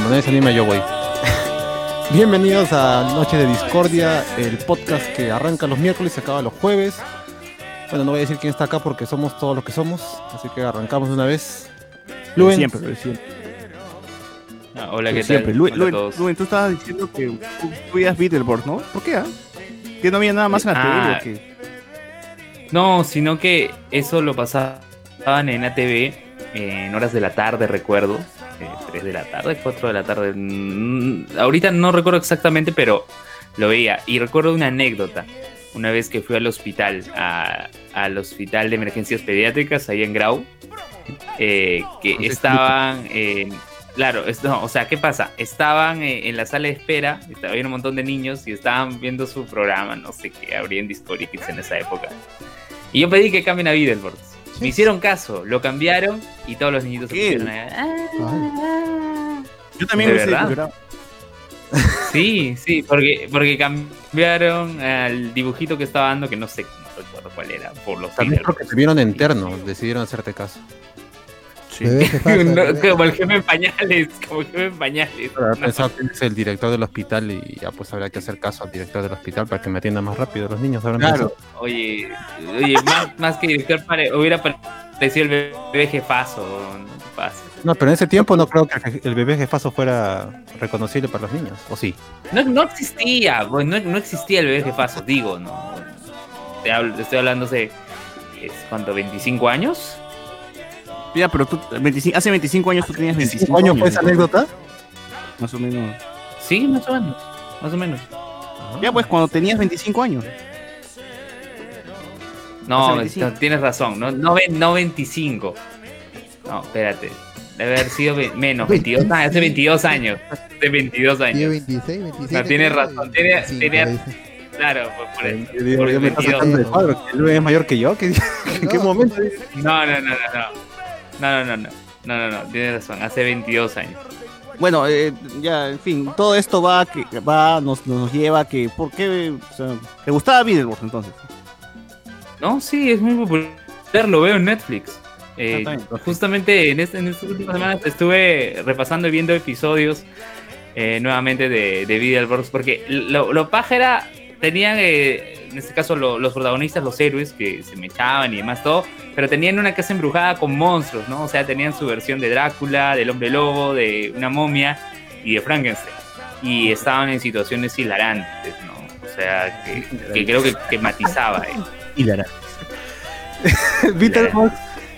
como nadie se anima, yo voy. Bienvenidos a Noche de Discordia, el podcast que arranca los miércoles y se acaba los jueves. Bueno, no voy a decir quién está acá porque somos todos los que somos, así que arrancamos de una vez. Luen. Siempre, lo de siempre. Ah, hola, ¿qué siempre. tal? Luen, tú estabas diciendo que tú, tú veías Beetleborgs, ¿no? ¿Por qué, ah? Que no había nada más en la Ah. qué? No, sino que eso lo pasaban en ATV en horas de la tarde, recuerdo. Eh, 3 de la tarde, 4 de la tarde. mm, ahorita no recuerdo exactamente, pero lo veía. Y recuerdo una anécdota. Una vez que fui al hospital, a- al hospital de emergencias pediátricas, ahí en Grau, eh, que estaban en... Claro, no, o sea, ¿qué pasa? Estaban eh, en la sala de espera, estaba había un montón de niños y estaban viendo su programa, no sé qué, habría en Discovery Kids en esa época. Y yo pedí que cambien a Beetleborgs. Me hicieron caso, lo cambiaron y todos los niñitos se pusieron a... "Ah". Yo también ¿De me hice. Sí, sí, porque, porque cambiaron al dibujito que estaba dando, que no sé, no recuerdo cuál era, por los vez porque te vieron interno, decidieron hacerte caso. Bebé, ¿qué pasa, No, como el jefe en pañales, como el jefe en pañales. Habrá pensado que es el director del hospital y ya pues habrá que hacer caso al director del hospital para que me atienda más rápido los niños. habrán Claro. Oye, oye, más, más que director pare- hubiera parecido el bebé jefazo, no. No, pero en ese tiempo no creo que el bebé jefazo fuera reconocible para los niños, ¿o sí? No, no existía, pues, no, no existía el bebé jefazo, digo, no. Te hablo- te estoy hablando ¿es ¿cuánto? ¿25 años? Ya, pero tú, 25 hace 25 años tú tenías 25 ¿Cinco años fue esa anécdota? Más o menos. Sí, más o menos, más o menos. Ya, pues, cuando tenías 25 años. No, Hace 25. no, tienes razón, no, no, ve- no 25. No, espérate. Debe haber sido menos, 22 años, hace 22 años. Hace 22 Tiene años. 26, 27. No, tiene creo, razón, y tiene- 25, tiene- dice. Claro, por, por el- Yo, yo me está 22. sacando de cuadro, Luen es mayor que yo. ¿qué- ¿En qué momento? No, no, no, no, no. No, no, no, no. No, no, no, tienes razón, hace 22 años. Bueno, eh, ya, en fin, todo esto va, que, va nos, nos lleva a que, ¿por qué? O sea, ¿te gustaba Beetleborgs entonces? No, sí, es muy popular, lo veo en Netflix. Eh, Ah, justamente en, este, en estas últimas semanas estuve repasando y viendo episodios eh, nuevamente de, de Beetleborgs, porque lo, lo paja era, tenían, eh, en este caso lo- los protagonistas, los héroes que se mechaban y demás todo, pero tenían una casa embrujada con monstruos, ¿no? O sea, tenían su versión de Drácula, del hombre lobo, de una momia y de Frankenstein. Y estaban en situaciones hilarantes, ¿no? O sea, que, que creo que, que matizaba, ¿eh? Beetleborgs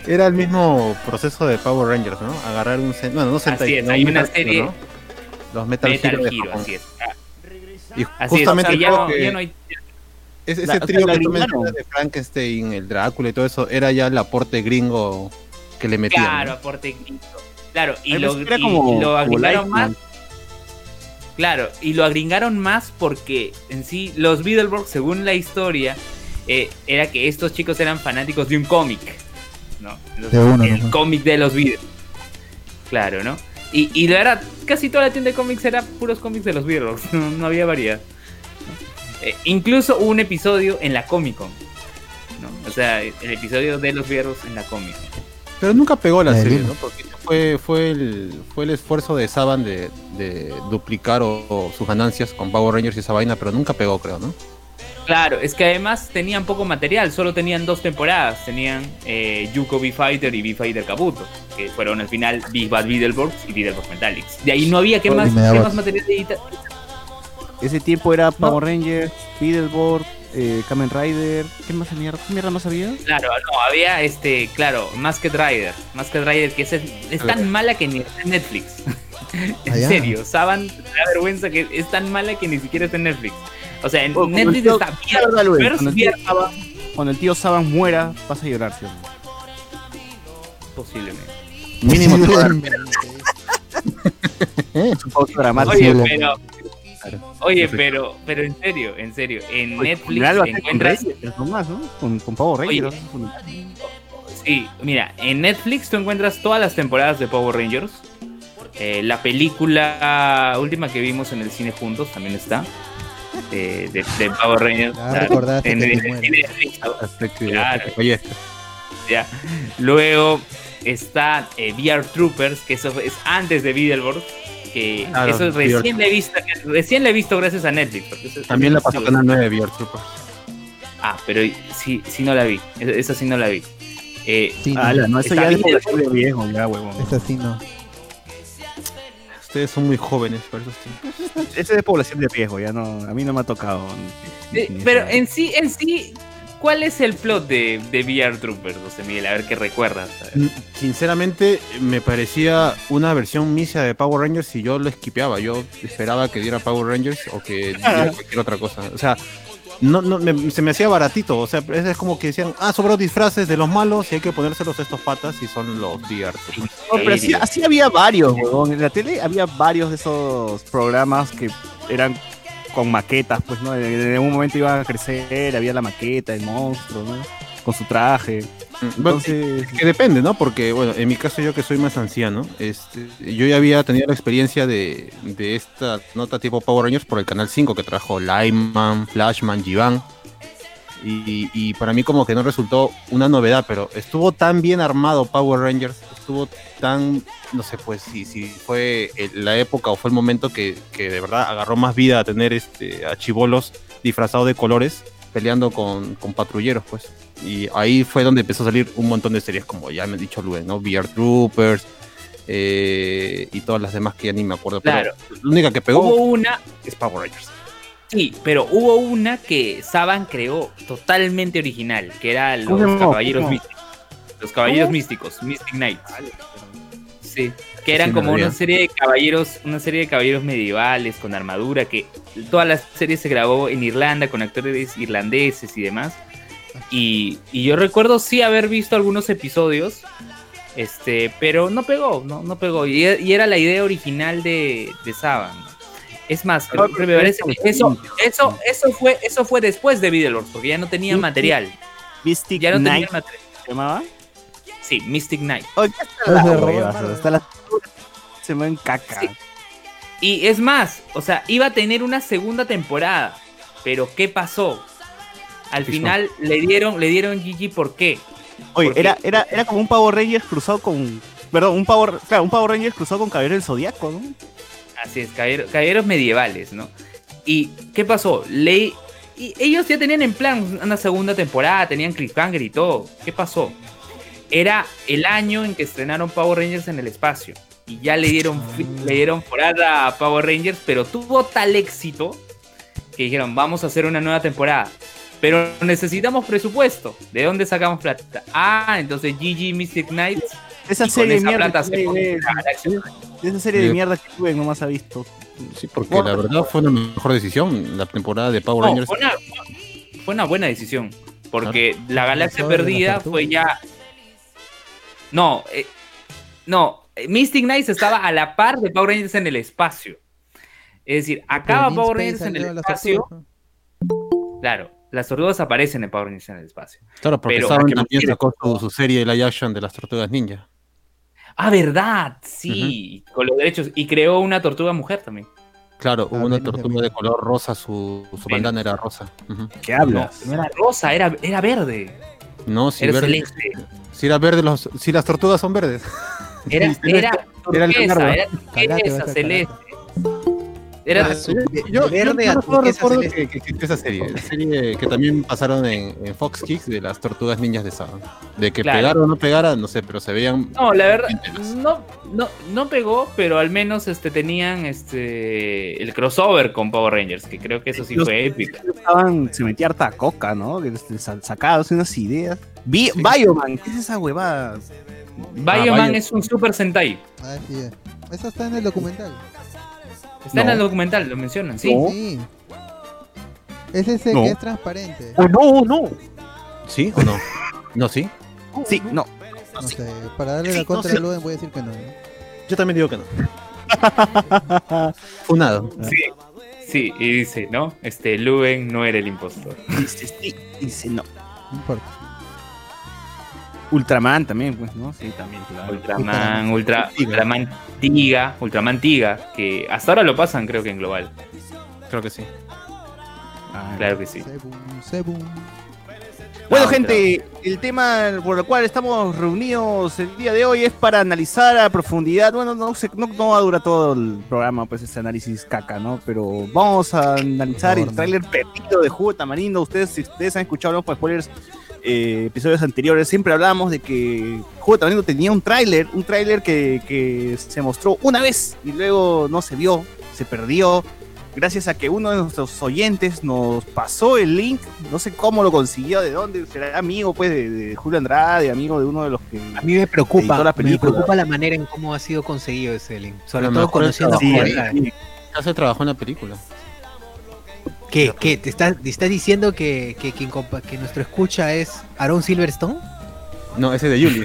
era el mismo proceso de Power Rangers, ¿no? Agarrar un... Bueno, no Sentai, Así es, hay un una serie- ¿no? Los Metal, Metal Hero así es. Y Así es, justamente o sea, ya, creo no, que ya no hay... ese, La- ese o sea, trío que tú mencionas de Frankenstein, el Drácula y todo eso, era ya el aporte gringo que le metían. Claro, ¿no? aporte gringo. Claro, y Ay, lo, y- como- y lo como agringaron más. Claro, y lo agringaron más porque en sí los Beetleborgs, según la historia, eh, era que estos chicos eran fanáticos de un cómic. ¿no? Los- De uno, el cómic de los Beatles. Claro, ¿no? Y, y la verdad, casi toda la tienda de cómics era puros cómics de los Beatles, no, no había variedad. Eh, incluso hubo un episodio en la Comic Con. ¿no? O sea, el episodio de los Beatles en la Comic Con. Pero nunca pegó la serie. ¿no? Porque fue, fue, el, fue el esfuerzo de Saban de, de duplicar o, o sus ganancias con Power Rangers y esa vaina, pero nunca pegó, creo, ¿no? Claro, es que además tenían poco material, solo tenían dos temporadas. Tenían eh, Yuko B-Fighter y B-Fighter Kabuto, que fueron al final Big Bad Beetleborgs y Beetleborgs Metallics. De ahí no había que más, qué más material de Ese tiempo era Power Rangers, Beetleborgs, eh, Kamen Rider. ¿Qué más mierda más había? Claro, no, había este, claro, Masked Rider. Masked Rider que es, es tan mala que ni está en Netflix. en serio, Saban da vergüenza que es tan mala que ni siquiera está en Netflix. O sea, en Netflix tío- está bien, cuando el bien tío Saban- Cuando el tío Saban muera, vas a llorar, ¿sí o no? posiblemente. Mínimo Es un poco dramático. Oye, pero, oye, pero, pero en serio, en serio, en Oye, Netflix con con encuentras Rangers nomás, ¿no? Con, con Power Oye. Rangers. ¿no? Sí, mira, en Netflix tú encuentras todas las temporadas de Power Rangers. Eh, la película última que vimos en el cine juntos también está. De, de- de Power Rangers. Ah, En- y Claro. ya. Luego está eh, VR Troopers, que eso es antes de Beetleborgs, que Claro, eso recién le he visto, recién le he visto gracias a Netflix. porque eso- También la pasó Canal 9 VR Troopers. Ah, pero sí, sí no la vi. Esa sí no la vi. Eh, Sí, no, Ala, no, eso Está ya es bien. población de viejo, ya, huevón. es así, no. Ustedes son muy jóvenes para esos tiempos. Ese es de población de viejo, ya no, a mí no me ha tocado. eh, ni- ni pero en sí, en sí, ¿cuál es el plot de, de VR Troopers, José Miguel? A ver qué recuerdas. Mm, Sinceramente, me parecía una versión misia de Power Rangers y yo lo esquipeaba. Yo esperaba que diera Power Rangers o que diera cualquier otra cosa. O sea, no, no, me- se me hacía baratito. O sea, es, es como que decían, ah, sobró disfraces de los malos y hay que ponérselos a estos patas y son los VR. No, pero así, así había varios, huevón. En la tele había varios de esos programas que eran con maquetas, pues, ¿no? En algún momento iban a crecer, había la maqueta, el monstruo, ¿no? Con su traje. Bueno, Entonces, que depende, ¿no? Porque, bueno, en mi caso yo que soy más anciano, este, yo ya había tenido la experiencia de, de esta nota tipo Power Rangers por el Canal 5 que trajo Lyman, Flashman, Jivan. Y, y para mí como que no resultó una novedad, pero estuvo tan bien armado Power Rangers, estuvo tan, no sé pues si, si fue la época o fue el momento que, que de verdad agarró más vida a tener este, a chivolos disfrazados de colores peleando con, con patrulleros pues. Y ahí fue donde empezó a salir un montón de series, como ya me ha dicho Luen, ¿no? VR Troopers eh, y todas las demás que ya ni me acuerdo. pero la única que pegó Hubo una, es Power Rangers. sí, pero hubo una que Saban creó totalmente original, que era los caballeros ¿Cómo? místicos. Los caballeros ¿Cómo? místicos, Mystic Knights. Sí, que eran Sí, como una serie de caballeros, una serie de caballeros medievales con armadura, que toda la serie se grabó en Irlanda con actores irlandeses y demás. Y, y yo recuerdo sí haber visto algunos episodios, este, pero no pegó, no, no pegó. Y, y era la idea original de, de Saban. Es más, creo que me parece que eso, eso, eso fue, eso fue después de Beetleborgs, porque ya no tenía Sí, material. Mystic Ya no tenía Knight material. se llamaba. Sí, Mystic Knight. Oye, Pues la se robó hueva, Marvel. hasta la se me en caca. Sí. Y es más, o sea, iba a tener una segunda temporada, pero ¿qué pasó? Al ¿Qué final le dieron, le dieron GG ¿por qué? Oye, era, era, era como un Power Rangers cruzado con. Perdón, un Power, claro, un Power Rangers cruzado con Caballero del Zodíaco, ¿no? Así es, caballero- caballeros medievales, ¿no? ¿Y qué pasó? Le, y ellos ya tenían en plan una segunda temporada, tenían cliffhanger y todo. ¿Qué pasó? Era el año en que estrenaron Power Rangers en el espacio. Y ya le dieron, fi- le dieron forada a Power Rangers, pero tuvo tal éxito que dijeron, vamos a hacer una nueva temporada. Pero necesitamos presupuesto. ¿De dónde sacamos plata? Ah, entonces GG Mystic Knights. Esa serie de esa mierda. plata que galaxia. esa serie de mierda que tuve nomás ha visto. Sí, porque la verdad fue una mejor decisión la temporada de Power No, Rangers. fue, una, fue una buena decisión. Porque la galaxia la perdida fue ya. No, eh, no. eh, Mystic Knights estaba a la par de Power Rangers en el espacio. Es decir, acaba Power Rangers en el espacio. Claro, las tortugas aparecen en Power Rangers en el espacio. Claro, porque pero- Saban ¿a qué me también sacó su, su serie live action de las tortugas ninja. Ah, verdad, sí, con los derechos. Y creó una tortuga mujer también. Claro, Ah, hubo una bien, bien, tortuga de color rosa, su, su bandana era rosa. ¿Qué No, hablas? no era rosa, era, era verde. No, si, era verde- celeste. si era verde, los, si las tortugas son verdes. Era, era Era el turquesa, era Calate, va a turquesa, celeste. Era, yo, de yo- verde yo no recuerdo que, que existió esa serie. La serie que también pasaron en, en Fox Kids de las tortugas ninjas de Saban. De que Claro. pegara o no pegara, no sé, pero se veían. No, la verdad, no, no, no pegó, pero al menos este tenían este el crossover con Power Rangers, que creo que eso sí Los- fue épico. Estaban, se metía harta coca, ¿no? Que este, sa- Sacados unas ideas. Vi, Bioman, ¿qué es esa huevada? Bioman Bio- es un Super Sentai. Ah, sí, es. Eso está en el documental. Está en el documental, lo mencionan, sí. No. Sí. Es ese No. que es transparente. Oh, no, no. ¿Sí o no? No, sí. Sí, no. No sé, para darle Sí, la contra no a Luen voy a decir que no. ¿no? Yo también digo que no. Funado. Sí, sí, y dice, ¿no? Este, Luen no era el impostor. Dice sí, dice no. No importa. Ultraman también, pues, ¿no? Sí, también, claro. Ultraman, Ultra. Ultraman Tiga, Ultraman Tiga, que hasta ahora lo pasan creo que en global. Creo que sí. Ah, Claro que sí. Sebum, Sebum. Bueno, Ah, gente, el tema por el cual estamos reunidos el día de hoy es para analizar a profundidad. Bueno, no, sé, no, no va a durar todo el programa, pues ese análisis caca, ¿no? Pero vamos a analizar el tráiler perdido de Jugo de Tamarindo. Ustedes, si ustedes han escuchado los spoilers, eh, episodios anteriores, siempre hablamos de que de Tamarindo tenía un tráiler, un tráiler que, que se mostró una vez y luego no se vio, se perdió. Gracias a que uno de nuestros oyentes nos pasó el link, no sé cómo lo consiguió, de dónde, será amigo pues de, de Julio Andrade, amigo de uno de los que... A mí me preocupa, la me preocupa la manera en cómo ha sido conseguido ese link. Sobre todo conociendo a Sí, se trabajó en la película. ¿Qué? ¿Qué? ¿Te estás, te estás diciendo que, que, nuestro escucha es Aaron Silverstone? No, ese de Yuli.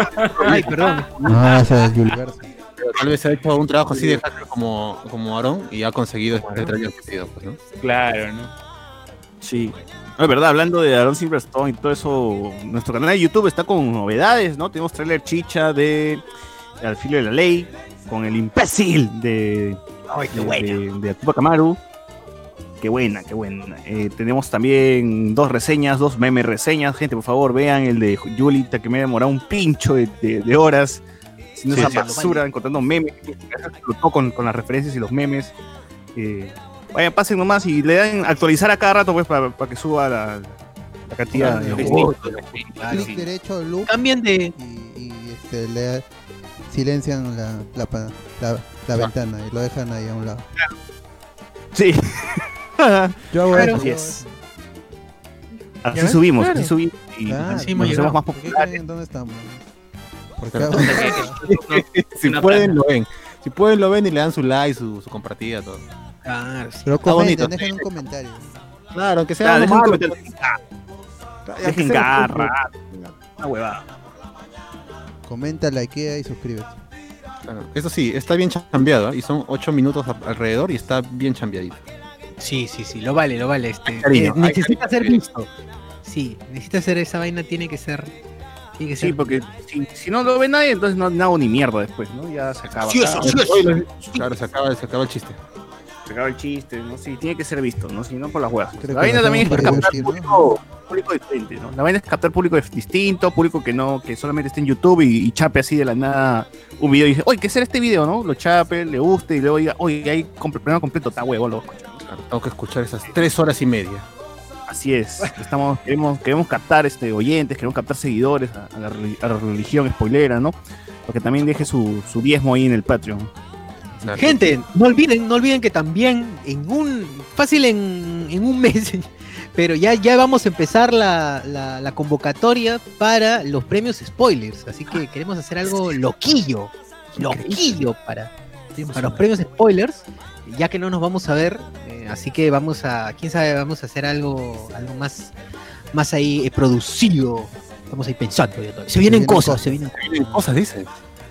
Ay, perdón. Ah, ese es Gilberto. Pero tal vez se ha hecho un trabajo así de hacker como, como Aaron y ha conseguido este trailer que pidió, pues, ¿no? Claro, ¿no? Sí. No, es verdad, hablando de Aaron Silverstone y todo eso, nuestro canal de YouTube está con novedades, ¿no? Tenemos trailer chicha de Al filo de la ley, con el imbécil de, Ay, qué de, de, de Tupac Amaru. Qué buena, qué buena. Eh, tenemos también dos reseñas, dos meme reseñas. Gente, por favor, vean el de Julita, que me ha demorado un pincho de, de- de horas. Haciendo Sí, esa sí. basura, encontrando memes. explotó con, con las referencias y los memes. Eh, vayan, pasen nomás y le dan actualizar a cada rato, pues, para, para que suba la, la cantidad de juegos. Clic sí. derecho, loop, Cambien de. y, y, este, le silencian la, la, la, la ventana y lo dejan ahí a un lado. Sí. Yo hago Claro. eso, Así es. Así ¿Ya ves? subimos, Claro. así subimos y Claro. nos Sí, hemos hacemos más ¿Por qué populares. dónde estamos? ¿Por qué Pero- hago eso? Si pueden, lo ven. Si pueden, lo ven y le dan su like, su, su compartida, todo. Claro, sí. Pero Está bonito. comenten, dejen un comentario. Claro, aunque sea Ah, dejen un comentario. Ah, Dejen garra. Una huevada. Comenta, likea y suscríbete. Claro. Eso sí, está bien chambeado, ¿eh? y son 8 minutos alrededor y está bien chambeadito. Sí, sí, sí, lo vale, lo vale. Este, cariño, eh, necesita cariño. ser visto. Sí, necesita ser esa vaina, tiene que ser. Tiene que Sí, ser. porque si, si no lo ve nadie, entonces no, no hago ni mierda después, ¿no? Ya se acaba. Sí, eso, sí, eso. Claro, se acaba, se acaba el chiste. Se acaba el chiste, ¿no? Sí, tiene que ser visto, ¿no? Si no, por las huevas. Creo la vaina también es para captar público, público diferente, ¿no? La vaina es captar público distinto, público que no, que solamente esté en YouTube y, y chape así de la nada un video y dice, oye, ¿qué será este video, no? Lo chape, le guste y luego diga, oye, hay comp- programa completo, está huevo, lo tengo que escuchar esas 3 horas y media. Así es. Estamos, queremos, queremos captar este, oyentes, queremos captar seguidores a, a la, reli- a la religión spoilera, ¿no? Porque también deje su, su diezmo ahí en el Patreon. Claro. Gente, no olviden, no olviden que también en un. fácil en, en un mes. Pero ya, ya vamos a empezar la, la- la convocatoria para los premios spoilers. Así que queremos hacer algo loquillo. Loquillo para, para los premios spoilers. Ya que no nos vamos a ver. Así que vamos a. quién sabe, vamos a hacer algo, algo más, más ahí eh, producido. Estamos ahí pensando. ya todavía. Se vienen vienen cosas, cosas. se vienen, cosas, dice.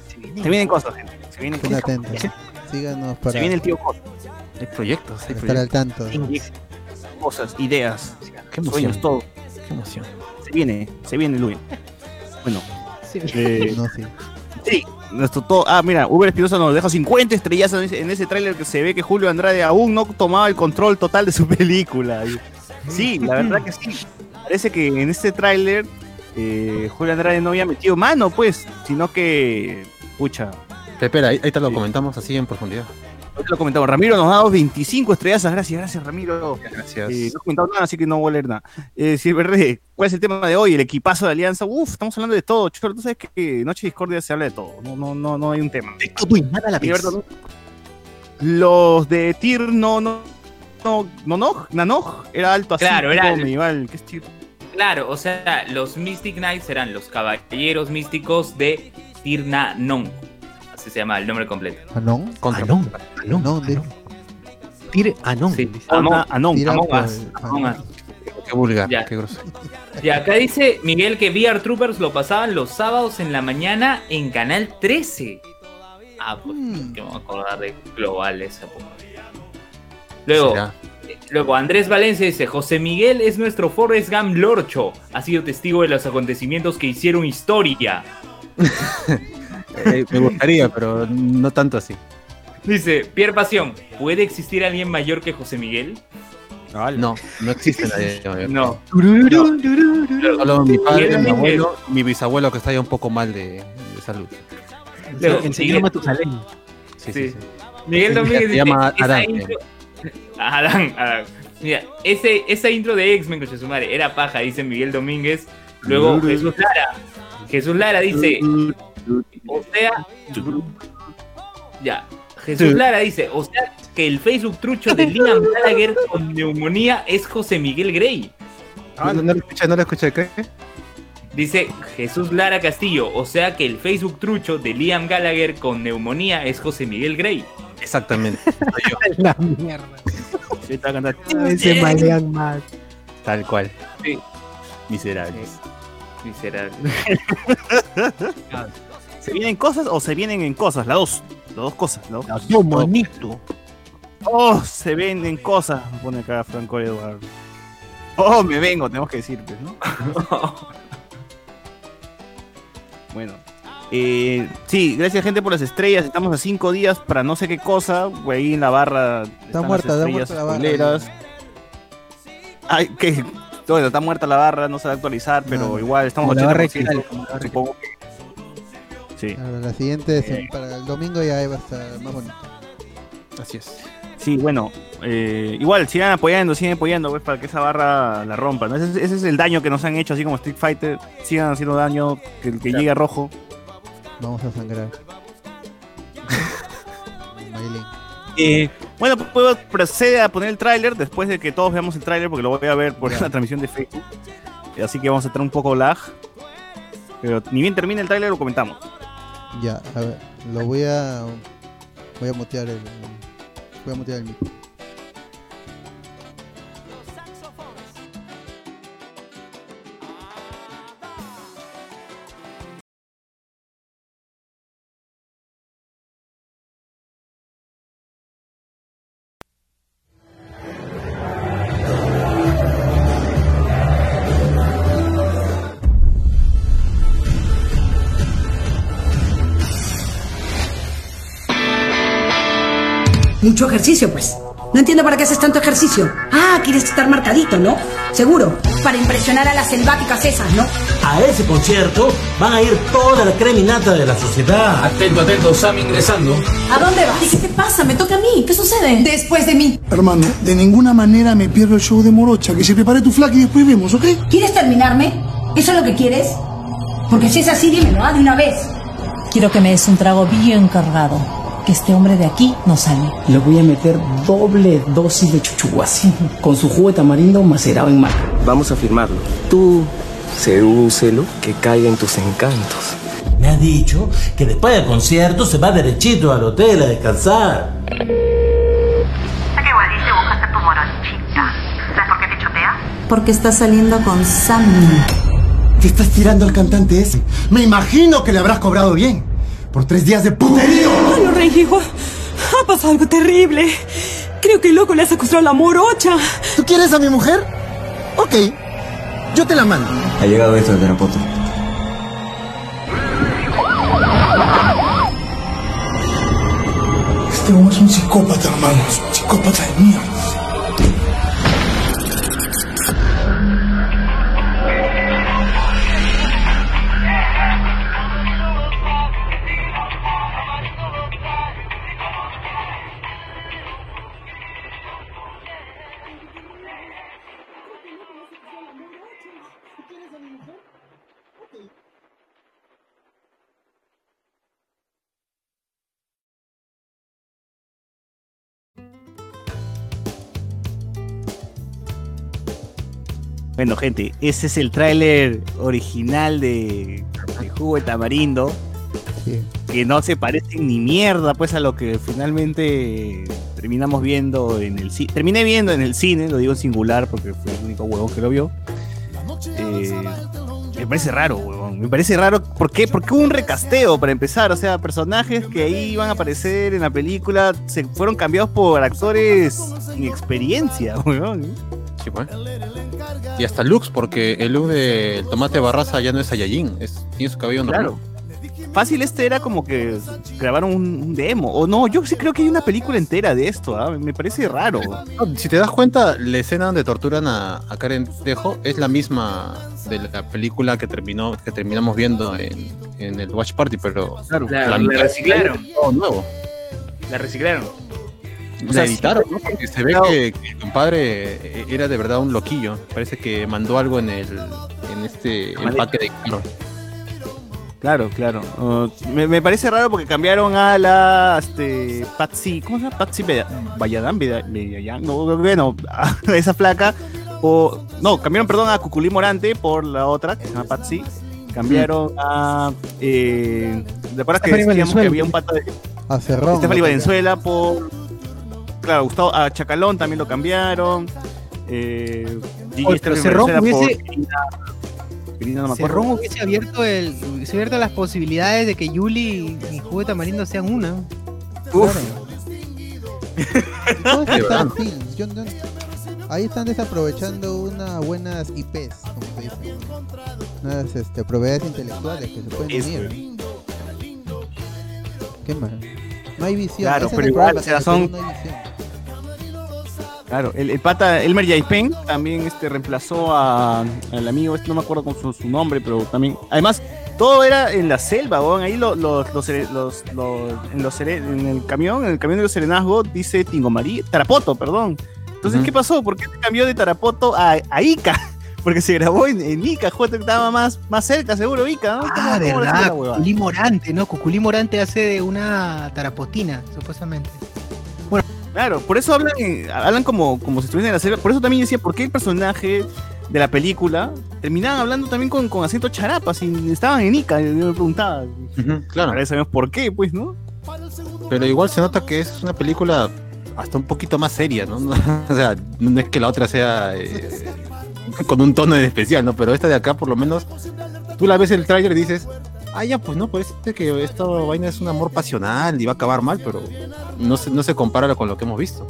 se vienen Se vienen cosas, gente. Se vienen cosas. Síganos para, Se viene el tío Cosas. Hay proyectos, hay estar al tanto. Cosas, ideas, Qué emoción. sueños, todo. Qué emoción. Se viene, se viene, Luis. Bueno, Sí. eh, No, sí. Sí, nuestro todo. Ah, mira, Uber Espinosa nos deja 50 estrellas en ese, en ese tráiler que se ve que Julio Andrade aún no tomaba el control total de su película. Sí, la verdad que sí. Parece que en este tráiler eh, Julio Andrade no había metido mano, pues, sino que, pucha, Espera, ahí, ahí te lo Sí. comentamos así en profundidad. Lo comentamos. Ramiro nos ha dado 25 estrellas, gracias, gracias Ramiro. Gracias. Eh, no he comentado nada, así que no voy a leer nada. Eh, ¿cuál es el tema de hoy? El equipazo de Alianza. Uf, estamos hablando de todo. Cholo, tú sabes que Noche Discordia se habla de todo. No, no, no, no hay un tema. De todo y nada a la ¿no? Los de Tir no, no, no, no, no, Nanog, era alto así. Claro, era- medieval. ¿Qué es Tir? Claro, o sea, los Mystic Knights serán los caballeros místicos de Tirna Non. Así se llama el nombre completo. ¿Anón? Contra. Anón, Anón, No, de- Tir Anón. Sí. Among- Anon. Among Us, Among. Us. Qué vulgar, Ya. qué grosero. Y acá dice Miguel que VR Troopers lo pasaban los sábados en la mañana en Canal 13. Ah, pues Mm. que me voy a acordar de Global esa. Luego, Será. luego Andrés Valencia dice, José Miguel es nuestro Forrest Gump Lorcho. Ha sido testigo de los acontecimientos que hicieron historia. Eh, me gustaría, pero no tanto así. Dice, Pierre Pasión, ¿puede existir alguien mayor que José Miguel? No, no existe nadie. No. Solo mi padre, mi abuelo, mi bisabuelo que está ya un poco mal de, de salud. Luego, Miguel- Matusalén. Sí, sí. Miguel Domínguez Se dice, llama Adán. intro- Adán, Adán. Mira, ese, esa intro de X-Men, coche su madre, era paja, dice Miguel Domínguez. Luego Jesús Lara. Jesús Lara dice, o sea, ya. Jesús Lara dice, o sea, que el Facebook trucho de Liam Gallagher con neumonía es José Miguel Grey. No, no, no lo escuché, no lo escuché, ¿qué? Dice Jesús Lara Castillo, o sea que el Facebook trucho de Liam Gallagher con neumonía es José Miguel Grey. Exactamente. soy yo. La mierda. Sí, te va a cantar. Ese más. Tal cual. Sí. Miserables. Miserable. ¿Se vienen cosas o se vienen en cosas? Las dos. Las dos cosas, ¿no? No, monito. Oh, se venden cosas. Me pone acá Franco Eduardo. Oh, me vengo, tenemos que decir, pues, ¿no? Bueno. Eh, sí, gracias gente por las estrellas. Estamos a cinco días para no sé qué cosa. güey, Ahí en la barra. Está muerta, está muerta la barra. spoileras. Ay, que. Bueno, está muerta la barra, no se va a actualizar, pero No. igual estamos Como la barra 80%, digital, como la barra supongo que- Sí. La siguiente, es Eh. para el domingo ya va a estar más bonito. Así es. Sí, bueno, eh, igual sigan apoyando, sigan apoyando, pues, para que esa barra la rompa. ¿no? Ese, es- ese es el daño que nos han hecho, así como Street Fighter. Sigan haciendo daño, que el que llegue a rojo. Vamos a sangrar. Eh, bueno, pues, puedo proceder a poner el tráiler después de que todos veamos el tráiler, porque lo voy a ver por la transmisión de Facebook. Así que vamos a tener un poco lag. Pero ni bien termine el tráiler lo comentamos. Ya, a ver, lo voy a. Voy a mutear el. Voy a mutear el micro. Mucho ejercicio, pues. No entiendo para qué haces tanto ejercicio. Ah, quieres estar marcadito, ¿no? Seguro. Para impresionar a las selváticas esas, ¿no? A ese concierto van a ir toda la creminata de la sociedad. Atento, atento, Sam ingresando. ¿A dónde vas? ¿Qué te pasa? Me toca a mí. ¿Qué sucede? Después de mí. Hermano, de ninguna manera me pierdo el show de Morocha. Que se prepare tu flaca y después vemos, ¿ok? ¿Quieres terminarme? ¿Eso es lo que quieres? Porque si es así, dímelo, ¿ah? De una vez. Quiero que me des un trago bien cargado. Que este hombre de aquí no sale. Le voy a meter doble dosis de chuchuas. Con su jugo de tamarindo macerado en mar. Vamos a firmarlo. Tú sedúcelo, que caiga en tus encantos. Me ha dicho que después del concierto se va derechito al hotel a descansar. Sé que igual dice buscaste tu morochita. ¿Sabes por qué te chotea? Porque está saliendo con Sammy. Te estás tirando al cantante ese. Me imagino que le habrás cobrado bien. Por tres días de puterío. Bueno, Renjijo, ha pasado algo terrible. Creo que el loco le ha secuestrado la morocha. ¿Tú quieres a mi mujer? Ok. Yo te la mando. Ha llegado esto de Terapoto. Este hombre es un psicópata, hermano. Es un psicópata de mierda. Bueno, gente, ese es el tráiler original de, de Jugo de Tamarindo. Sí. que no se parecen ni mierda pues a lo que finalmente terminamos viendo en el cine. Terminé viendo en el cine, lo digo en singular porque fue el único huevón que lo vio. Eh, me parece raro, huevón. Me parece raro. ¿Por qué? Porque hubo un recasteo para empezar. O sea, personajes que ahí iban a aparecer en la película se fueron cambiados por actores sin experiencia, huevón. Sí, pues. Y hasta looks, porque el look del tomate barraza ya no es Saiyajin, es, tiene su cabello normal. Claro. fácil este era como que grabaron un, un demo. O no, yo sí creo que hay una película entera de esto, ¿ah? me parece raro. No, si te das cuenta, la escena donde torturan a, a Karen Dejo es la misma de la película que terminó que terminamos viendo en, en el Watch Party, pero Claro. La, reciclaron. todo nuevo. La reciclaron. O sea, editaron, ¿no? Porque se ve que, que el compadre eh, era de verdad un loquillo. Parece que mandó algo en el en este empaque de carro. Claro, claro. Uh, me, me parece raro porque cambiaron a la este, Patsy, ¿cómo se llama? Patsy Bedayán, no, bueno, a esa flaca. O, no, cambiaron, perdón, a Cuculí Morante por la otra, que se llama Patsy. Cambiaron a. Eh, ¿Te acuerdas que decíamos que había un pata de A Cerrón. ¿no? Valenzuela por. Claro, Gustavo, a Chacalón también lo cambiaron. Eh, Oye, pero Cerrón hubiese- no. Cerrón hubiese abierto, el, hubiese abierto las posibilidades de que Yuli y Jugo de Tamarindo sean una. Uf. Todo es De Star verdad. Films, yo no- Ahí están desaprovechando unas buenas IPs, como se dice. Unas este, propiedades intelectuales que se pueden unir. Qué mal. No hay visión. Claro, ese pero igual, o sea, son- no hay visión. Claro, el, el pata Elmer Yaipen también este, reemplazó a- al amigo, este no me acuerdo con su, su nombre, pero también. Además, todo era en la selva, weón. Ahí lo- los, los, los- los- en, los en el camión, en el camión de los serenazgos, dice Tingomarí, Tarapoto, perdón. Entonces. ¿qué pasó? ¿Por qué se cambió de Tarapoto a, a Ica? Porque se grabó en, en Ica, joder, estaba más, más cerca, seguro, Ica, ¿no? Ah, ¿Cómo- cómo le hacía verdad. Cuculí Morante, ¿no? Cuculí Morante hace de una tarapotina, supuestamente. Claro, por eso hablan, hablan como, como si estuviesen en la selva. Por eso también decía, ¿por qué el personaje de la película terminaban hablando también con, con acento charapa? Si estaban en Ica, yo me preguntaba. Claro. Ahora sabemos por qué, pues, ¿no? Pero igual se nota que es una película hasta un poquito más seria, ¿no? o sea, no es que la otra sea eh, con un tono especial, ¿no? Pero esta de acá, por lo menos, tú la ves el tráiler y dices, ah, ya, pues no, parece que esta vaina es un amor pasional y va a acabar mal, pero no se, no se compara con lo que hemos visto.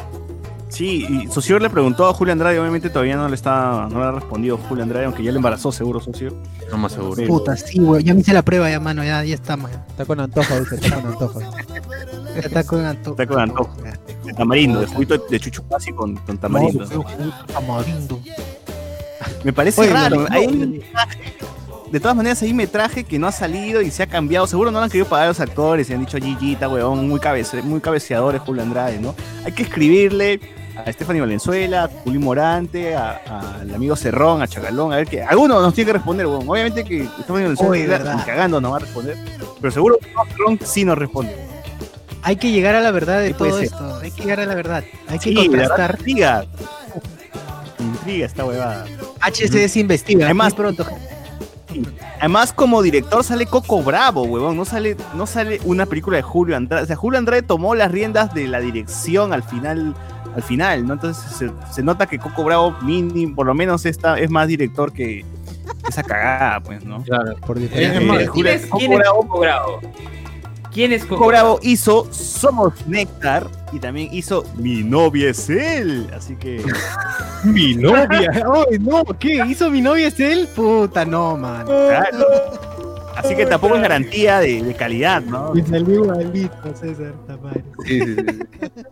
Sí, y Socio le preguntó a Julio Andrade, obviamente todavía no le está, no le ha respondido Julio Andrade, aunque ya le embarazó seguro, Socio. No más seguro. Sí. Puta, sí, güey. Ya me hice la prueba, ya, mano. Ya, ya está, man. Está con antojo, dice, está con antojo. Está con antojo. Está con antojo. De tamarindo, de juguito de chuchucasi con, con tamarindo. No, tamarindo. Me parece Oye, raro. hay. De todas maneras, hay metraje que no ha salido y se ha cambiado. Seguro no lo han querido pagar los actores y han dicho Gigita, weón, muy, cabece muy cabeceadores Julio Andrade, ¿no? Hay que escribirle a Stephanie Valenzuela, a Juli Morante, al amigo Cerrón, a Chacalón, a ver que alguno nos tiene que responder, weón. Obviamente que Stephanie Oye, Valenzuela verdad. ni cagando no va a responder, pero seguro que Cerrón sí nos responde. Hay que llegar a la verdad de todo ser. esto. Hay que llegar a la verdad. Hay que Sí, verdad, contrastar. intriga. Intriga esta huevada. HCS investiga. Además- muy Además, como director sale Coco Bravo, huevón. No sale, no sale una película de Julio Andrade. O sea, Julio Andrade tomó las riendas de la dirección al final, al final, ¿no? Entonces se, se nota que Coco Bravo, mini, por lo menos esta, es más director que esa cagada, pues, ¿no? Claro. Por Es diferencia. ¿Quién Julio- es, Coco quién es Bravo- Coco Bravo? ¿Quién es Coco, Coco Bravo hizo Somos Néctar y también hizo Mi novia es él. Así que. Mi novia. Ay, no, ¿qué? ¿Hizo mi novia es él? Puta, no, man. claro. Así que tampoco es garantía de, de calidad, ¿no? Me salió igualito, César Tamares. Sí, sí, sí.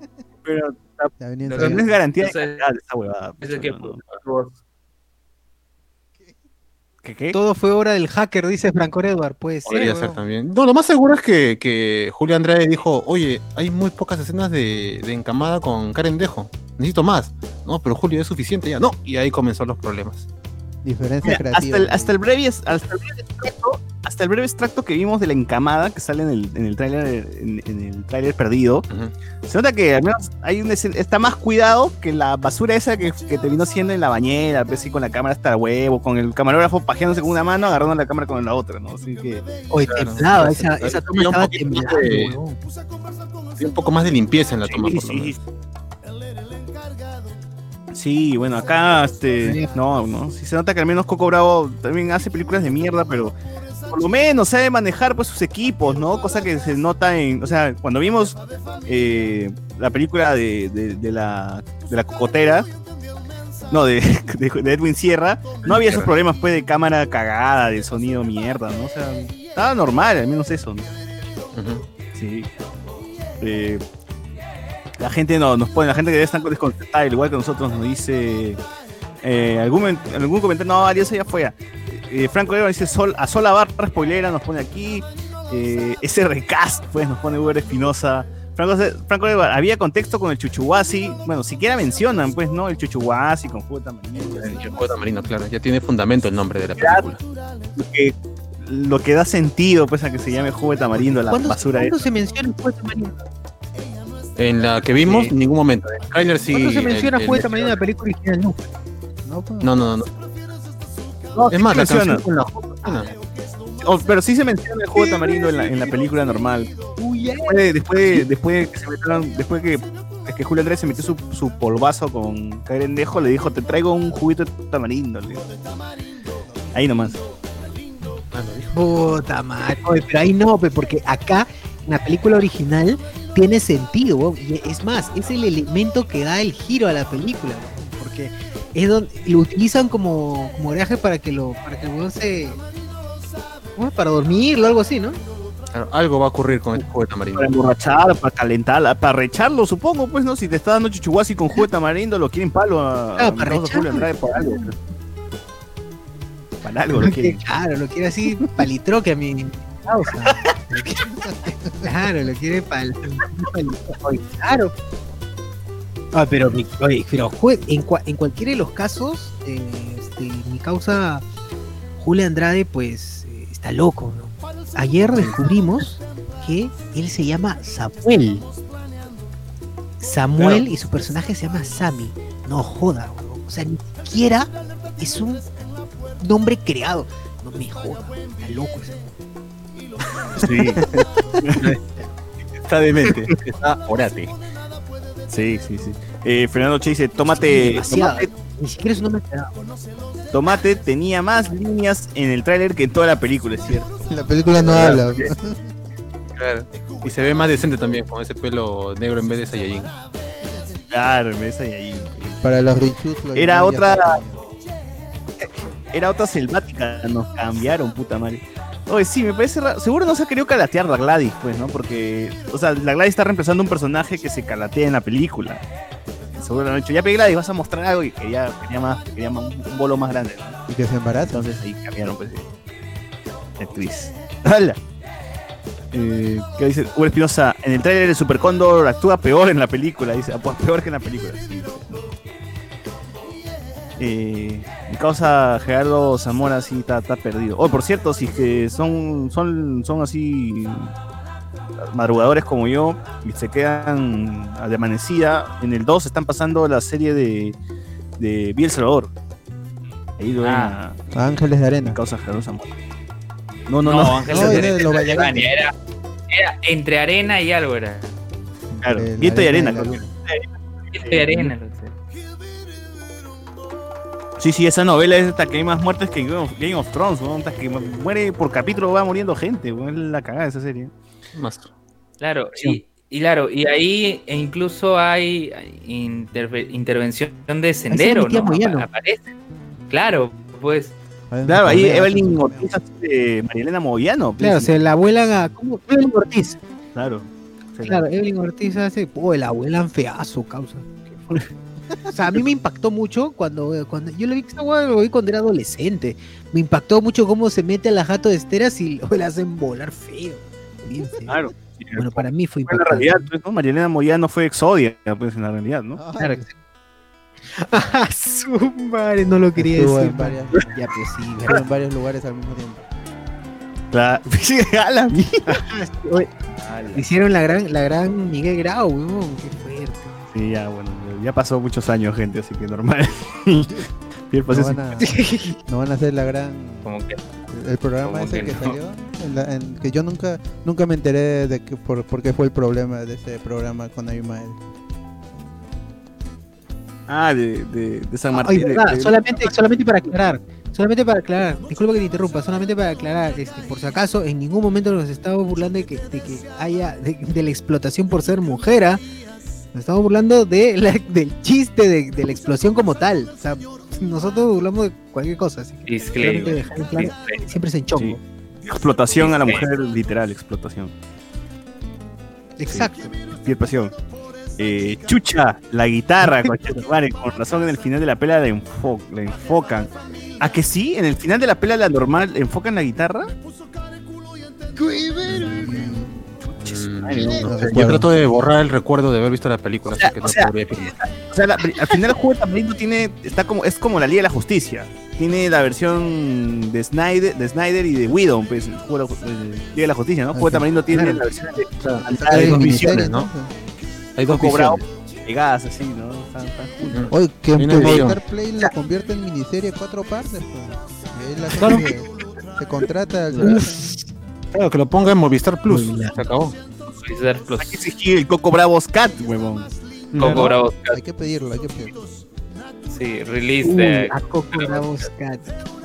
Pero, no es garantía de calidad esa huevada. Es el que no, no. ¿Qué, qué? Todo fue obra del hacker, dice Franco Edward. Puede ser. Podría ser también. No, lo más seguro es que, que Julio Andrade dijo, oye, hay muy pocas escenas de, de encamada con Karen Dejo. Necesito más. No, pero Julio es suficiente ya. No. Y ahí comenzó los problemas. Diferencia Mira, creativa. hasta, el, hasta, el breve, hasta, el breve extracto, hasta el breve extracto que vimos de la encamada que sale en el, en el tráiler en, en el tráiler perdido, se nota que al menos hay un está más cuidado que la basura esa que, que terminó siendo en la bañera, pues sí, con la cámara hasta el huevo, con el camarógrafo pajeándose con una mano, agarrando la cámara con la otra, ¿no? Así que Oye, Claro. temblaba, esa, esa toma estaba temblando, de- un poco más de limpieza en la toma, Sí, por lo sí. Sí, bueno, acá, este, no, no, sí se nota que al menos Coco Bravo también hace películas de mierda, pero por lo menos sabe manejar pues sus equipos, ¿no? Cosa que se nota en, o sea, cuando vimos eh, la película de, de- de la, de la cocotera, no, de, de- Edwin Sierra, no había esos problemas pues de cámara cagada, de sonido mierda, ¿no? O sea, estaba normal, al menos eso. ¿no? Sí. Eh, la gente no, nos pone, la gente que debe estar desconcertada, al igual que nosotros, nos dice. eh, algún, algún comentario, no, Arias ya fue. Eh, Franco Eva dice Sol, a Sola Barra Spoilera, nos pone aquí. Eh, ese recast, pues, nos pone Uber Espinosa. Franco, Franco Eva, había contexto con el Chuchuasi. Bueno, siquiera mencionan, pues, ¿no? El Chuchuasi con jugo de tamarindo. El jugo de tamarindo, claro. Ya tiene fundamento el nombre de la película. Lo que, lo que da sentido, pues, a que se llame jugo de tamarindo, la ¿Cuándo, basura ¿cuándo esa. se menciona juego de tamarindo? En la que vimos, en ningún momento. En el trailer sí. ¿Cuándo se menciona de tamarindo en la película original? No. No, pues. No, no, no. No, es sí más, la menciona. canción con la Oh, pero sí se menciona el juego tamarindo en la, en la película normal. Después, de- después, de- después de que se metieron, después que, es que Julio Andrés se metió su, su polvazo con Carendejo, le dijo, te traigo un juguito de tamarindo. le. Ahí nomás. Puta madre. Pero ahí no, porque acá, la película original, tiene sentido. y es más, es el elemento que da el giro a la película. Porque es donde lo utilizan como, como oleaje para que lo, para que el weón se. Para dormirlo, algo así, ¿no? Claro, algo va a ocurrir con el juego de tamarindo. Para emborrachar, para calentar, para recharlo, supongo, pues, ¿no? Si te está dando chuchuguasi con jugo de tamarindo, lo quieren palo a, Ah, a para recharlo. Por algo. Para algo lo quieren. Claro, lo quiere así palitroque a mi causa. Lo quiere- claro, lo quiere pal, palitroque. Claro. Ah, pero, oye, pero en, cua- en cualquiera de los casos, eh, este, mi causa Julia Andrade, pues, eh, está loco, ¿no? Ayer descubrimos que él se llama Samuel. Samuel Claro. y su personaje se llama Sammy. No joda, weón. O sea, ni siquiera es un nombre creado. No me joda, está loco ese. Sí. Está demente. Está orate. Sí, sí, sí. Eh, Fernando Che dice, tómate, Demasiado. tómate, Ni siquiera es un nombre creado. Tomate tenía más líneas en el tráiler que en toda la película, es cierto. La película no habla. Claro. Y se ve más decente también, con ese pelo negro en vez de Saiyajin. Claro, ves ahí, ahí. Para los lo Era otra. Era otra selvática, nos cambiaron, puta madre. Oye, sí, me parece raro. Seguro no se ha querido calatear la Gladys, pues, ¿no? Porque, o sea, la Gladys está reemplazando un personaje que se calatea en la película. Seguro le han dicho, ya pe Gladys, vas a mostrar algo y quería, quería más, quería más- un bolo más grande. ¿no? Y que se embaraza. Entonces ahí cambiaron, pues, actriz. ¡Hala! Eh, ¿Qué dice? Hugo Espinosa, en el tráiler de Super Cóndor actúa peor en la película, dice, ah, pues peor que en la película. Sí. Eh, mi causa Gerardo Zamora sí está, está perdido. Oh, por cierto, si es que son, son, son así madrugadores como yo y se quedan de amanecida, en el 2 están pasando la serie de, de Biel Salvador. Ahí lo ven Ah. a- Ángeles de mi arena. causa Gerardo Zamora. No, no, No, no. Ángeles No, de era de Arena, era entre arena y algo era. Claro, la viento y arena. Viento y arena. No. Sí, sí, esa novela es hasta que hay más muertes que Game of, Game of Thrones, weón, hasta que muere por capítulo va muriendo gente, es la cagada de esa serie. Más. Claro, y, y claro, y ahí e incluso hay interve- intervención de sendero, ¿no? Aparece. Claro, pues. Claro, ahí Evelyn Ortiz hace de Marielena Moyano. pues, Claro, sí, se la abuelan a. ¿Cómo? Evelyn Ortiz. claro. Claro, Evelyn Ortiz hace. Oh, la abuelan feazo, causa. O sea, a mí me impactó mucho cuando, cuando yo lo vi, esa hueá lo vi cuando era adolescente. Me impactó mucho cómo se mete a la jato de esteras y lo le hacen volar feo. Bien feo. Claro. Bueno, para mí fue Fue en la impactante. realidad, pues, ¿no? Marielena Moyano fue Exodia, pues en la realidad, ¿no? Claro que sí. Ah, su madre, no lo quería Estuvo decir. en varias- Ya, pues sí, en varios lugares al mismo tiempo. La... a la Hicieron la gran, la gran Miguel Grau, weón, qué fuerte. Sí, ya, bueno, ya pasó muchos años, gente, así que normal. No van, a, no van a hacer la gran. Como que. El programa ese que que, no. salió. en la- en- que yo nunca nunca me enteré de que por, por qué fue el problema de ese programa con Abimael. Ah, de, de, de San Ay, Martín. de- verdad, de- solamente, solamente para aclarar, solamente para aclarar, disculpa que te interrumpa, solamente para aclarar, este, por si acaso, en ningún momento nos estamos burlando de que, de que haya, de, de la explotación por ser mujer, ¿ah? Nos estamos burlando de la- del chiste de, de la explosión como tal, o sea, nosotros burlamos de cualquier cosa, así que dejar claro, siempre es en chongo. Explotación a la mujer, literal, explotación. Exacto. Explotación. Eh, chucha, la guitarra, con razón en el final de la pelea la, enfo- la enfocan. ¿A que sí? ¿En el final de la pelea la normal enfocan la guitarra? Yo trato de borrar el recuerdo de haber visto la película, así que no o sea, podría afirmar. O sea, la- al final el juego Tamarindo tiene, está como, es como la Liga de la Justicia. Tiene la versión de Snyder, de Snyder y de Widow, pues, el juego de la, de Liga de la Justicia, ¿no? El juego tiene Claro. la versión de hay dos de visiones, ¿no? Hay dos visiones. pegadas así, ¿no? Están-. Oye, que Hay. Star Play la convierte en miniserie cuatro partes, pues. Y ahí la Claro. gente se contrata Claro, que lo ponga en Movistar Plus. Se acabó. Movistar Plus. Hay que exigir el Coco Bravos Cat, huevón. Coco Bravo Hay que pedirlo, hay que pedirlo. Sí, release Uy, de. a Coco Bravos Cat.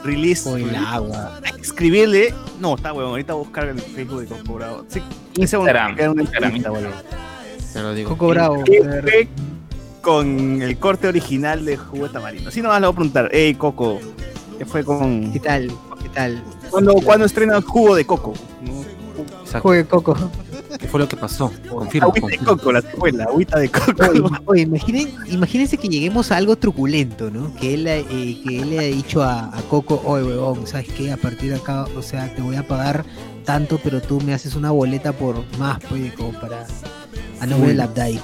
Release. O el agua. Hay que escribirle. No, está huevón. Ahorita voy a buscar el Facebook de Coco Bravo. Sí, Instagram. Te lo digo. Coco Bravo. ¿Qué fue con el corte original de Jugo de Tamarindo? Así nomás le voy a preguntar. Ey, Coco, ¿qué fue con. ¿Qué tal? ¿Qué tal? ¿Cuándo, ¿cuándo estrena Jugo de Coco? Exacto. Juegue Coco. ¿Qué fue lo que pasó? Confirmo. Agüita de confirmo. Coco, la secuela, agüita de Coco. Oye, oye, imaginen, imagínense que lleguemos a algo truculento, ¿no? Que él, eh, que él le ha dicho a, a Coco, oye, huevón, ¿sabes qué? A partir de acá, o sea, te voy a pagar tanto, pero tú me haces una boleta por más, pues, como para... A de Updike.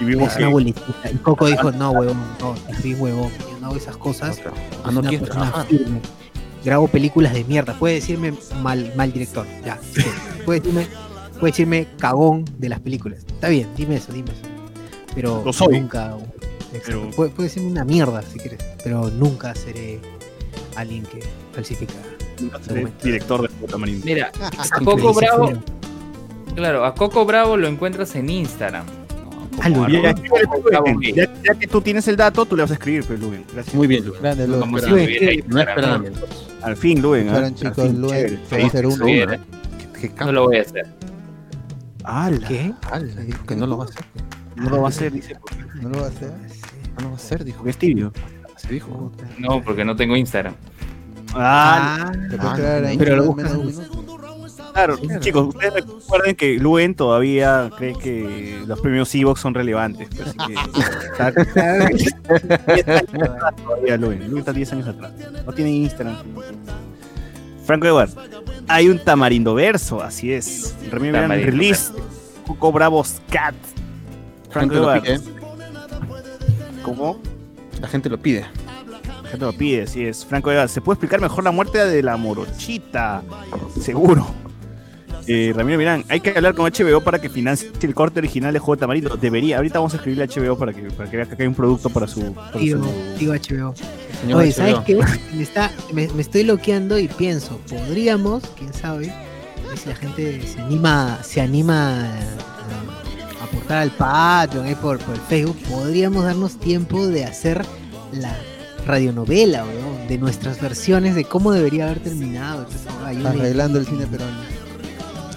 Y vimos una boletita. Y Coco dijo, no, huevón, no, bien, huevón, yo no hago esas cosas. Ah, no una quieres persona trabajar. firme. Grabo películas de mierda. Puede decirme mal, mal director. Ya. sí. Puede decirme, puede decirme cagón de las películas. Está bien, dime eso, dime eso. Pero Lo soy. nunca. Pero- Puede, puede decirme una mierda si quieres. Pero nunca seré alguien que falsifica. documentos. Director de Tamarindo. Mira, a Increíble, Coco Bravo. Claro, a Coco Bravo lo encuentras en Instagram. Ah, Como Ya, ya, ya que tú tienes el dato, tú le vas a escribir, pues, Luen. Gracias. Muy bien, Luen. Grande, Luen. Como estuviera ahí, No mí. Al fin. Esperan, ¿ah? Al chicos, chévere. se va a hacer uno. Qué No lo voy a hacer. ¡Hala! ¿Qué? Ala, dijo que no lo va a hacer. No lo va a hacer, dice. No lo va a hacer. No lo va a hacer, dijo. Porque es tibio. Se dijo. No, porque no tengo Instagram. Ah, Ah, ahí pero lo buscas claro. Chicos, ustedes recuerden que Luen todavía cree que los premios Evox son relevantes. Así que, está 10 años atrás todavía Luen. Luen está 10 años atrás. No tiene Instagram. Franco Edward. Hay un tamarindo verso, así es. Remy Verán, Tamarindo release. Coco Bravos Cat. Franco Edward. pide. ¿Cómo? La gente lo pide. La gente lo pide, sí es. Franco Edward, ¿se puede explicar mejor la muerte de la morochita? Seguro. Eh, Ramiro Mirán, hay que hablar con HBO para que financie el corte original de Juego de Tamarindo. Debería, ahorita vamos a escribirle a HBO para que, para que vea que acá hay un producto para su. para su- tío HBO. Señor Oye, HBO. ¿sabes qué? Me, está, me, me estoy bloqueando y pienso, podríamos, quién sabe, a ver si la gente se anima, se anima a, a aportar al Patreon ahí por, por el Facebook, podríamos darnos tiempo de hacer la radionovela, weón, de nuestras versiones de cómo debería haber terminado. Entonces, Arreglando el cine peruano.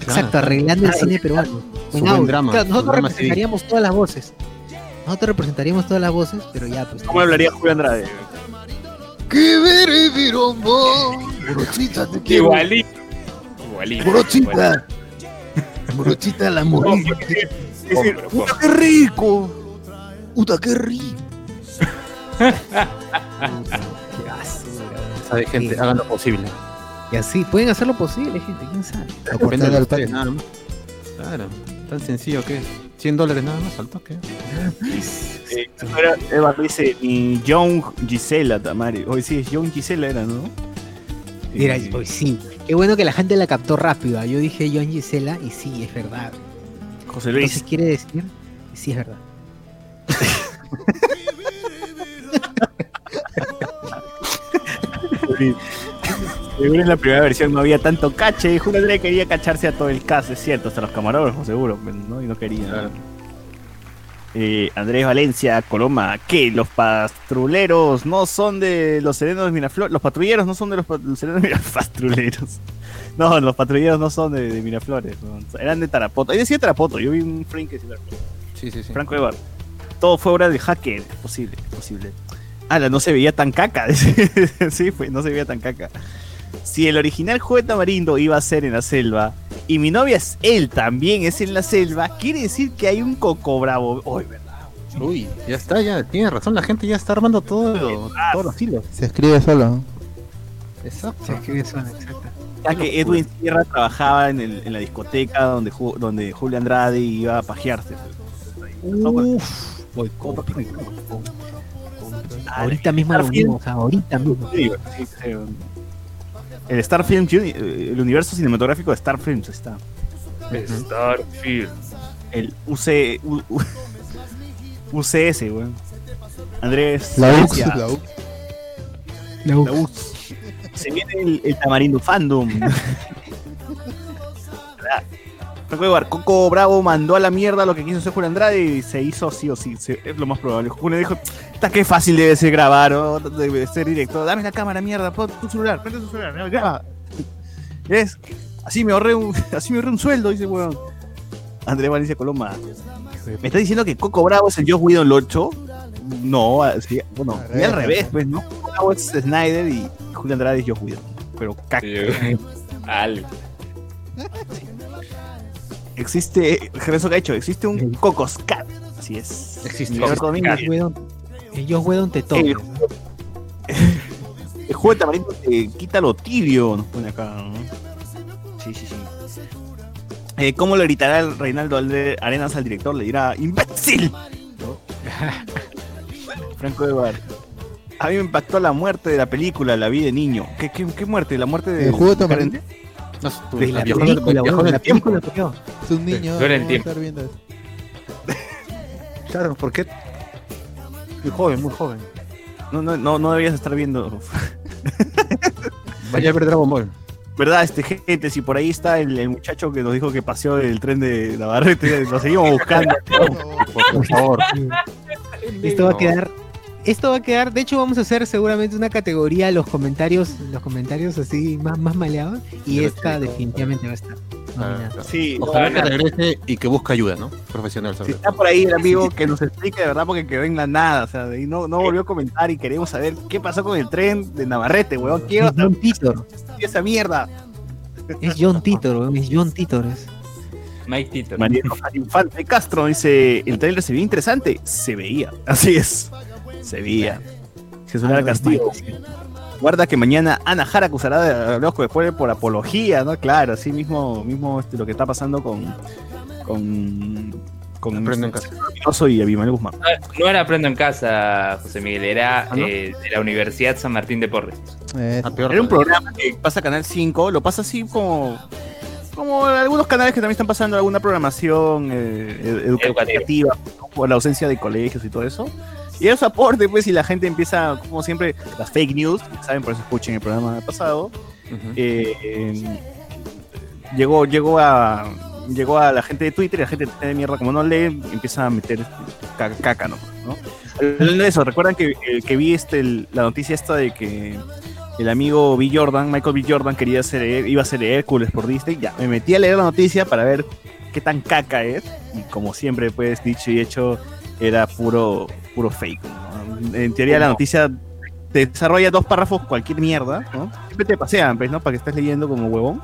Exacto, arreglando el cine peruano. En buen audio. drama, Claro, nosotros drama representaríamos todas las voces. Nosotros representaríamos todas las voces, pero ya pues. ¿Cómo hablaría Julio Andrade? ¡Qué veré, virombo! Morochita, te quiero. Igualito. Igualito. Morochita. Morochita, la morrilla. Es decir, Pero, puta, qué rico. Puta, qué rico. Sabe, gente, hagan lo posible. Y así, pueden hacer lo posible, gente, quién sabe. Depende Aportar de al ustedes, Patreon. nada más. Claro, tan sencillo que es. 100 dólares nada más, al toque. Eh, Eva dice, mi Young Gisela Tamari. Hoy sí, Young Gisela era, ¿no? Mira, Eh, hoy sí. Qué bueno que la gente la captó rápido. ¿ah? Yo dije John Gisela y sí, es verdad. José Luis. Entonces quiere decir, sí es verdad. Seguro en la primera versión no había tanto cache. Julio Andrés quería cacharse a todo el caso, es cierto, hasta los camarógrafos, seguro, pues, ¿no? Y no quería. Eh, Andrés Valencia, Coloma, ¿qué? Los pastruleros no son de los serenos de Miraflores. Los patrulleros no son de los, los serenos de Miraflores. No, los patrulleros no son de, de Miraflores. no, Eran de Tarapoto. Ahí decía Tarapoto. Yo vi un frame que decía. Sí, sí, sí. Franco Evar. Todo fue obra de hacker. Es posible, es posible. Ala, no se veía tan caca. sí, fue, no se veía tan caca. Si el original de Tamarindo iba a ser en la selva y mi novia es él también es en la selva, quiere decir que hay un coco bravo hoy, ¿verdad? Uy, ya está, ya tiene razón, la gente ya está armando todo, todos los hilos. Se escribe solo. Exacto. Se escribe sola, exacto. Ya que Edwin Sierra trabajaba en, el- en la discoteca donde, donde Julio Andrade iba a pajearse. Uf, Ahorita mismo lo unimos, ahorita mismo. Sí, sí, sí. El Star Films, Uni- el universo cinematográfico de Star Films está. Starfield. El UC, U- U- UCS, weón. Andrés. La UX, García. la UX. La La UX. Se viene el, el Tamarindo Fandom. Recuerdo, Coco Bravo mandó a la mierda lo que quiso hacer Julio Andrade y se hizo sí o sí. se- es lo más probable. Julio dijo: "Ta, qué fácil debe ser grabar o debe ser directo. Dame la cámara, mierda, pon tu celular, prende tu celular, graba. ¿Ves? Así me ahorré un, así me ahorré un sueldo, dice weón. Andrés Valencia Coloma. ¿Me estás diciendo que Coco Bravo es el Josh Whedon el 8? No, así, bueno, y al revés, pues, ¿no? Coco Bravo es Snyder y Julio Andrade es Josh Whedon. Pero caca. Al. Existe, Gerson que ha hecho, existe un Cocos Cat. Así es. Existe. Wedon- Ellos Wedon te El, tocan. el juego de tamarindo te quita lo tibio, nos pone acá. ¿no? Sí, sí, sí. Eh, ¿Cómo le gritará el Reinaldo Alde- Arenas al director? Le dirá, ¡imbécil! ¿No? Franco Evar. A mí me impactó la muerte de la película, la vi de niño. ¿Qué, qué, qué muerte? ¿La muerte de El juego de tamarindo. No, De la el- película, el la película pegó. Es un niño. Yo era el ¿cómo va a tiempo. estar viendo eso? Claro, ¿por qué? Muy joven, muy joven. No, no, no, no deberías estar viendo. Vaya a ver Dragon Ball. ¿Verdad, este gente? Si por ahí está el, el muchacho que nos dijo que paseó el tren de Navarrete, lo seguimos buscando. Por favor. Esto va a quedar. Esto va a quedar. De hecho, vamos a hacer seguramente una categoría los comentarios, los comentarios así más, más maleados. Y esta definitivamente va a estar. Ah, Sí, Ojalá que regrese y que busque ayuda, ¿no? Profesional Si sobre está por ahí el amigo que nos explique de verdad porque quedó en la nada, o sea, de ahí no, no volvió a comentar y queremos saber qué pasó con el tren de Navarrete, weón. Quiero Es John Titor. esa mierda. Es John Titor, weón, es John Titor. es. Mike Tito. María Infante Castro dice, el trailer se veía interesante. Se veía, así es. Se veía. Jesús Lara Castillo. Guarda que mañana Ana Jara acusará de loco después por apología, ¿no? Claro, así mismo, mismo este, lo que está pasando con con con Aprendo en casa. Oso y Abimael Guzmán. No era Aprendo en Casa, José Miguel, era ¿Ah, no? eh, de la Universidad San Martín de Porres. Eh, Ah, Era un programa que pasa Canal 5, lo pasa así como como algunos canales que también están pasando alguna programación eh, ed- educativa ¿no? por la ausencia de colegios y todo eso. Y eso aporte, pues, y la gente empieza, como siempre, las fake news, saben, por eso escuchen el programa pasado. Eh, eh, llegó, llegó a llegó a la gente de Twitter y la gente de mierda, como no lee, empieza a meter ca- caca, ¿no? ¿no? Hablando de eso, recuerdan que, eh, que vi este, el- la noticia esta de que el amigo B. Jordan, Michael B. Jordan, quería ser, iba a ser Hércules por Disney. Ya, me metí a leer la noticia para ver qué tan caca es. Y como siempre, pues, dicho y hecho, era puro, puro fake. ¿no? En teoría, la noticia te desarrolla dos párrafos, cualquier mierda, ¿no? Siempre te pasean, pues, ¿no? Para que estés leyendo como huevón.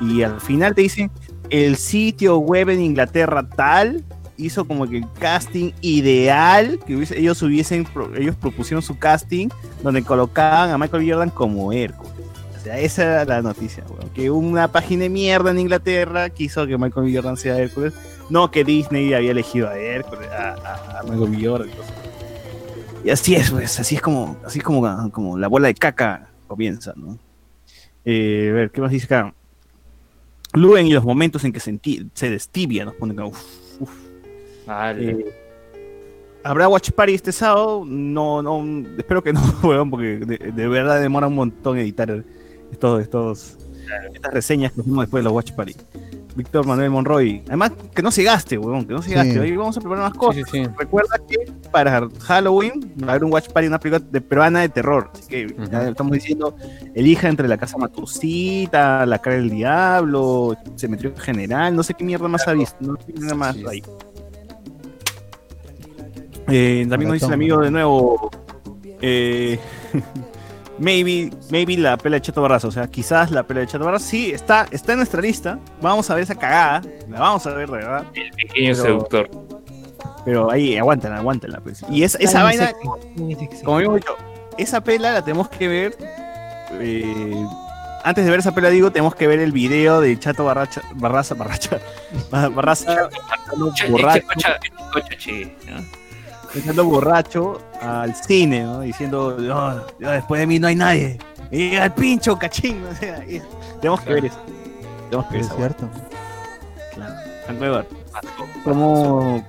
Y al final te dicen, el sitio web en Inglaterra tal hizo como que el casting ideal, que hubiese- ellos hubiesen, ellos propusieron su casting donde colocaban a Michael. Jordan como Hércules. O sea, esa era la noticia, weón. Que una página de mierda en Inglaterra quiso que Michael. Jordan sea Hércules. No que Disney había elegido a Hércules, a, a- a. Y así es, pues, así es como, así es como, como la bola de caca comienza, ¿no? Eh, a ver, ¿qué más dice acá? Luen y los momentos en que se, se destibia, nos ponen acá, uf, uf. Vale. Eh, ¿Habrá Watch Party este sábado? No, no, espero que no, weón, porque de, de verdad demora un montón editar estos, estos, estas reseñas que hacemos después de los Watch Party. Víctor Manuel Monroy. Además, que no se gaste, weón, que no se Sí. gaste. Hoy vamos a preparar más cosas. Sí, sí, sí. Recuerda que para Halloween va a haber un Watch Party, una película de peruana de terror. Así que ya estamos diciendo, elija entre la casa Matusita, la cara del diablo, cementerio general, no sé qué mierda más ha visto, no sé qué mierda más hay. Eh, también nos dice el amigo de nuevo. eh, maybe, maybe la pela de Chato Barraza. O sea, quizás la pela de Chato Barraza sí está, está en nuestra lista. Vamos a ver esa cagada. La vamos a ver, de verdad. El pequeño Pero- seductor. Pero ahí, aguántenla, aguántenla. Pues. Y esa, vaina, como habíamos dicho, esa pela la tenemos que ver. eh, antes de ver esa pela, digo, tenemos que ver el video de Chato Barracha, Barraza, Barracha, Barraza. Echando borracho al cine, ¿no? Diciendo, "No, no, después de mí no hay nadie. Y el pincho, cachín. O sea, y- tenemos que ver eso. Tenemos que ver Es eso. cierto. Ver. ¿Cómo,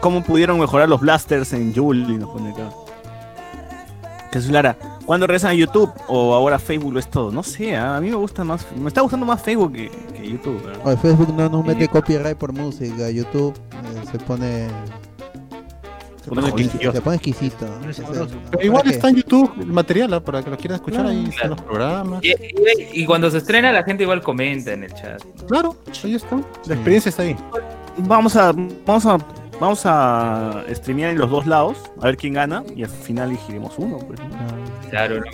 ¿Cómo pudieron mejorar los blasters en Joule? Y nos pone acá. Jesús Lara, ¿cuándo regresan a YouTube? ¿O ahora Facebook lo es todo? No sé, ah, a mí me gusta más, me está gustando más Facebook que, que YouTube. ¿verdad? Oye, Facebook no nos mete copyright por música. YouTube eh, se pone. Se pone se, exquisito. se pone exquisito. O sea, Pero igual está en YouTube el material, ¿ah? para que lo quieran escuchar, ahí están Claro. los programas. Y, y- y cuando se estrena, la gente igual comenta en el chat. Claro, ahí está. La experiencia está ahí. Vamos a, vamos a, vamos a streamear en los dos lados, a ver quién gana, y al final elegiremos uno. Pues. Claro, ¿no?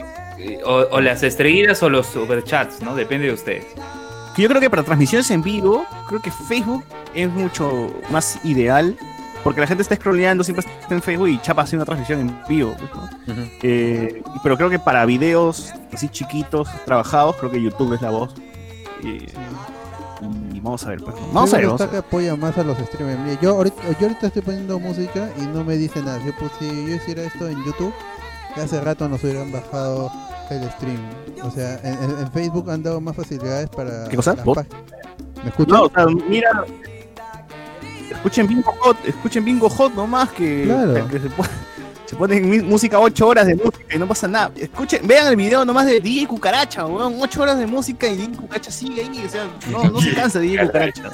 O, o las estrellitas o los superchats, ¿no? Depende de ustedes. Que yo creo que para transmisiones en vivo, creo que Facebook es mucho más ideal. Porque la gente está scrolleando, siempre está en Facebook y chapa hace una transmisión en vivo. ¿no? Eh, pero creo que para videos así chiquitos, trabajados, creo que YouTube es la voz. Eh, y vamos a ver, pues. Vamos a ver. Vamos a ver. que apoya más a los streamers. Yo ahorita, yo ahorita estoy poniendo música y no me dice nada. Yo, pues, si yo hiciera esto en YouTube, ya hace rato nos hubieran bajado el stream. O sea, en, Facebook han dado más facilidades para. ¿Qué cosa? ¿Me escuchan? No, o sea, mira. Escuchen Bingo Hot, escuchen Bingo Hot nomás que, Claro. que se, pone- se ponen música 8 horas de música y no pasa nada. Escuchen, vean el video nomás de DJ Cucaracha, weón, 8 horas de música y DJ Cucaracha sigue ahí, o sea, no, no se cansa DJ Cucaracha.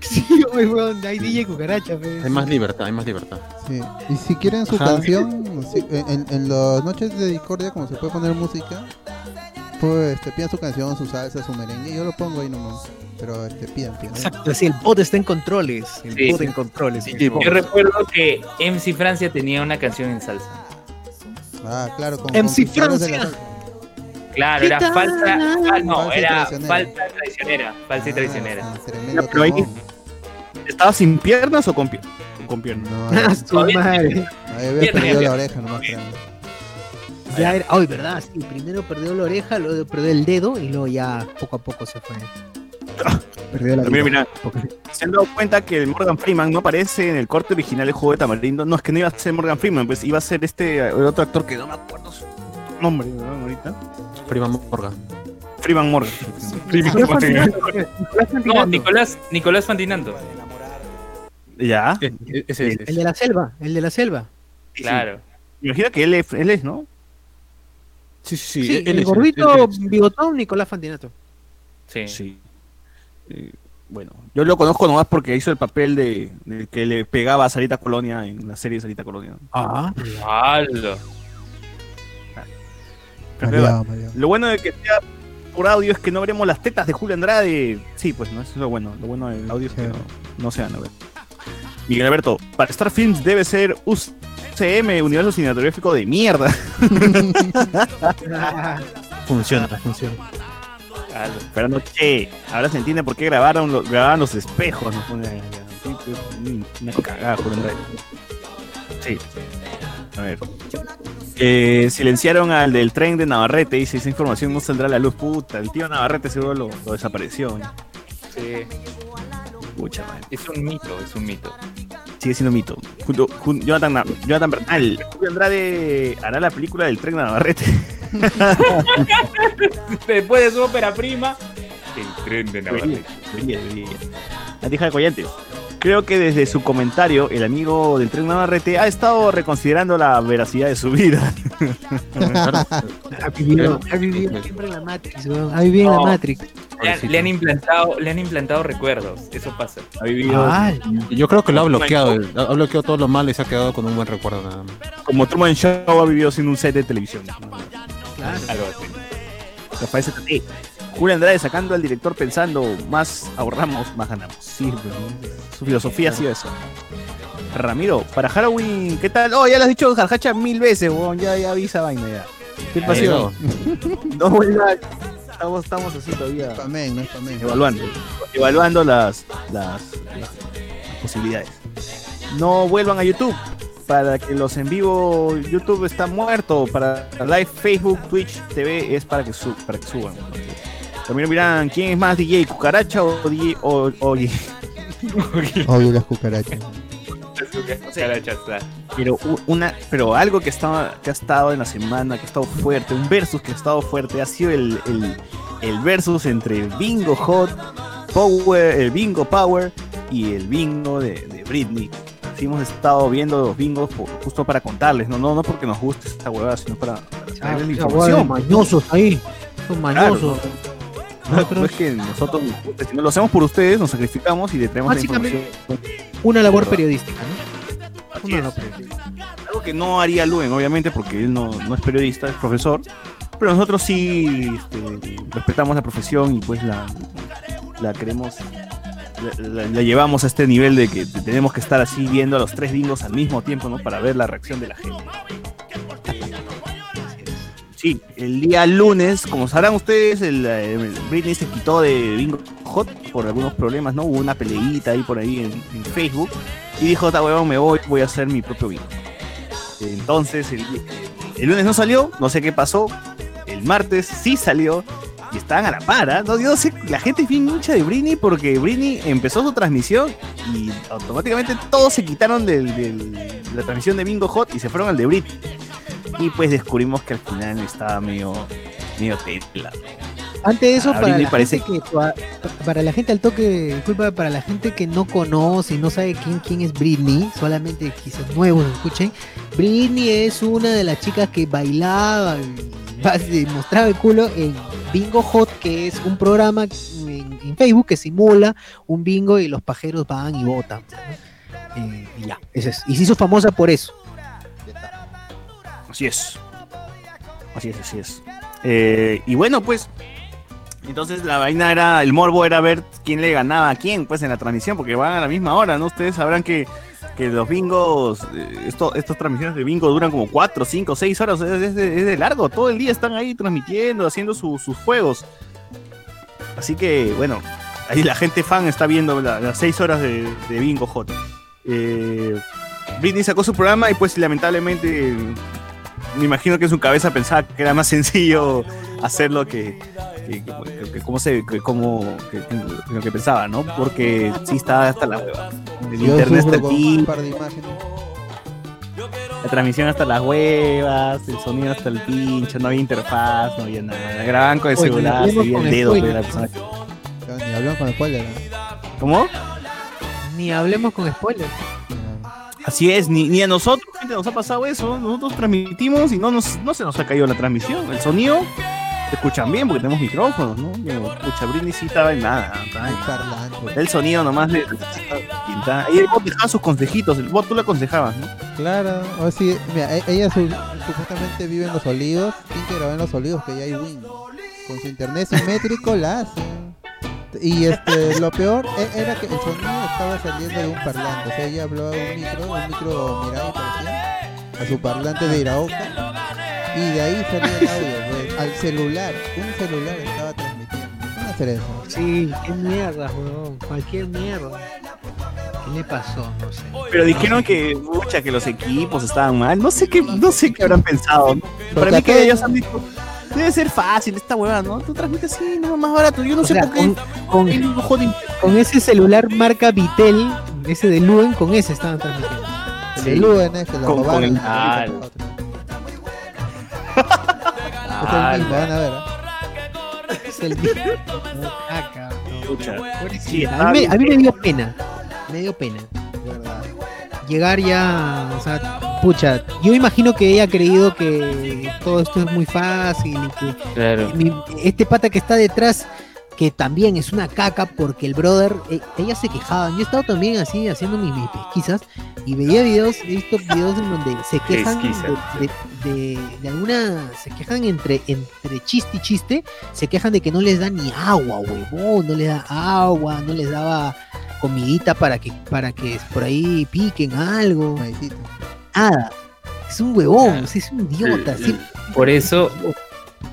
Sí, oye, weón, hay DJ cucaracha, pues. Hay más libertad, hay más libertad. Sí. Y si quieren su Ajá. canción, sí, en, en- las noches de discordia, como se puede poner música, pues este, pidan su canción, su salsa, su merengue, yo lo pongo ahí nomás. Pero este, pidan, pidan. Exacto, sí, el bot está en controles. El Sí, bot sí. en controles. Yo recuerdo que MC Francia tenía una canción en salsa. Ah, claro, con, MC con Francia. Claro, era falsa. ah, no, Falsa y era traicionera. falsa traicionera. Falsa y traicionera. Ah, tremendo Pero ahí-. ¿Estaba sin piernas o con, o con piernas? No, Ah, ahí- su madre. había perdido la oreja nomás. Ya era, ay, verdad, sí, primero perdió la oreja, luego perdió el dedo y luego ya poco a poco se fue. Perdió la Mira, vida. mira, se han dado cuenta que el Morgan Freeman no aparece en el corte original del juego de Tamarindo. No, es que no iba a ser Morgan Freeman, pues iba a ser este el otro actor que no me acuerdo su nombre ¿no? ahorita. Prima Morgan. Freeman Morgan. No, Nicolás, Nicolás Fantinando. Ya. E- Ese. El de la selva, el de la selva. Claro. Imagina que él es, él es, ¿no? Sí, sí, Sí, él el es- gordito él bigotón Nicolás Fantinato. Sí. Sí. Eh, bueno, yo lo conozco nomás porque hizo el papel de, de que le pegaba a Sarita Colonia en la serie Sarita Colonia. Ah. Mareado. Lo bueno de que sea por audio es que no veremos las tetas de Julio Andrade. Sí, pues no, eso es lo bueno. Lo bueno del audio es que no, no se van a ver. Miguel Alberto, para Star Films debe ser UCM, Universo Cinematográfico de mierda. Funciona, funciona. Pero no, che, ahora se entiende por qué grabaron, lo- grababan los espejos. ¿no? Mm, Una cagada, Julio Andrade. Sí. A ver. Eh, silenciaron al del tren de Navarrete. Dice: Esa información no saldrá a la luz. Puta, el tío Navarrete seguro lo, lo desapareció. ¿eh? Sí. Pucha. Es un mito, es un mito. Sigue siendo mito. Junto, jun- Jonathan, Na- Jonathan Bernal. Julio Andrade hará la película del tren de Navarrete. Después de su ópera prima, el tren de Navarrete. Debería, debería. La tija de Collantes. Creo que desde su comentario, el amigo del tren Navarrete ha estado reconsiderando la veracidad de su vida. Ha vivido, ha vivido siempre en la Matrix, weón. Ha vivido en No. la Matrix. Le han, le han implantado, le han implantado recuerdos. Eso pasa. Ha vivido Ah, Yo creo que lo ha bloqueado. Ha bloqueado todo lo malo y se ha quedado con un buen recuerdo nada más. como Truman Show ha vivido sin un set de televisión. claro. Algo así. Rafael. Julio Andrade sacando al director pensando, más ahorramos, más ganamos. Sí, su filosofía ha sido eso. Ramiro, para Halloween, ¿qué tal? Oh, ya lo has dicho Jarjacha mil veces, weón. Ya, ya vi esa vaina ya. ¿Qué pasó? No vuelva. Estamos, estamos así todavía. No. Evaluando. Evaluando las, las, las posibilidades. No vuelvan a YouTube. Para que los en vivo, YouTube está muerto. Para live Facebook, Twitch, TV es para que, su- para que suban. También miran quién es más DJ, Cucaracha o DJ o, o- Odio las cucarachas. Pero una, pero algo que estaba, que ha estado en la semana, que ha estado fuerte, un versus que ha estado fuerte, ha sido el, el, el versus entre Bingo Hot, Power, el Bingo Power y el Bingo de, de Britney. Sí hemos estado viendo los bingos por- justo para contarles, no, no, no porque nos guste esta huevada, sino para, para traerles la información. mañosos ahí. Son mañosos. No es que nosotros nos guste, sino lo hacemos por ustedes, nos sacrificamos y le traemos la información. Una labor periodística, ¿no? Una labor periodística. Algo que no haría Luen, obviamente, porque él no, no es periodista, es profesor. Pero nosotros sí este, respetamos la profesión y pues la, la queremos, la, la- la llevamos a este nivel de que tenemos que estar así viendo a los tres bingos al mismo tiempo, ¿no? Para ver la reacción de la gente. Sí, el día lunes, como sabrán ustedes, el, eh, Britney se quitó de Bingo Hot por algunos problemas, ¿no? Hubo una peleita ahí por ahí en, Facebook y dijo, esta huevón me voy, voy a hacer mi propio bingo. Entonces, el, lunes no salió, no sé qué pasó. El martes sí salió y estaban a la para. No, yo sé, la gente es bien hincha de Britney porque Britney empezó su transmisión y automáticamente todos se quitaron de la transmisión de Bingo Hot y se fueron al de Britney. Y pues descubrimos que al final estaba medio, medio tela. Antes de eso, para la, parece gente que, pa- para la gente al toque, disculpa, para la gente que no conoce y no sabe quién, quién es Britney, solamente quizás nuevos escuchen, Britney es una de las chicas que bailaba, y mostraba el culo en Bingo Hot, que es un programa en, en Facebook que simula un bingo y los pajeros van y votan. ¿no? Eh, y ya, ese es. Y se hizo famosa por eso. Así es. Así es, así es. Eh, y bueno, pues. Entonces la vaina era. El morbo era ver quién le ganaba a quién, pues en la transmisión, porque van a la misma hora, ¿no? Ustedes sabrán que, que los bingos. eh, esto, estas transmisiones de bingo duran como 4, 5, 6 horas. Es, es de, es de largo. Todo el día están ahí transmitiendo, haciendo su- sus juegos. Así que, bueno. Ahí la gente fan está viendo la- las 6 horas de, de bingo J. Eh, Britney sacó su programa y pues lamentablemente me imagino que en su cabeza pensaba que era más sencillo hacerlo que, que, que- que como se que como que, que lo que pensaba, ¿no? Porque sí está hasta la hueva. El Yo internet está aquí, la transmisión hasta las huevas, el sonido hasta el pincho, no había interfaz, no había nada. Grababan con el Oye, celular, se veía con el dedo de la persona. Ni hablamos con spoiler. ¿no? ¿Cómo? Ni hablemos con spoilers. Así es, ni, ni a nosotros, gente, nos ha pasado eso. Nosotros transmitimos y no, nos, no se nos ha caído la transmisión. El sonido se escuchan bien porque tenemos micrófonos, ¿no? Pero, Escucha, Britney sí estaba en nada. estaba en- El sonido nomás le. Y el bot dejaba sus consejitos. El bot tú le aconsejabas, ¿no? Claro, o sí, mira, e- ella su- supuestamente vive en los olivos, tiene que grabar en los olivos, que ya hay Win. Con su internet simétrico la hace. Y este, lo peor e- era que el sonido estaba saliendo de un parlante, o sea, ella hablaba de un micro, un micro Mirai parecía, a su parlante de Iraoka, y de ahí salía el audio, pues, al celular, un celular estaba transmitiendo. ¿Cómo hacer eso? Sí, qué mierda, weón. Cualquier mierda. ¿Qué le pasó? No sé. Pero dijeron que, mucha, que los equipos estaban mal. No sé qué, no sé qué habrán pensado. ¿no? Para Porque mí que ellos han dicho, debe ser fácil esta hueá, ¿no? Tú transmites así, no más barato. Yo no O sé sea, por qué. con, con- con ese celular marca Vitel, ese de Luen, con ese estaban transmitiendo. El de Luen es que lo Con- con robaron. Ah, nosotros. Es el mismo, van a ver. ¿ah? Es el mismo. Ah, cabrón. Sí, a, mí, me- a mí me dio pena. Me dio pena. de verdad. Llegar ya, o sea, pucha, yo imagino que ella ha creído que todo esto es muy fácil y que Claro. mi- este pata que está detrás, que también es una caca porque el brother, eh, ella se quejaba. Yo he estado también así haciendo mis, mis pesquisas y veía videos, he visto videos en donde se quejan de, de- de alguna, se quejan entre, entre chiste y chiste, se quejan de que no les da ni agua, huevón, no les da agua, no les daba comidita para que, para que por ahí piquen algo. Nada. Es un huevón, es un idiota. Sí. Por eso,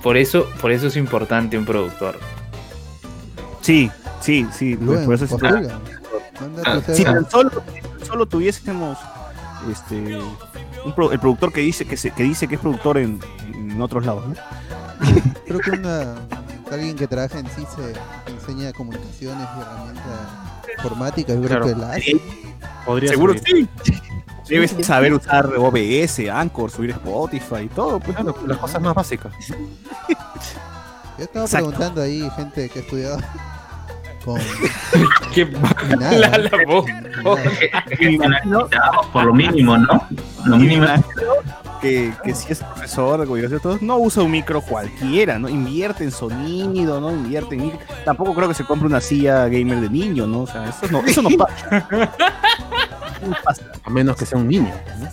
por eso, por eso es importante un productor. Sí, sí, sí. por- eso es. Manda tu Si tan solo, si tan solo tuviésemos este, un pro- el productor que dice que, se- que dice que es productor en, en otros lados, ¿no? Creo que una, alguien que trabaja en sí se enseña comunicaciones y herramientas informáticas. Yo creo Claro. que la hace. Podría Seguro servir. sí. Debes saber usar OBS, Anchor, subir Spotify y todo. Pues. Claro, las cosas más básicas. Yo estaba Exacto. preguntando ahí gente que ha estudiado con Qué nada. la, la voz. Por lo mínimo, ¿no? Lo mínimo. Que, que si es profesor de comunicación, todo, no usa un micro cualquiera, ¿no? Invierte en sonido, ¿no? Invierte en micro. Tampoco creo que se compre una silla gamer de niño, ¿no? O sea, eso no, eso no pasa. No pasa. A menos que sea un niño. ¿no?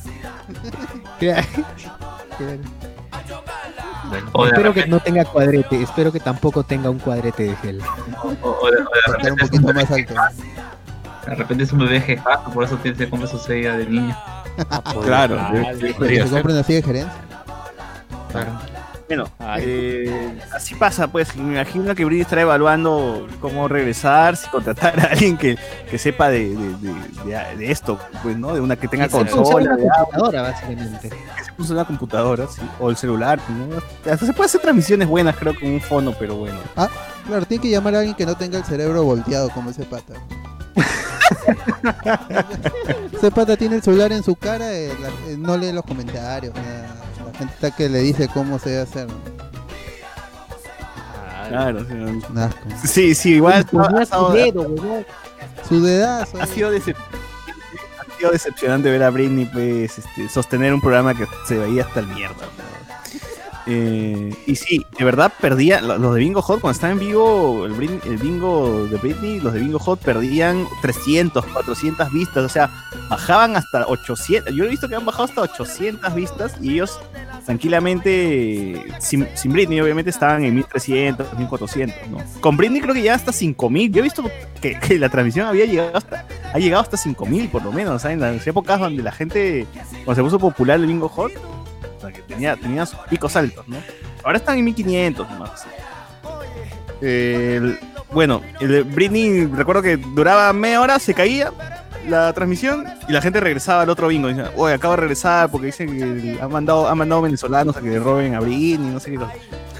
O Espero que no tenga cuadrete, espero que tampoco tenga un cuadrete de gel. o- o de- o de Estar un repente poquito más alto. De repente es un bebé jefazo, por eso tiene que comprar su silla de niño. Claro. Se una silla de gerencia. Bueno, eh, así pasa, pues. Me imagino que Britney estará evaluando cómo regresar, si contratar a alguien que, que sepa de, de, de- de- de esto, pues, ¿no? De una que tenga Que se puso consola, una computadora, básicamente. que se puso una computadora, sí, o el celular, ¿no? Hasta se puede hacer transmisiones buenas, creo, con un fono, pero bueno. Ah, claro, tiene que llamar a alguien que no tenga el cerebro volteado como ese pata. ese pata tiene el celular en su cara, eh, la- eh, no lee los comentarios, nada. la gente está que le dice cómo se debe hacer. ¿no? Claro, o sea, Un asco. Sí, sí, igual Ponía su dedo, huevón. Su dedazo. ha sido decep- ha sido decepcionante ver a Britney pues, este, sostener un programa que se veía hasta el mierda. ¿no? Eh, y sí, de verdad perdía lo- los de Bingo Hot cuando estaba en vivo el, Bingo de Britney, los de Bingo Hot perdían 300, 400 vistas, o sea, bajaban hasta 800. Yo he visto que han bajado hasta 800 vistas y ellos tranquilamente, sin, Britney obviamente estaban en 1300, 1400, ¿no? Con Britney creo que ya hasta 5000. Yo he visto que, la transmisión había llegado hasta, ha llegado hasta 5000 por lo menos, en las épocas donde la gente, cuando se puso popular el Bingo Hot, que tenía, tenía sus picos altos, ¿no? Ahora están en 1500 nomás. El- bueno, el Britney, recuerdo que duraba media hora, se caía la transmisión y la gente regresaba al otro bingo. Dice, oye, acabo de regresar porque dicen que han mandado, han mandado venezolanos a que le roben a Britney, no sé qué.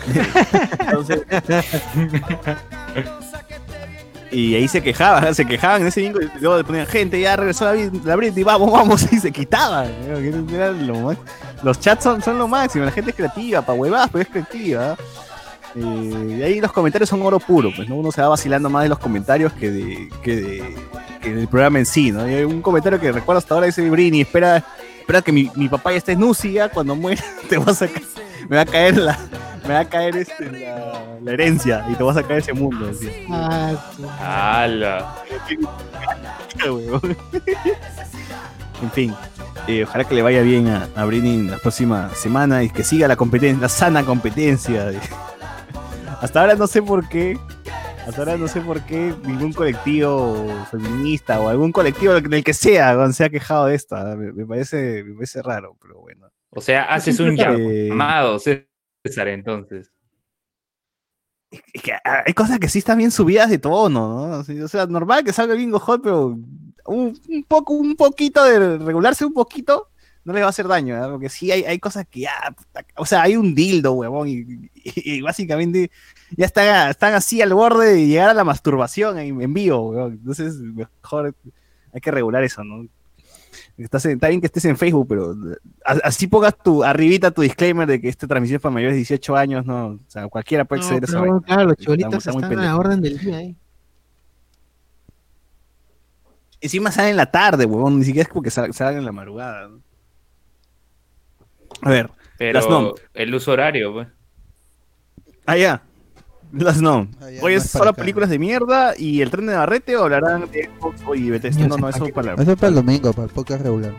Entonces, y ahí se quejaban, se quejaban en ese bingo y luego le ponían gente, ya regresó la, la Britney, vamos, vamos, y se quitaban. Era lo más- Los chats son, son lo máximo, la gente es creativa, para huevadas, pero es creativa. Eh, y ahí los comentarios son oro puro, pues ¿no? uno se va vacilando más de los comentarios que, de, que, de- que del programa en sí, ¿no? Y hay un comentario que recuerdo hasta ahora dice Brini, espera, espera que mi, mi papá ya esté en UCI, ya cuando muera te vas a me va a caer la, me va a caer este, la, la herencia y te vas a caer ese mundo. Ah, ¡Hala! Huevón. en fin, eh, ojalá que le vaya bien a, a Britney la próxima semana y que siga la competencia, la sana competencia. de- Hasta ahora no sé por qué, hasta ahora no sé por qué ningún colectivo feminista o algún colectivo en el que sea se ha quejado de esta. Me, me parece, me parece raro, pero bueno. O sea, haces un Eh, llamado, César, entonces. es que ah, hay cosas que sí están bien subidas de tono, ¿no? O sea, normal que salga bingo hot, pero un, un poco, un poquito de regularse un poquito no le va a hacer daño, ¿no? Porque sí hay, hay cosas que ya, o sea, hay un dildo, huevón, y, y- y básicamente ya están, están así al borde de llegar a la masturbación en, en vivo, huevón. Entonces, mejor hay que regular eso, ¿no? Estás en- está bien que estés en Facebook, pero a- así pongas tu, arribita tu disclaimer de que esta transmisión es para mayores de 18 años, ¿no? O sea, cualquiera puede No, acceder a esa pero, vaina. claro, los Está muy- chibolitos está muy están a la orden del día, ¿eh? Encima sale en la tarde, huevón, ni siquiera es porque sal- salgan en la madrugada. ¿no? A ver, las nom. El uso horario, pues. Ah, ya. Las nom. Ah, ya, Hoy no es es para solo acá. películas de mierda y el tren de Navarrete o hablarán de Xbox y Bethesda. No, no, eso para Eso es para el domingo, para el podcast regular.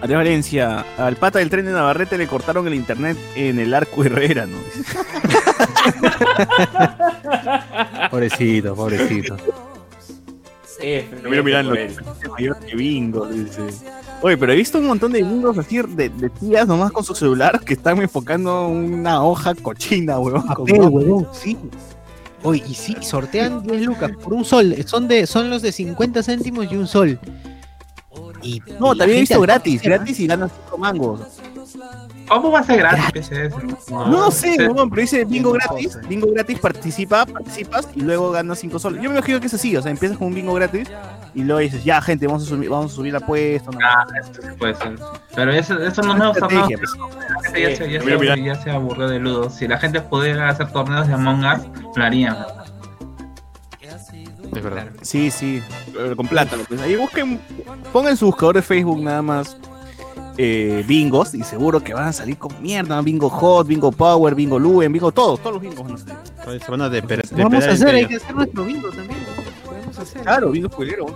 Andrés Valencia, al pata del tren de Navarrete le cortaron el internet en el arco Herrera, ¿no? Pobrecito, pobrecito. Sí, Mira, mirando. por él. Mayor que bingo, dice. Oye, pero he visto un montón de bingos así de, de tías nomás con su celular que están enfocando una hoja cochina, weón. con Papel, huevón, sí. Oye, y sí, sortean 10 lucas por un sol. Son de, son los de 50 céntimos y un sol. Y, No, también he visto gratis, gratis y ganas 5 mangos. ¿Cómo va a ser gratis? ¿Qué es eso? No sé, Sí. weón, pero dice bingo gratis, bingo gratis, participa, participas y luego ganas 5 soles. Yo me imagino que es así, o sea, empiezas con un bingo gratis y luego dices, ya gente, vamos a subir, vamos a subir la apuesta. ¿no? Ah, esto sí puede ser. Pero eso, eso no es nuevo torneo. Estrategia, La gente ya, se, ya, Mira, se, mira. ya se aburrió de Ludo. Si la gente pudiera hacer torneos de Among Us, lo harían. Es verdad. Sí, sí, pero con plátano. Pues ahí busquen, pongan su buscador de Facebook nada más eh, bingos y seguro que van a salir con mierda. Bingo Hot, Bingo Power, Bingo Luen, Bingo todos, todos los bingos van a salir. Se van a deper- Vamos a hacer, hay que hacer nuestro bingo también. Podemos hacer. Claro, bingo spoilero.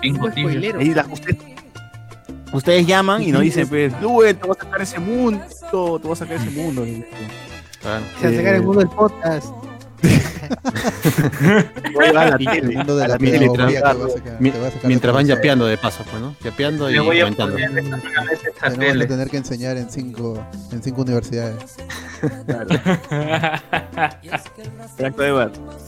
Bingo spoilero. Ahí la- usted- ustedes llaman y nos dicen, pues, Luen, te voy a sacar ese mundo, te voy a sacar ese mundo. Claro. Se va a sacar el mundo del podcast. A la tele, de la mientras van yapeando de paso, pues, ¿no? Yapeando y voy a comentando. Tenemos que tener que enseñar en cinco, en cinco universidades.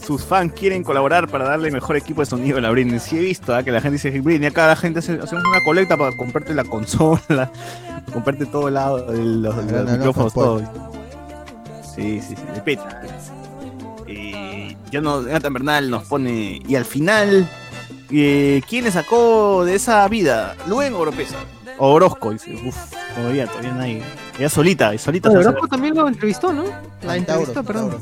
Sus fans quieren colaborar para darle mejor equipo de sonido a la Britney. Sí he visto ¿ah? que la gente dice, Britney, acá la gente hace, hacemos una colecta para comprarte la consola, comprarte todo el lado, el- los, micrófonos, todo. Sí, sí, sí, de peta. Ya no, Jonathan Bernal nos pone, y al final, eh, ¿quién le sacó de esa vida? ¿Luen o Oropesa? O Orozco, dice, uff, todavía, todavía nadie. Ella solita, y solita Pero Orozco también lo entrevistó, ¿no? La entrevistó, perdón.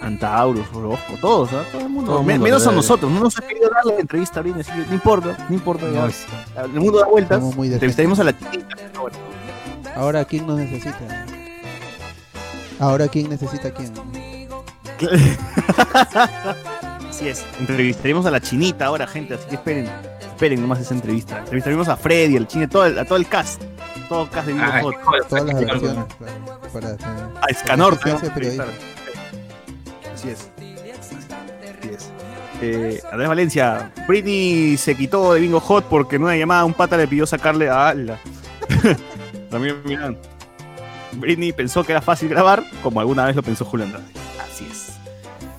Antauros, Antaurus, Orozco, todos, ¿ah? todo el mundo. Todo el Me- mundo, menos a nosotros, no nos ha querido dar la entrevista bien, así que no importa, no importa. ya. No. El mundo da vueltas. Entrevistaremos a la chiquita. Ahora, ¿quién nos necesita? Ahora, ¿quién necesita a quién? Así es, entrevistaremos a la chinita ahora, gente, así que esperen, esperen nomás esa entrevista. Entrevistaremos a Freddy, al chine, todo el, a todo el cast, todo el cast de Bingo Ah, Hot. Todas las versiones. para hacer- A Escanor, para. Así es. Así es. Eh, Andrés Valencia, Britney se quitó de Bingo Hot porque en una llamada un pata le pidió sacarle a Ala. También miran. Britney pensó que era fácil grabar, como alguna vez lo pensó Julio Andrade. Así es.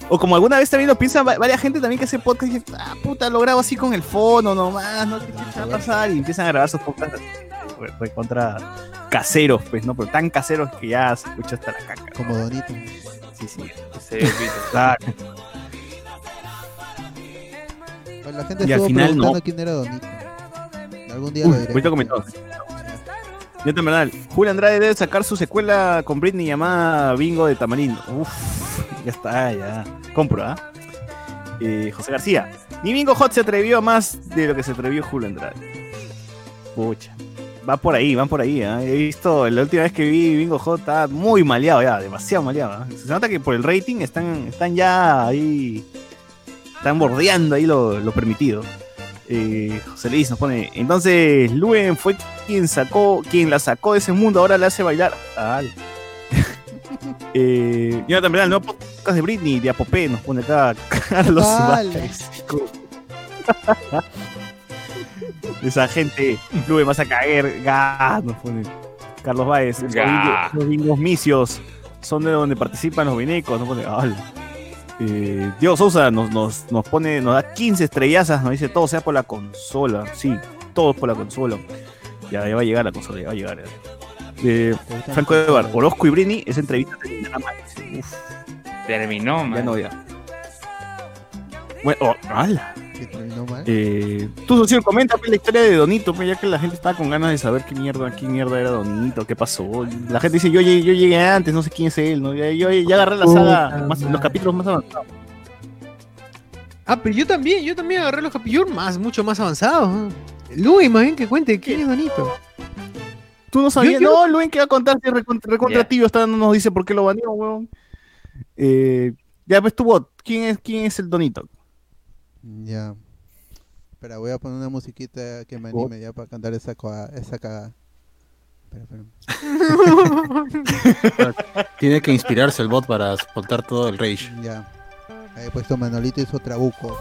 O como alguna vez también lo piensa va- varias gente también que hace podcast y dice, ah, puta, lo grabo así con el fono nomás, no sé qué va a pasar. Y empiezan a grabar sus podcasts contra caseros, pues, ¿no? Pero tan caseros que ya se escucha hasta la caca. Como Donito. Sí, sí. Sí, la gente Y al estuvo final no. preguntando quién era Donito. Algún día Uy, lo diré. ahorita. Verdad, Julio Andrade debe sacar su secuela con Britney llamada Bingo de Tamarindo. Uf, ya está, ya. Compro, ¿ah? Eh, José García. Ni Bingo Hot se atrevió a más de lo que se atrevió Julio Andrade. Pucha. Va por ahí, van por ahí, ¿ah? He visto, la última vez que vi Bingo Hot estaba muy maleado ya, demasiado maleado. ¿ah? Se nota que por el rating están, están ya ahí. Están bordeando ahí lo, lo permitido. Eh, José Luis nos pone. Entonces, Luen fue quien sacó, quien la sacó de ese mundo, ahora le hace bailar. Al. eh, Jonathan Bernal, no podcast de Britney, de Apopé, nos pone acá Carlos. Vázquez. Esa gente, Luen vas a caer, nos pone Carlos Báez. Los bingos- misios son de donde participan los vinecos, nos pone. al. Eh, Diego Sousa nos, nos, nos pone, nos da 15 estrellazas, nos dice todo sea por la consola. Sí, todo por la consola. Ya, ya va a llegar la consola, ya va a llegar. ya. Eh, Franco Evar, Orozco y Brini, esa entrevista terminará mal. Uf, Terminó, ya man. no, ya. Bueno, oh, ala. Que terminó mal. Eh, tú, Socio, comenta pues, la historia de Donito, pues, ya que la gente estaba con ganas de saber qué mierda, qué mierda era Donito, qué pasó. La gente dice, yo, llegué- yo llegué antes, no sé quién es él, ¿no? Ya, yo, ya agarré la saga, más- los capítulos más avanzados. Ah, pero yo también, yo también agarré los Hour más, mucho más avanzados. ¿no? Luis, más bien que cuente, ¿quién es Donito? Tú no sabías, Yo- yo- no, Luen que va a contar si recontra, recontra está, no nos dice por qué lo baneó, weón. Eh, ya ves tu bot, ¿quién es, quién es el Donito? Ya. Espera, voy a poner una musiquita que me anime ya para cantar esa, esa cagada. Espera, espera. Tiene que inspirarse el bot para soltar todo el rage. Ya. Ahí he puesto Manolito hizo Trabuco.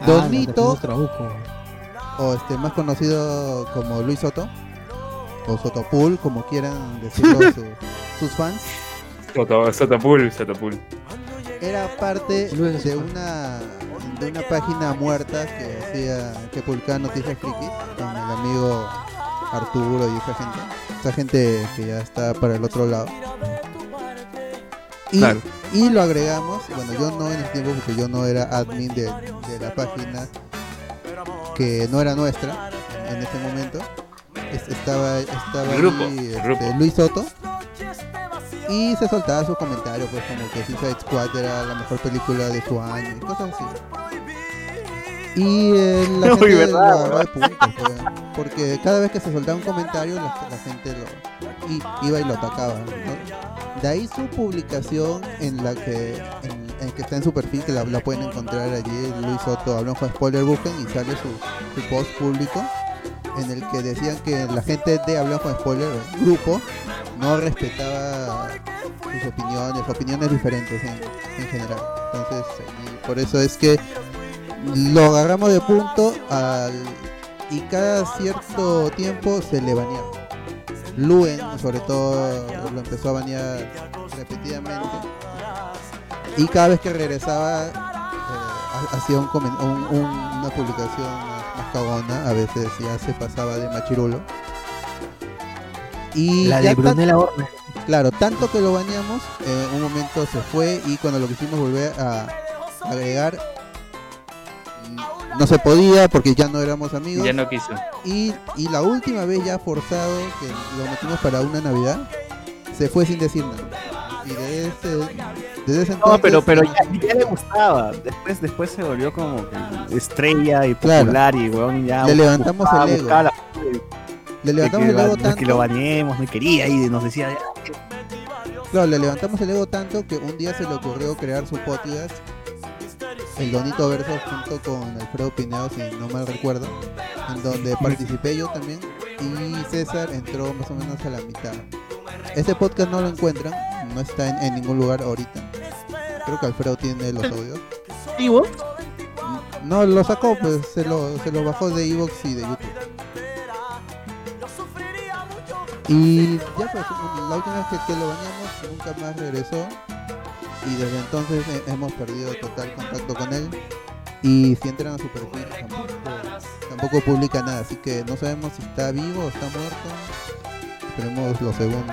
Ah, Donito, o este más conocido como Luis Soto, o Sotopool, como quieran decirlo su- sus fans, Soto- Sotopul, Sotopul. era parte de una de una página muerta que hacía que publicaba noticias frikis con el amigo Arturo y esa gente. Esa gente que ya está para el otro lado. Y, Claro. Y lo agregamos bueno yo no en el tiempo porque yo no era admin de, de la página que no era nuestra en ese momento Es- estaba estaba El grupo, ahí, el este. Luis Soto y se soltaba sus comentarios, pues como que Suicide Squad era la mejor película de su año y cosas así. Y eh, la Uy, gente verdad, lo agarró de punto, pues, porque cada vez que se soltaba un comentario la, la gente lo y- iba y lo atacaba. ¿no? De ahí su publicación en la que en, que está en su perfil, que la, pueden encontrar allí, Luis Soto habló con Spoiler Busquen y sale su, su post público en el que decían que la gente de Hablando con Spoiler, el grupo, no respetaba sus opiniones, opiniones diferentes en, en general. Entonces, y por eso es que lo agarramos de punto al, y cada cierto tiempo se le baneaba. Luen, sobre todo, lo empezó a banear repetidamente. Y cada vez que regresaba, eh, ha- hacía un un- un- una publicación más, cagona. A veces ya se pasaba de machirulo. Y La de Brunella Horner. Claro, tanto que lo bañamos, en un momento se fue y cuando lo quisimos volver a agregar, no se podía porque ya no éramos amigos. Ya no quiso. Y, y la última vez ya forzado, que lo metimos para una Navidad, se fue sin decir nada. Y de ese, desde ese entonces... No, pero, pero ya, ya le gustaba. Después, después se volvió como que estrella y Claro. popular y weón ya. Le levantamos buscaba- el ego. la- Le levantamos de el ego de tanto... que lo bañemos, no quería y nos decía. Claro, le levantamos el ego tanto que un día se le ocurrió crear su podcast, el Donito Verso, junto con Alfredo Pineo, si no mal recuerdo, en donde participé yo también y César entró más o menos a la mitad. Este podcast no lo encuentran, no está en, en ningún lugar ahorita. Creo que Alfredo tiene los audios. No, lo sacó, pues se lo, se lo bajó de Evox y de YouTube. Y ya pues, la última vez que, que lo bañamos nunca más regresó. Y desde entonces he- hemos perdido total contacto con él. Y si entran a su perfil tampoco, tampoco publica nada. Así que no sabemos si está vivo o está muerto. Esperemos lo segundo.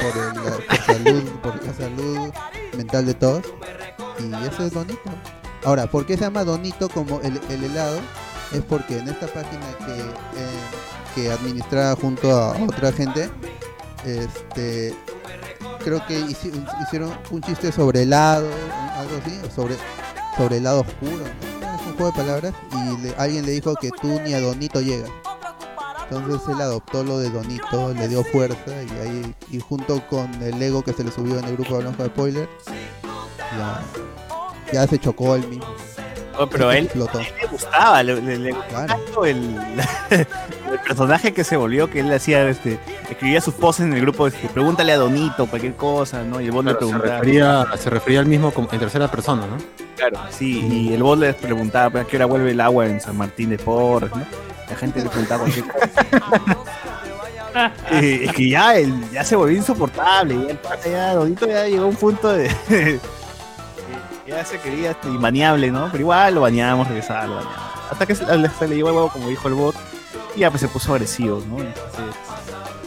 Por, la, salud, mental de todos. Y eso es Donito. Ahora, ¿por qué se llama Donito como el, el helado? Es porque en esta página que, eh, que administraba junto a otra gente, este creo que hici- hicieron un chiste sobre helado, algo así, sobre sobre helado oscuro, ¿no? es un juego de palabras, y le- alguien le dijo que tú ni a Donito llegas. Entonces él adoptó lo de Donito, le dio fuerza y ahí y junto con el ego que se le subió en el grupo de Hablando de Spoiler, ya, ya se chocó él mismo. Oh, pero él, él le gustaba, le, le- le gustaba el, el personaje que se volvió, que él hacía, este, escribía sus posts en el grupo, este, pregúntale a Donito cualquier cosa, ¿no? Y el bot le se, preguntaba. refería, se refería al mismo como en tercera persona, ¿no? Claro, sí, y el bot le preguntaba "¿Pero a qué hora vuelve el agua en San Martín de Porres, ¿no? La gente le preguntaba cualquier cosa. Eh, es que ya, el- ya se volvió insoportable, ya, ya, Donito ya llegó a un punto de... ya se quería este, inmaneable, ¿no? Pero igual lo bañamos, regresaba, lo bañamos. Hasta que se, se le llevó el huevo, como dijo el bot, y ya pues se puso agresivo, ¿no? Entonces,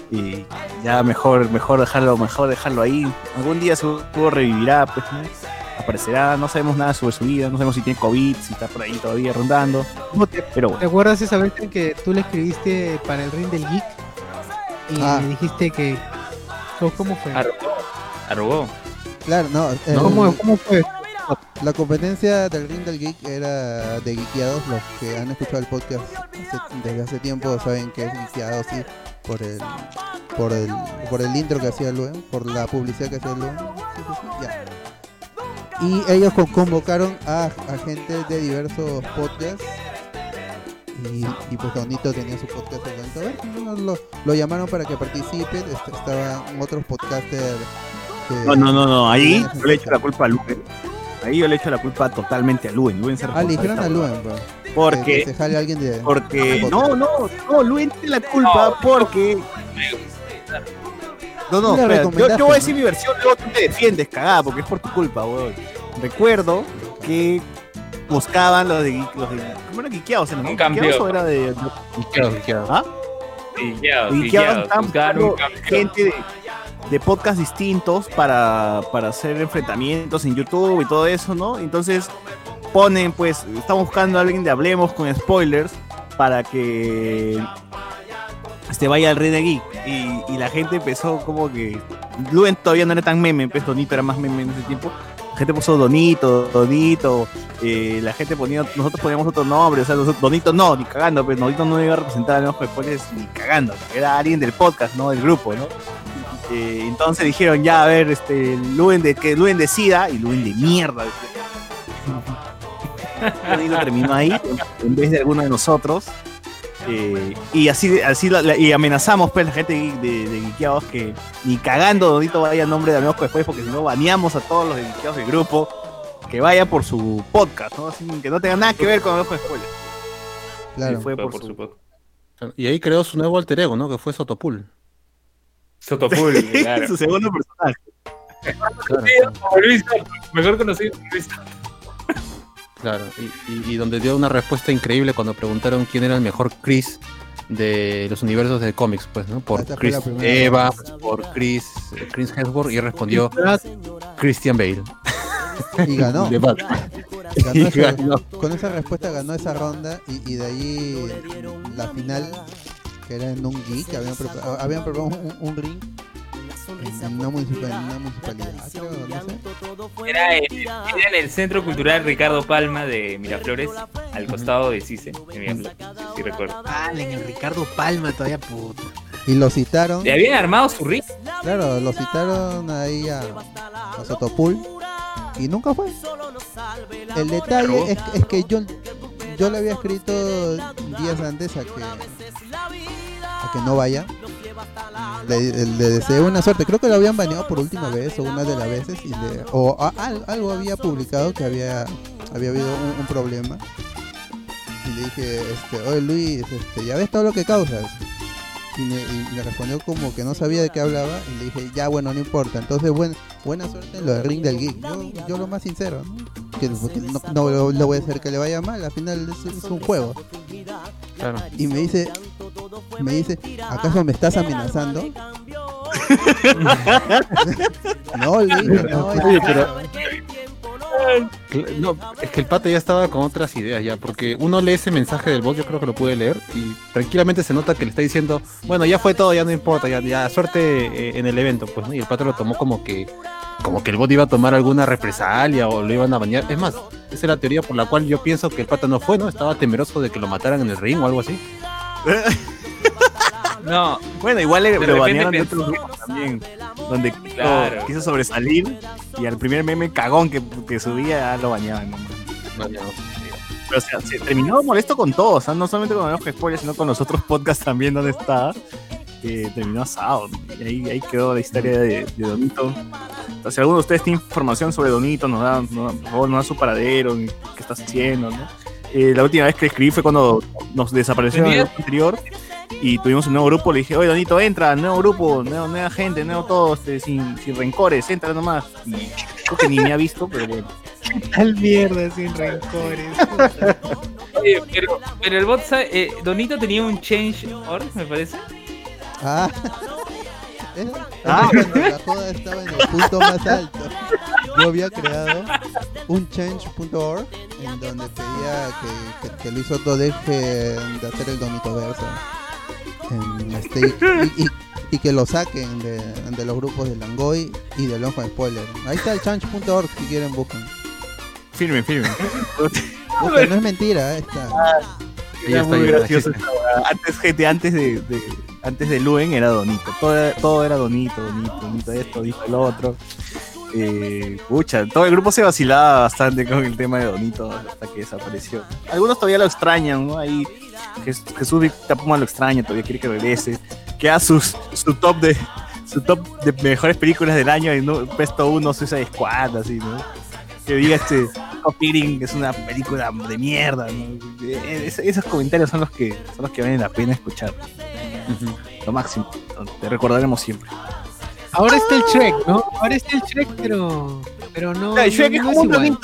y ya mejor, mejor dejarlo, mejor dejarlo ahí. Algún día seguro revivirá, pues, ¿no? Aparecerá, no sabemos nada sobre su vida, no sabemos si tiene COVID, si está por ahí todavía rondando. Pero bueno. ¿Te acuerdas esa vez en que tú le escribiste para el ring del geek? Y Ah. le dijiste que. ¿Cómo- ¿Cómo fue? Arrugó. Claro, no. el- ¿Cómo, cómo fue? La competencia del Ring del Geek era de Geekeados. Los que han escuchado el podcast desde hace tiempo saben que es Geekeados, sí, por el, por el, por el intro que hacía Luen, por la publicidad que hacía Luen. Sí, sí, ya. Y ellos con- convocaron a, a gente de diversos podcasts. Y, pues Donito tenía su podcast de Donito. A ver, no, lo, lo llamaron para que participe. est- Estaban otros podcasters. No, no, no, no, ahí yo le echo la culpa a Luke. Ahí yo le echo la culpa totalmente a Luen. Luen se Ah, le dijeron a. Luen, pues. Porque- Que- que se jale alguien de. Porque, de- no, no, no, Luen tiene la culpa porque... No, no, espera, yo, yo voy a ¿no? decir mi versión, luego tú te defiendes, cagada, porque es por tu culpa, weón. Recuerdo que buscaban los de... Los de ¿Cómo era Quiqueados? ¿no? Un ¿Quiqueados campeón. o era de...? Quiqueados, quiqueados. ¿Ah? Buscando campeón. gente de, de podcasts distintos para, para hacer enfrentamientos en YouTube y todo eso, ¿no? Entonces ponen, pues, estamos buscando a alguien de Hablemos con spoilers para que este vaya al Rey Geek. Y, y la gente empezó como que. Luen todavía no era tan meme, pues Donito era más meme en ese tiempo. La gente puso Donito, Donito, eh, la gente ponía, nosotros poníamos otro nombre, o sea, nosotros- Donito no, ni cagando, pues Donito no iba a representar a los spoilers ni cagando, era alguien del podcast, no del grupo, ¿no? Eh, entonces dijeron, ya, a ver, este, Luen de, que Luen decida, y Luen de mierda. Donito terminó ahí, en vez de alguno de nosotros. Eh, y así, así la- la- y amenazamos pues la gente de, de, Geekeados que ni cagando Donito vaya en nombre de Amigos después porque si no baneamos a todos los de Geekeados del grupo que vaya por su podcast, ¿no? Así que no tenga nada que ver con Amigos Spoiler. Claro. Y fue por, por su supuesto. Y ahí creó su nuevo alter ego, ¿no? Que fue Sotopool. Sotopool, claro. su segundo personaje. Claro, Luis mejor conocido como Luis claro. Y, y- y donde dio una respuesta increíble cuando preguntaron quién era el mejor Chris de los universos de cómics, pues, ¿no? Por Chris Eva, por Chris, eh, Chris Hemsworth y respondió Christian Bale. Y ganó. De Batman. Ganó Y esa- ganó. Con esa respuesta ganó esa ronda y, y de ahí la final, que era en un geek, habían preparado, habían preparado un, un ring en, en una, municipal- en una municipalidad, creo, no sé. Era, en- era en el Centro Cultural Ricardo Palma de Miraflores, al costado de Cise, de Miraflores, si recuerdo. Ah, en el Ricardo Palma todavía, puta. Y lo citaron. Le habían armado su ring. Claro, lo citaron ahí a, a Sotopool y nunca fue. El detalle es, es que yo, yo le había escrito días antes a que, a que no vaya. Le, le deseé una suerte. Creo que lo habían baneado por última vez o una de las veces. Y le, o a- al- algo había publicado que había, había habido un, un problema. Y le dije, este, oye Luis, este, ya ves todo lo que causas. Y me, y me respondió como que no sabía de qué hablaba y le dije, ya bueno, no importa. Entonces, buen, buena suerte en lo del ring del geek. Yo, yo lo más sincero, ¿no? Que, no, no lo- voy a hacer que le vaya mal, al final es, es un juego. Claro. Y me dice, me dice, ¿acaso me estás amenazando? no, le dije, no, es- Oye, pero- No, es que el pata ya estaba con otras ideas ya, porque uno lee ese mensaje del bot, yo creo que lo pude leer, y tranquilamente se nota que le está diciendo, bueno, ya fue todo, ya no importa, ya, ya suerte eh, en el evento, pues, ¿no? Y el pata lo tomó como que, como que el bot iba a tomar alguna represalia o lo iban a bañar. Es más, esa es la teoría por la cual yo pienso que el pata no fue, ¿no? Estaba temeroso de que lo mataran en el ring o algo así. No, Bueno, igual le, lo banearon de otros grupos también, donde quiso- Claro. quiso sobresalir y al primer meme cagón que, que subía lo baneaban. ¿no? Pero o sea, se terminó molesto con todos, no solamente con los spoilers, sino con los otros podcasts también donde estaba. que terminó asado. Y ahí, ahí quedó la historia de, de Donito. Entonces, si alguno de ustedes tiene información sobre Donito, nos da, nos, por favor, nos da su paradero, qué estás haciendo, ¿no? Eh, la última vez que escribí fue cuando nos desapareció en el anterior y tuvimos un nuevo grupo. Le dije, oye, Donito, entra, nuevo grupo, nuevo- nueva gente, nuevo todo, este, sin, sin rencores, entra nomás. Y creo que ni me ha visto, pero bueno. Tal mierda, sin rencores. Oye, pero, pero el bot, sabe- eh, Donito tenía un change.org, me parece. Ah. Era- Ah. cuando la joda estaba en el punto más alto. Yo había creado un change.org en donde pedía que, que, que Luis Soto deje de hacer el Donito Verso. En este, y, y- y que lo saquen de, de los grupos de Langoy y de Lonjo Spoiler. Ahí está el change.org si quieren buscan. Firme, firme. Busquen, no es mentira, ahí está. Era muy gracioso. Antes, gente, antes de, de- antes de Luen era Donito. Todo era, todo era Donito, Donito, Donito esto, Donito el otro. Eh, pucha, todo el grupo se vacilaba bastante con el tema de Donito hasta que desapareció. Algunos todavía lo extrañan, ¿no? Ahí Jesús Víctor Puma lo extraña, todavía quiere que regrese. Queda sus, su top de su top de mejores películas del año y no puesto uno Suicide Squad, así, ¿no? que diga este Copiring es una película de mierda. ¿no? Eh, es- esos comentarios son los que son los que valen la pena escuchar. Lo máximo. Te recordaremos siempre. Ahora está el Shrek, ¿no? Ahora está el Shrek, pero. Pero no. El Shrek no- es como un.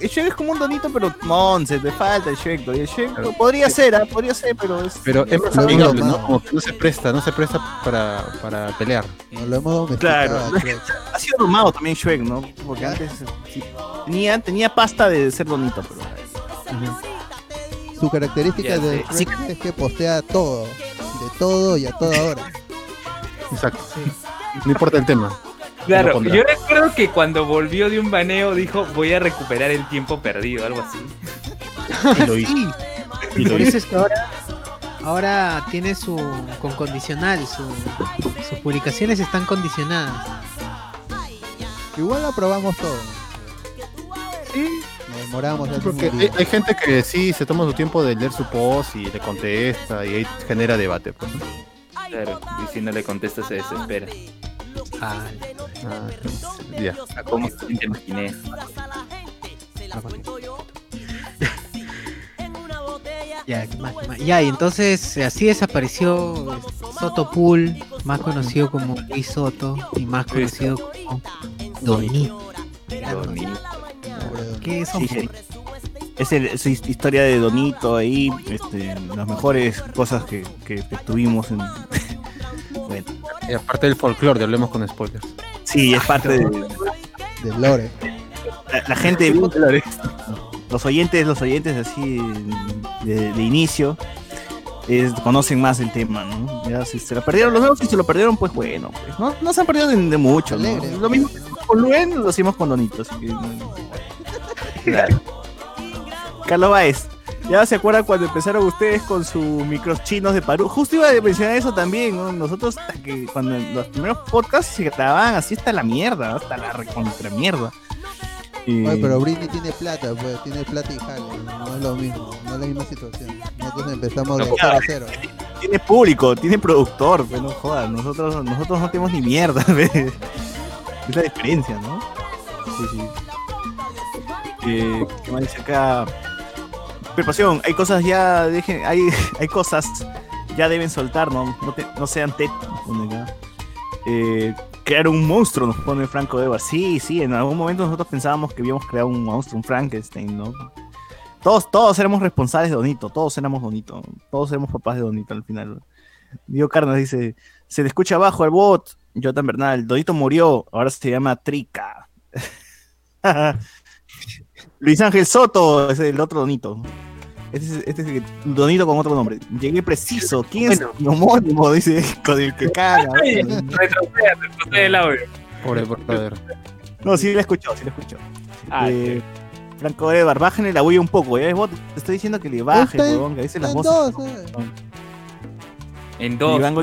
El Shrek es como un donito, pero Monse, te falta el Shrek. todavía. El Shrek podría ser, ¿ah? podría ser, pero es. Pero es más amigable. ¿no? Como que no se presta, no se presta para, para pelear. No lo hemos. Claro. Ha sido domado también Shrek, ¿no? Porque antes sí, tenía, tenía pasta de ser donito, pero. Su característica de. Shrek es que postea todo. De todo y a toda hora. Exacto. No importa el tema. Claro, yo recuerdo que cuando volvió de un baneo dijo voy a recuperar el tiempo perdido, algo así. Y lo hizo. Sí, Y lo por hizo. eso es que ahora, ahora tiene su con condicional, su, sus publicaciones están condicionadas. Igual lo aprobamos todo. Sí. Nos demoramos Porque un hay, hay gente que sí se toma su tiempo de leer su post y le contesta y ahí genera debate. Pues. Claro, y si no le contesta se desespera. Ah, Ah, ya. A cómo se siente imaginé. Ya. Ya, y entonces así desapareció eh, Soto Pool, más conocido como Luis Soto y más conocido como Donito. ¿Qué es Sí, sí. Es el- su his- historia de Donito ahí, este, las mejores cosas que, que, que tuvimos en. Bueno, Y aparte del folclore, hablemos con spoilers. sí, es parte de. Del lore. La, la gente, los oyentes, los oyentes así de, de inicio, es- conocen más el tema, ¿no? Ya, si se lo perdieron los nuevos, si se lo perdieron, pues bueno, pues, no, no se han perdido de, de mucho, ¿no? Alegre. Lo mismo que con Luen, lo hacemos con Donito, así que, no- Claro. Carlos Baez. Ya se acuerdan cuando empezaron ustedes con sus micros chinos de Perú. Justo iba a mencionar eso también, ¿no? Nosotros hasta que cuando los primeros podcasts se grababan así hasta la mierda, hasta la recontra mierda. Y- Oye, pero Britney tiene plata, pues tiene plata y jale. No es lo mismo, no es la misma situación. Nosotros empezamos de No, cero a cero. tiene público, tiene productor, pues no jodas, nosotros, nosotros no tenemos ni mierda, ¿ves? es la diferencia, ¿no? Sí, sí. Eh, ¿Qué más dice acá? Hay cosas ya, dejen, hay, hay cosas ya deben soltar, ¿no? No, sean acá. Eh, crear un monstruo, nos pone Franco Evar. Sí, sí, en algún momento nosotros pensábamos que habíamos creado un monstruo, un Frankenstein, ¿no? Todos, todos éramos responsables de Donito, todos éramos Donito, todos éramos papás de Donito al final. Diego Carnas dice, se le escucha abajo al bot, Jotan Bernal, Donito murió, ahora se llama Trica. Luis Ángel Soto es el otro Donito. Este es, este es el Donito con otro nombre. Llegué preciso. ¿Quién es mi homónimo? Dice, con el que caga. retrocede, retrocede el audio. Pobre brother. No, sí lo escuchó, sí lo escuchó. Ah, Eh, Franco Evar, bájenle la bulla un poco. ¿eh? Vos te estoy diciendo que le baje, huevón, que las voces. dos, eh. En dos. Iván.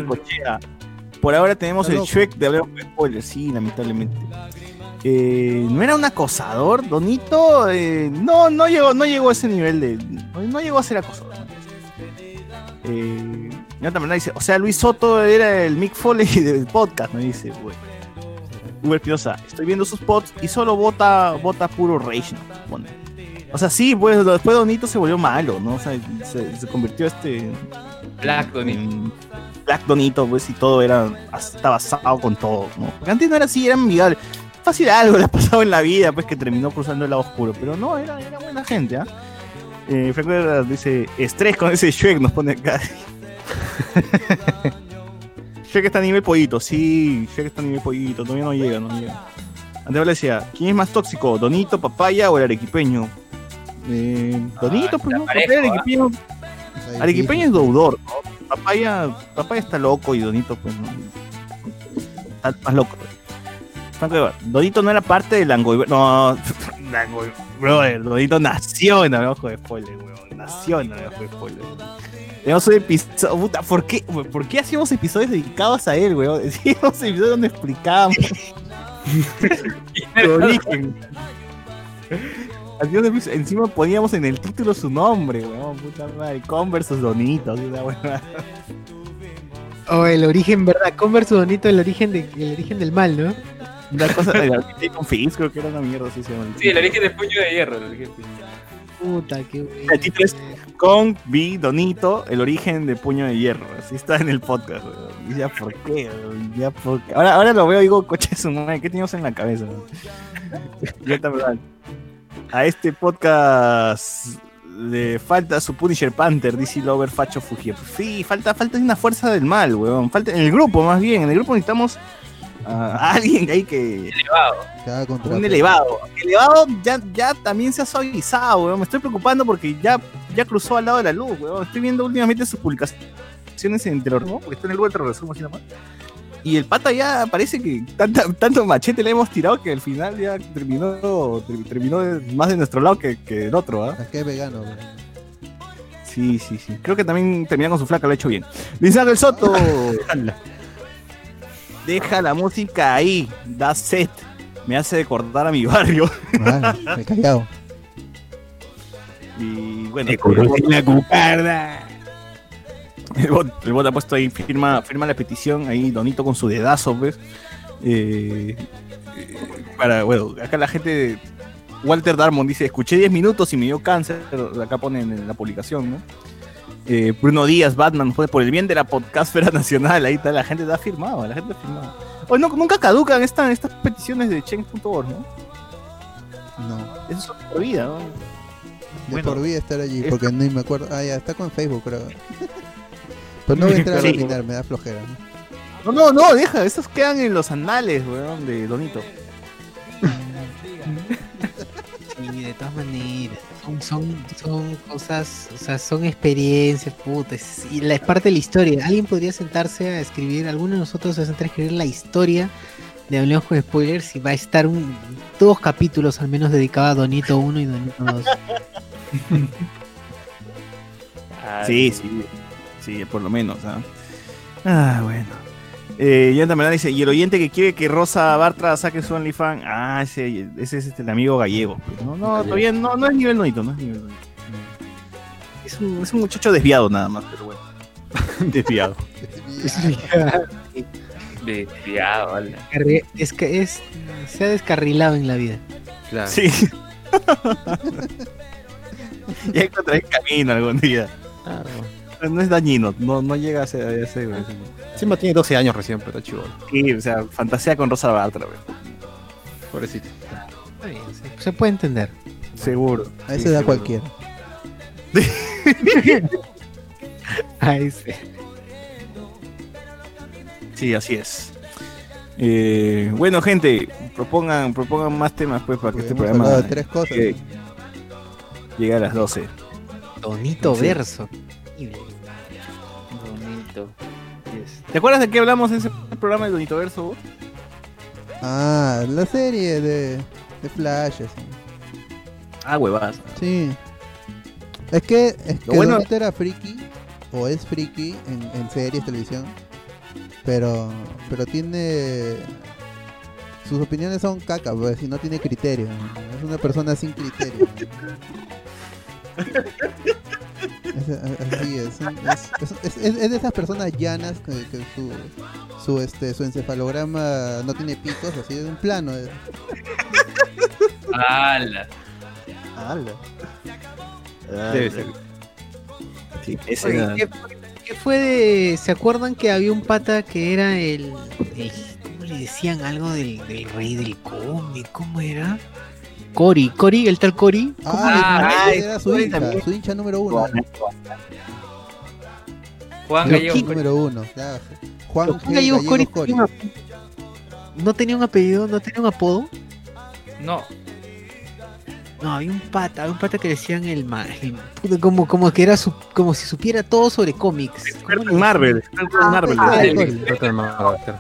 Por ahora tenemos el. Shrek de hablar con spoilers, sí, lamentablemente. Eh, ¿No era un acosador, Donito? Eh, no, no llegó, no llegó a ese nivel de. No, llegó a ser acosador. Eh, dice, o sea, Luis Soto era el Mick Foley del podcast, me dice, güey. Uber Espinosa, estoy viendo sus pods y solo vota, vota puro rage, ¿no? Pone. O sea, sí, pues después Donito se volvió malo, ¿no? O sea, se, se convirtió este. Black Donito. Black Donito, pues, y todo era. Estaba basado con todo, ¿no? Porque antes no era así, era amigable. Fácil algo le ha pasado en la vida, pues, que terminó cruzando el lado oscuro, pero no, era, era buena gente, ¿ah? Eh, Franco Herrera dice: estrés con ese Shrek, nos pone acá. Shrek está a nivel pollito, sí, Shrek está a nivel pollito, todavía no llega, no llega. Andrea decía, ¿quién es más tóxico, Donito, Papaya o el arequipeño? Eh, Donito, pues no, el parejo, ¿ah? arequipeño, arequipeño es deudor, ¿no? Papaya, Papaya está loco y Donito, pues no. Está más loco. Franco Evar, Donito no era parte de Langoy, no, Langoy, brother, Donito nació en Abajo de Spoiler, weón, nació en Abajo de Spoiler. Tenemos un episodio, puta, ¿por qué, ¿por qué hacíamos episodios dedicados a él, weón? Hacíamos episodios donde explicábamos su origen. Encima poníamos en el título su nombre, weón, puta madre, Converse Donito, así una buena. O el origen, ¿verdad? Converse bonito, el origen, de, el origen del mal, ¿no? Una cosa de con Fizz, creo que era una mierda así se llama. Sí, el origen de puño de hierro. el origen. Puta, qué El título es Con B Donito, el origen de Puño de Hierro. Así está en el podcast, weón. Y ya por qué, weón, ya por qué. Ahora, ahora lo veo y digo, coche de su madre, ¿qué teníamos en la cabeza? está verdad. A este podcast le falta su Punisher Panther, DC Lover, Facho Fugir. Sí, falta, falta una fuerza del mal, weón. Falta, en el grupo, más bien. En el grupo necesitamos a alguien ahí que. Contra- Un elevado. Elevado ya, ya también se ha suavizado, weón. Me estoy preocupando porque ya, ya cruzó al lado de la luz, weón. Estoy viendo últimamente sus publicaciones en terrorismo, porque está en el lugar de terrorismo, así nomás. Y el pata ya parece que tanta- tanto machete le hemos tirado que al final ya terminó, ter- terminó más de nuestro lado que, que del otro, ¿ah? Es que es vegano, weón. Sí, sí, sí. Creo que también termina con su flaca, lo ha hecho bien. Luis Ángel Soto. Deja la música ahí. Da set. Me hace recordar a mi barrio. Ah, me he callado. Y bueno, la cucarda. El bot, el bot ha puesto ahí, firma, firma la petición, ahí Donito con su dedazo, pues. Eh, eh, para, bueno, acá la gente de Walter Darmon dice, escuché 10 minutos y me dio cáncer, acá ponen en la publicación, ¿no? Eh, Bruno Díaz, Batman, fue por el bien de la podcastfera nacional, ahí está, la gente está firmado, la gente ha firmado. Oye, no, nunca caducan estas, estas peticiones de change.org, ¿no? No. Eso es por vida, ¿no? De Bueno, por vida estar allí, porque ni me acuerdo. Ah, ya, está con Facebook, creo. Pero no voy a entrar a opinar, me da flojera. ¿no? No, no, no, deja, estos quedan en los anales, weón, de Donito. De todas maneras. Son, son, son cosas, o sea, son experiencias, puta. es- Y la, es parte de la historia. Alguien podría sentarse a escribir, alguno de nosotros se va a sentar a escribir la historia de Hablemos con Spoilers y va a estar un, dos capítulos al menos dedicados a Donito 1 y Donito 2. Sí, sí, sí, por lo menos. ¿ah? Ah, bueno. Eh, Yanta dice, y el oyente que quiere que Rosa Bartra saque su OnlyFans, ah, ese, ese es este, el amigo gallego. pues, No, no, todavía no, no es nivel nonito, no es nivel nonito. Es un, es un muchacho desviado nada más, pero bueno. desviado. Desviado, vale. Es que es, se ha descarrilado en la vida. Claro. Sí. ya encontraré el camino algún día. No es dañino, no, no llega a ser... a ese- Encima tiene 12 años recién, pero chivo. Sí, o sea, fantasea con Rosa Bartra, güey. Pobrecito. Está bien, se, se puede entender. Seguro. A esa edad cualquiera. Ahí sí. Sí, así es. Eh, bueno, gente, propongan, propongan más temas pues para que este programa de tres cosas. llegue, llegue a las 12. Donito Sí. verso. Bonito. ¿Te acuerdas de qué hablamos en ese programa de Donito Verso? vos? Ah, la serie de, de Flash. así. Ah, huevadas. Sí. Es que, es que bueno- Donito era friki, o es friki en, en series, televisión. Pero, pero tiene. Sus opiniones son caca, pues, y no tiene criterio. Es una persona sin criterio. Es- así es, es, es- es- es de esas personas llanas que, que su, su, este, su encefalograma no tiene picos, así de un plano. es- ¡Hala! Debe ser. Sí, ese Oye, era- ¿qué, qué fue de.? ¿Se acuerdan que había un pata que era el. el- ¿Cómo le decían algo del, del rey del cómic? ¿Cómo era? Cory, Cory, el tal Cory. ¿Cómo Ah, le- ese era su hincha, también. su hincha número uno. Juan Su Gallego. hincha número uno, claro. Juan Juan. Gallego Gallego Cory no tenía un apellido, no tenía un apodo. No, No, había un pata, había un pata que decían el, el como, como que era su, como si supiera todo sobre cómics. Marvel, Marvel. Ah, Sí. el- Experto en Marvel, claro.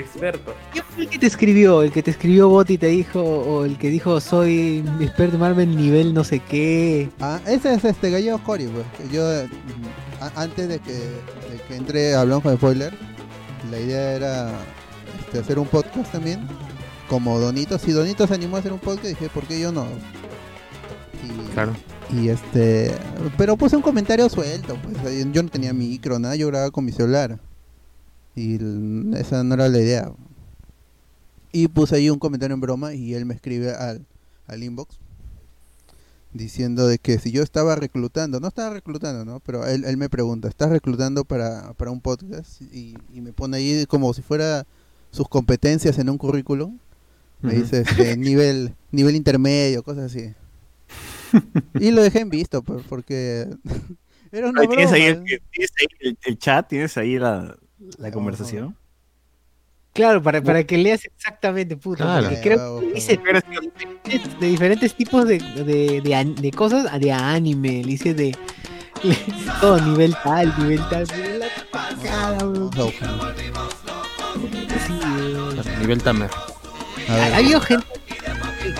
Experto. ¿Quién fue el que te escribió? ¿El que te escribió Bot y te dijo, o el que dijo soy experto en Marvel nivel no sé qué? Ah, ese es este Gallego Cory, pues. que Yo, mm, a- antes de que, de que entre Hablamos con Spoiler, la idea era este, hacer un podcast también. Como Donito, si Donito se animó a hacer un podcast, dije, ¿por qué yo no? Y, Claro. y este, pero puse un comentario suelto, pues yo no tenía micro, nada, yo grababa con mi celular. Y esa no era la idea. Y puse ahí un comentario en broma y él me escribe al, al inbox diciendo de que si yo estaba reclutando, no estaba reclutando, ¿no? Pero él, él me pregunta, ¿estás reclutando para, para un podcast? Y, y me pone ahí como si fuera sus competencias en un currículum. Me dice este, nivel, nivel intermedio, cosas así. y lo dejé en visto, pues, porque era una Ahí ¿Tienes ahí, broma. el, tienes ahí el- el chat? ¿Tienes ahí la, la conversación? Claro, para, para que leas exactamente. Claro. porque creo que dice de diferentes tipos de, de, de, an- de cosas a- de anime, le dice de todo nivel tal, nivel tal, pero la. Nivel Tamer. Ha, ha habido gente.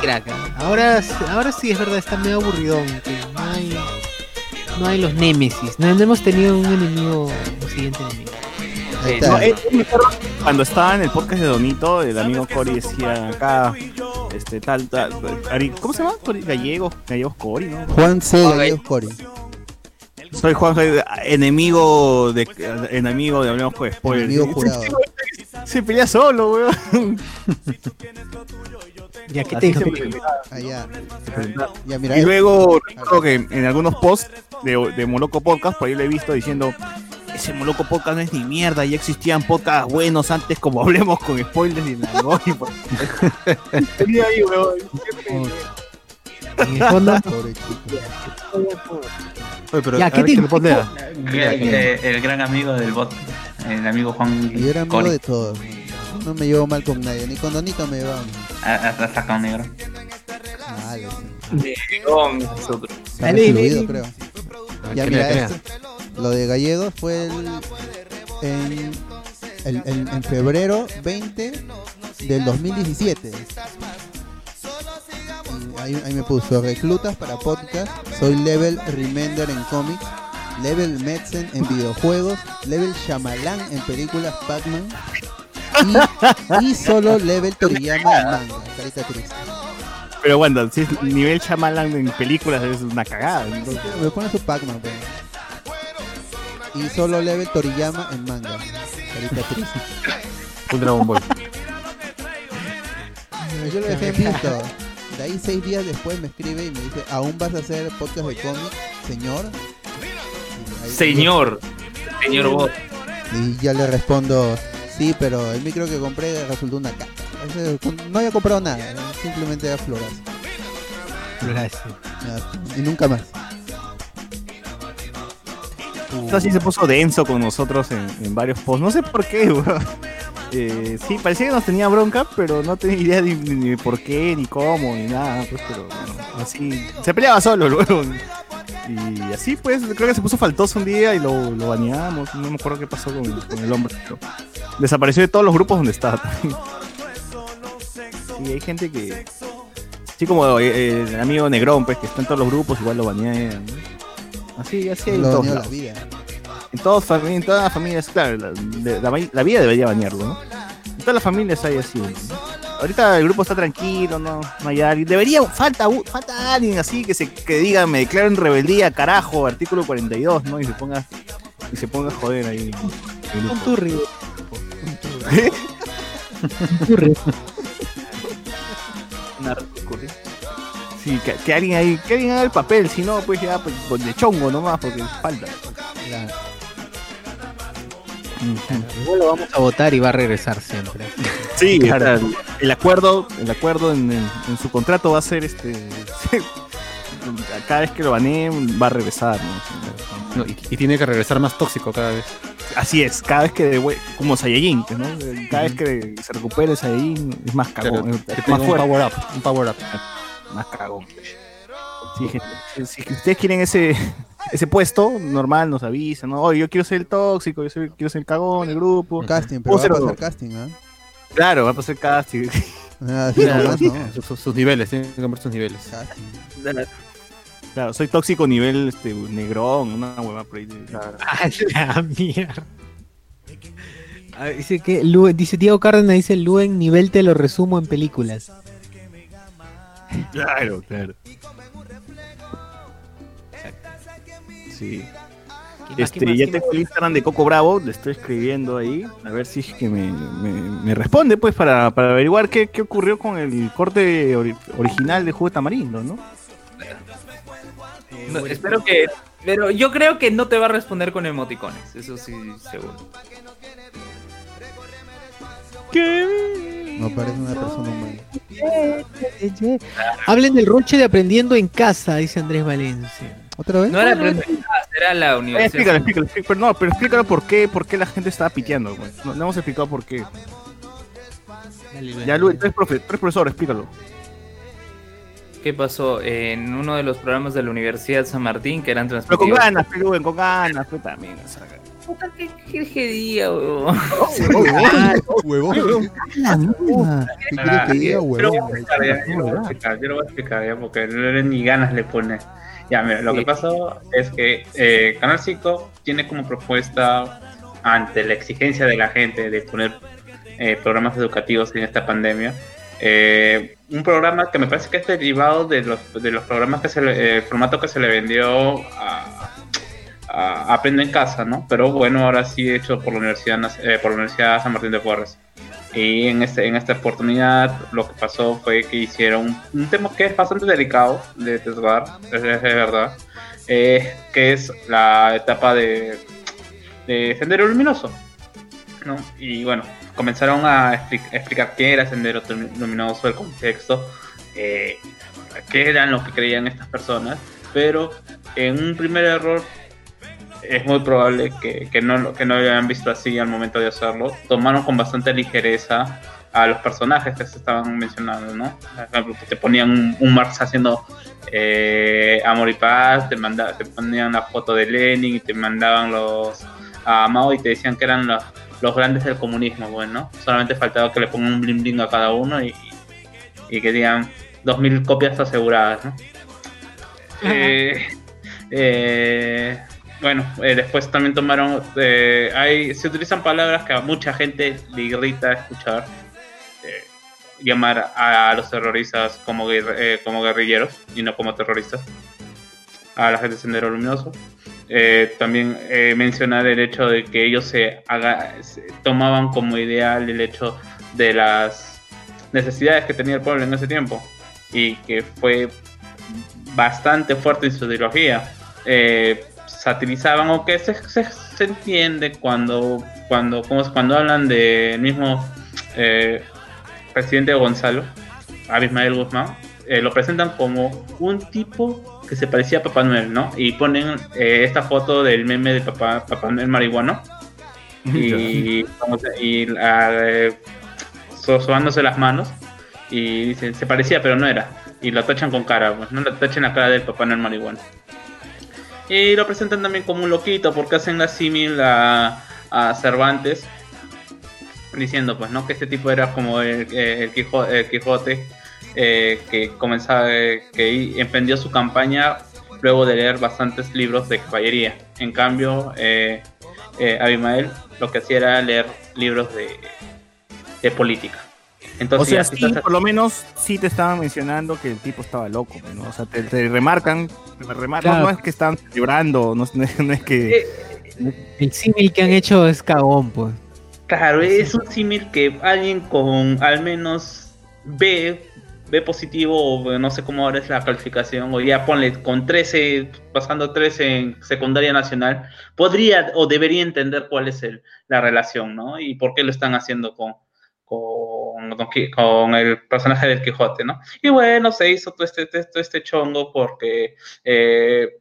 ¿ah? Ahora, ahora sí es verdad, está medio aburridón. que no hay, no hay los némesis. No, no hemos tenido un enemigo, un siguiente enemigo. No, eh, acuerdo cuando estaba en el podcast de Donito, el amigo Cory decía acá, este tal, tal, Ari- ¿cómo se llama? Cory? Gallegos, Gallegos Cory, ¿no? Juan C. Gallegos Cori. Soy Juan, enemigo de enemigo de hablemos con spoilers. Enemigo jurado. Se pelea solo, weón. Ya, ¿qué Así te. Ah, ya. Ya, mira, y él- luego recuerdo que en algunos posts de, de Moloco Podcast, por ahí lo he visto diciendo, ese Moloco Podcast no es ni mierda, ya existían podcasts buenos antes como hablemos con spoilers y nada. Tenía ahí, weón. Oye, pero Ya, ¿qué te que le. El, el gran amigo del bot, el amigo Juan Yo era amigo Cori. de todos. No me llevo mal con nadie, ni con Donito me llevaba mal. Ah, Hasta hasta con negro. Vale, dale. creo. Ah, Ya mira. Lo de Gallegos fue el, en, el- el- en febrero 20 del 2017. Y ahí, ahí me puso reclutas para podcast. Soy level Remender en cómics, level Metzen en videojuegos, level Shyamalan en películas Batman y, y solo level Toriyama en manga. Carita triste. Pero bueno, si es nivel Shyamalan en películas es una cagada. entonces. Me pone su Pac-Man, pero. Y solo level Toriyama en manga. Carita triste. Un Dragon Ball. Yo lo dejé en visto. De ahí seis días después me escribe y me dice, ¿aún vas a hacer podcast de cómic, señor? Señor, señor bot. Y ya le respondo, sí, pero el micro que compré resultó una caca. No había comprado nada, simplemente era floras. Gracias. Y nunca más. Esto sí se puso denso con nosotros en, varios posts. No sé por qué, weón. Eh, sí, parecía que nos tenía bronca, pero no tenía idea ni, por qué, ni cómo, ni nada. Pues, pero así. Se peleaba solo luego. Y así, pues, creo que se puso faltoso un día y lo, lo baneamos. No me acuerdo qué pasó con, el hombre. desapareció de todos los grupos donde estaba. Sí, hay gente que. Así como eh, el amigo Negrón, pues, que está en todos los grupos, igual lo banean. ¿no? Así, así hay en Lo todos baneó la lados. vida. En, todos, en todas las familias, claro, la, de- la, la vida debería bañarlo, ¿no? En todas las familias hay así. ¿no? Ahorita el grupo está tranquilo, no, no hay alguien. Debería, falta, falta alguien así que se que diga, me declaro en rebeldía, carajo, artículo 42, ¿no? Y se ponga, y se ponga a joder ahí. el grupo. Un turri. Un turri. Sí, que, que alguien ahí, que alguien haga el papel, si no, pues ya, pues, pues, de chongo nomás, porque falta. Igual lo vamos a votar y va a regresar siempre. Sí, Claro. o sea, el acuerdo, el acuerdo en, en- en su contrato va a ser este. cada vez que lo baneen va a regresar, ¿no? No, y, y tiene que regresar más tóxico cada vez. Así es, cada vez que de como Saiyajin, ¿no? Cada vez que se recupere Saiyajin es más cagón, Claro, es que más un fuerte. power up, un power up. Más cagón. Gente, si, si ustedes quieren ese, ese puesto, normal, nos avisan, ¿no? Oye, yo quiero ser el tóxico, yo soy- quiero ser el cagón del grupo. Casting, pero va a ser- pasar casting, ¿ah? Claro, va a pasar casting. Ah, sí, Claro, no. sus, sus- sus niveles, tienen que comprar sus niveles. Claro, soy tóxico nivel este, negrón, una hueva por ahí. A la mierda. Ah, dice que Lu- dice Diego Cárdenas dice Luen nivel te lo resumo en películas. Claro, claro. Sí. Este, ya tengo el Instagram de Coco Bravo, le estoy escribiendo ahí, a ver si es que me, me- me responde, pues, para, para averiguar qué, qué ocurrió con el corte ori- original de Jugo Tamarindo, ¿no? No, espero que. Pero yo creo que no te va a responder con emoticones, eso sí, seguro. No parece una persona humana. Hablen del roche de aprendiendo en casa, dice Andrés Valencia. ¿Otra vez? No era aprender, era la Eh, universidad. explícalo, explícalo, explícalo, pero no, pero explícalo por qué, por qué la gente estaba piteando. No, no hemos explicado por qué. Ya, Luis, tú eres, profe- tú eres profesor, explícalo. ¿Qué pasó? En uno de los programas de la Universidad San Martín que eran Pero con transmitidos. ganas, güey, con ganas, también. o sea, Puta, ¿Qué, día, huevón? Huevón. La misma. ¿Qué quieres que diga, huevón? voy a explicar, ya, yo lo voy a explicar, yo lo voy a explicar ya, porque no- ni ganas le pone. Ya, mira, lo que pasó es que eh, Canal 5 tiene como propuesta, ante la exigencia de la gente de poner eh, programas educativos en esta pandemia, eh, un programa que me parece que es derivado de los, de los programas que se le, eh, el formato que se le vendió a, Aprendo en Casa, ¿no? Pero bueno, ahora sí hecho por la Universidad, eh, por la Universidad San Martín de Porres. Y en, este, en esta oportunidad lo que pasó fue que hicieron un tema que es bastante delicado de tratar, es, verdad, eh, que es la etapa de, de Sendero Luminoso. ¿no? Y bueno, comenzaron a expli- explicar qué era Sendero Luminoso, el contexto, eh, qué eran lo que creían estas personas, pero en un primer error es muy probable que, que no, lo- que no lo hayan visto así al momento de hacerlo. Tomaron con bastante ligereza a los personajes que se estaban mencionando, ¿no? Por ejemplo, te ponían un, un Marx haciendo eh, amor y paz, te, manda, te ponían la foto de Lenin y te mandaban los a Mao y te decían que eran los, los grandes del comunismo, bueno, solamente faltaba que le pongan un bling bling a cada uno y, y que digan 2.000 copias aseguradas, ¿no? Eh, eh, bueno, eh, después también tomaron, eh, hay, se utilizan palabras que a mucha gente le irrita escuchar, eh, llamar a, los terroristas como, eh, como guerrilleros y no como terroristas, a la gente de Sendero Luminoso. Eh, también mencionar el hecho de que ellos se, se tomaban como ideal el hecho de las necesidades que tenía el pueblo en ese tiempo y que fue bastante fuerte en su ideología. Eh, satirizaban o que se, se, se entiende cuando cuando como es- cuando hablan del mismo eh, presidente Gonzalo, Abismael Guzmán, eh, lo presentan como un tipo que se parecía a Papá Noel, ¿no? Y ponen eh, esta foto del meme de Papá, Papá Noel marihuano y, y la, eh, sobándose las manos y dicen, se parecía pero no era. Y lo tachan con cara, pues no lo tachan la cara del Papá Noel marihuano. Y lo presentan también como un loquito porque hacen la símil a, Cervantes diciendo pues no que este tipo era como el, el Quijo- el Quijote eh, que comenzaba que emprendió su campaña luego de leer bastantes libros de caballería. En cambio eh, eh, Abimael lo que hacía era leer libros de, de política O sea, sí, por lo menos sí te estaban mencionando que el tipo estaba loco, ¿no? O sea, te, te remarcan, te remarcan, Claro. no es que están celebrando, no, es- no que... El símil que han hecho es cagón, pues. Claro, es un símil que alguien con al menos B, B positivo, o no sé cómo ahora es la calificación, o ya ponle con 13, pasando 13 en secundaria nacional, podría o debería entender cuál es el, la relación, ¿no? Y por qué lo están haciendo con, con, el personaje del Quijote, ¿no? Y bueno, se hizo todo este, todo este chongo porque eh,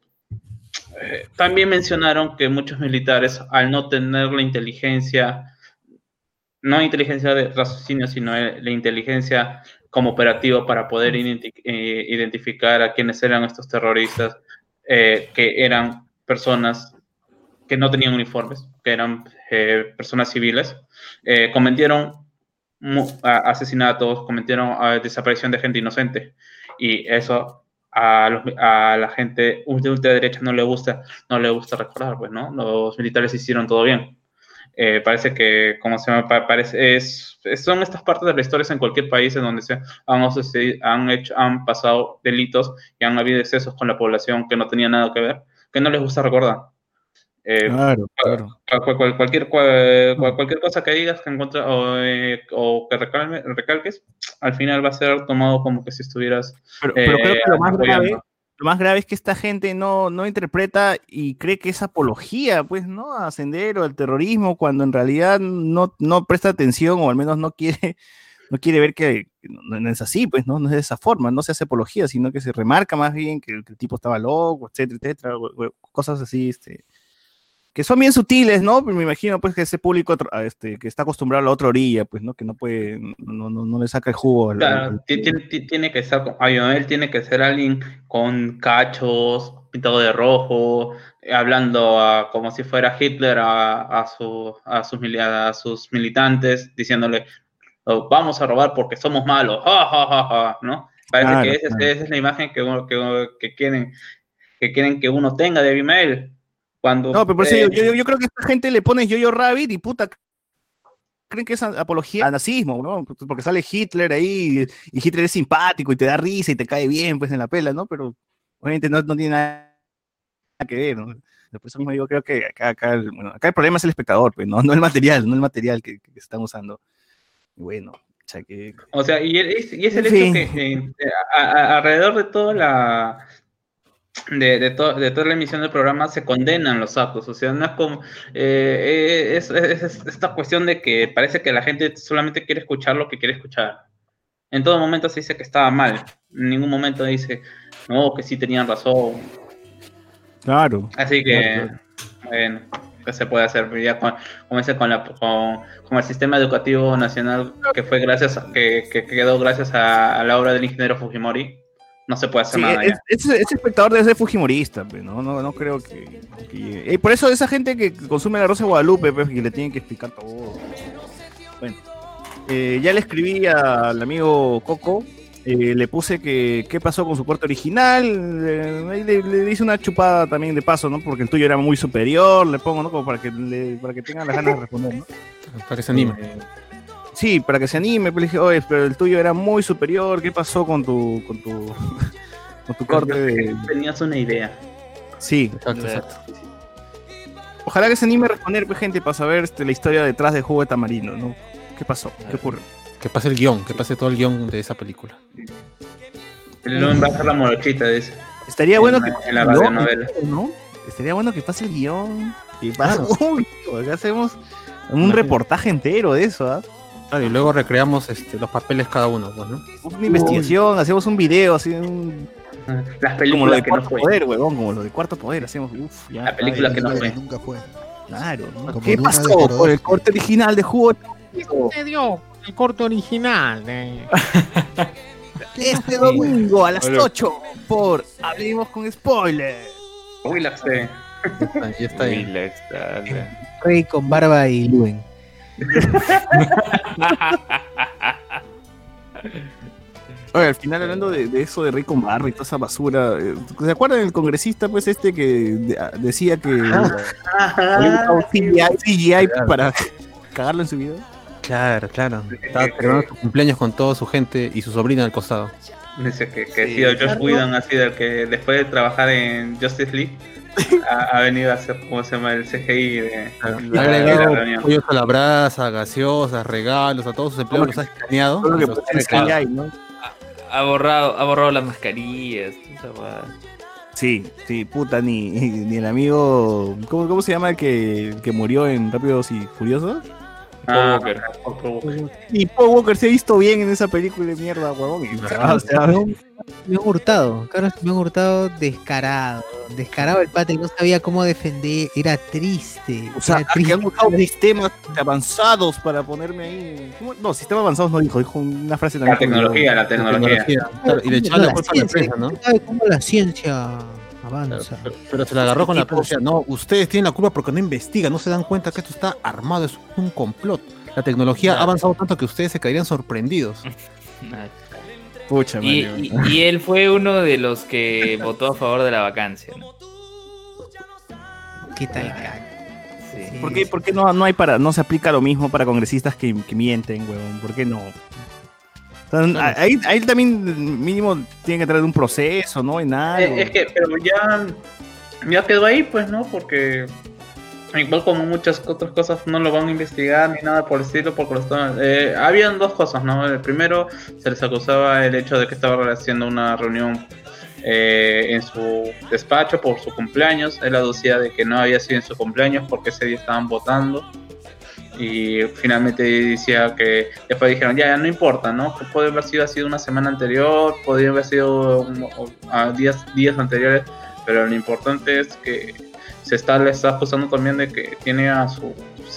eh, también mencionaron que muchos militares, al no tener la inteligencia, no inteligencia de raciocinio, sino eh, la inteligencia como operativo para poder identi- eh, identificar a quienes eran estos terroristas, eh, que eran personas que no tenían uniformes, que eran personas civiles, cometieron asesinatos, cometieron ah, desaparición de gente inocente. Y eso a, los- a la gente de ultraderecha no le gusta, no le gusta recordar, pues, ¿no? Los militares hicieron todo bien. Eh, parece que, como se Pa- parece, es, son estas partes de la historia en cualquier país en donde se han, han, hecho, han pasado delitos y han habido excesos con la población que no tenía nada que ver, que no les gusta recordar. Eh, Claro, cual- cual- cual- cualquier, cual- cual- cualquier cosa que digas que encuentra, o, eh, o que recalme- recalques, al final va a ser tomado como que si estuvieras. Pero, pero creo eh, que lo más apoyando. grave, lo más grave es que esta gente no, no interpreta y cree que es apología, pues, ¿no? A Sendero, al terrorismo, cuando en realidad no, no presta atención o al menos no quiere, no quiere ver que no, es así, pues, ¿no? No es de esa forma, no se hace apología, sino que se remarca más bien que, el- que el tipo estaba loco, etcétera, etcétera, cosas así, este, que son bien sutiles, ¿no? Me imagino, pues, que ese público tra- este, que está acostumbrado a la otra orilla, pues, ¿no? Que no puede, no, no, no le saca el jugo. al- Claro, al- tiene, ti- tiene que con- Abimael tiene que ser alguien con cachos, pintado de rojo, hablando a- como si fuera Hitler a, a, su, a, sus, a sus militantes, diciéndole, "Oh, vamos a robar porque somos malos, ja, ja, ja, ja", ¿no? Parece Claro, que esa, es- claro. esa es la imagen que, uno- que, que quieren, que quieren que uno tenga de Abimael. Cuando, No, pero por eso eh, yo, yo, yo creo que esta gente le pone Yo-Yo Rabbit y puta, creen que es apología al nazismo, ¿no? Porque sale Hitler ahí y, Hitler es simpático y te da risa y te cae bien, pues en la pela, ¿no? Pero obviamente no, no tiene nada que ver, ¿no? Por eso mismo digo, creo que acá, acá, el- bueno, acá el problema es el espectador, pues, no, no el material, no el material que, que están usando. Y bueno, o sea que... O sea, y es, y es el hecho que eh, a- a- alrededor de toda la de, de, to- de toda la emisión del programa se condenan los actos. O sea, no es como eh, es, es- es esta cuestión de que parece que la gente solamente quiere escuchar lo que quiere escuchar. En todo momento se dice que estaba mal. En ningún momento dice, no, que sí tenían razón. Claro. Así que, Claro, bueno, ¿qué se puede hacer? Ya con, como dice, con, la, con, con el sistema educativo nacional que fue gracias a, que, que quedó gracias a, a la obra del ingeniero Fujimori, no se puede hacer Sí, nada es- ya. ese, ese espectador debe ser fujimorista, pues, ¿no? No, no creo que, que. Eh, por eso esa gente que consume la Rosa de Guadalupe, pues, que le tienen que explicar todo. Bueno, eh, ya le escribí al amigo Coco, eh, le puse que qué pasó con su corte original, eh, le, le hice una chupada también de paso, ¿no? Porque el tuyo era muy superior, le pongo, ¿no? Como para que, le- para que tengan las ganas de responder, ¿no? Para que se anime. Sí, para que se anime, pero le dije, oye, pero el tuyo era muy superior, ¿qué pasó con tu, con tu, con tu corte de... Tenías una idea. Sí, Exacto, exacto. Ojalá que se anime a responder, pues, gente, para saber este, la historia detrás de Jugo de Tamarindo, ¿no? ¿Qué pasó? ¿Qué ocurre? Que pase el guion, que pase todo el guion de esa película. Luego va a ser la morochita, dice. Estaría En bueno la- que en la ¿no? radionovela. ¿no? Estaría bueno que pase el guion. Y pase, Uy, acá hacemos un reportaje entero de eso, ¿ah? Claro, y luego recreamos este, los papeles cada uno, pues, ¿no? Una investigación, hacemos un video, así un... Las como lo películas de que no Cuarto fue. Poder, huevón, como lo de Cuarto Poder, hacemos, uf, ya. La película que no fue. Nunca fue. Claro, ¿no? Como ¿Qué pasó con el corte original de Jugo? Se dio el corte original. de- Este domingo a las Hola. 8 por Abrimos con Spoiler. Willax, eh. Ahí está ahí. Rey con barba y Luen. Oye, al final hablando de, de eso de Rey con Barba y toda esa basura, eh, ¿se acuerdan del congresista pues este que de- a- decía que había usado CGI, CGI para cagarlo en su video? Claro, claro. Estaba celebrando su cumpleaños con toda su gente y su sobrina al costado. Dice que, que ha Sí, sido Josh claro. Whedon, ha sido el que después de trabajar en Justice League, ha, ha venido a hacer, ¿cómo se llama? El CGI de, la reunión. pollos a la brasa, gaseosas, regalos, a todos sus empleados los ha escaneado. Todo lo que los ha puede ser recreado. CGI, ¿no? Ha borrado, ha borrado las mascarillas. Sí, sí, puta, ni, ni el amigo. ¿Cómo, cómo se llama el que, el que murió en Rápidos y Furiosos? Ah, Walker. Paul Walker. Y Paul Walker se ha visto bien en esa película de mierda, huevón. Y, o sea, Me han hurtado, Carlos, me han hurtado descarado. Descarado el pata y no sabía cómo defender. Era triste. O sea, era que han usado sistemas avanzados para ponerme ahí. ¿Cómo? No, sistemas avanzados no dijo, dijo una frase también. La tecnología, la tecnología. Claro, y le echaron la culpa a la prensa, ¿no? ¿Sabe cómo la ciencia avanza? Pero, pero se la agarró con la decía, No, ustedes tienen la culpa porque no investigan, no se dan cuenta que esto está armado, es un complot. La tecnología ha avanzado tanto que ustedes se caerían sorprendidos. Pucha, Y, y- y él fue uno de los que votó a favor de la vacancia. ¿no? ¿Qué tal? Sí. ¿Por qué, por qué no, no hay para, no se aplica lo mismo para congresistas que, que mienten, huevón? ¿Por qué no? O sea, ahí, ahí también mínimo tiene que traer un proceso, ¿no? En algo. Eh, es que, pero ya, ya quedó ahí, pues, ¿no? Porque Igual como muchas otras cosas no lo van a investigar ni nada por el estilo, porque lo estaban- eh, habían dos cosas, ¿no? El primero se les acusaba el hecho de que estaba haciendo una reunión eh, en su despacho por su cumpleaños. Él aducía de que no había sido en su cumpleaños porque ese día estaban votando. Y finalmente decía que después dijeron, ya, ya no importa, ¿no? Que puede haber sido así una semana anterior, podría haber sido a días, días anteriores, pero lo importante es que se está, le está acusando también de que tiene a su,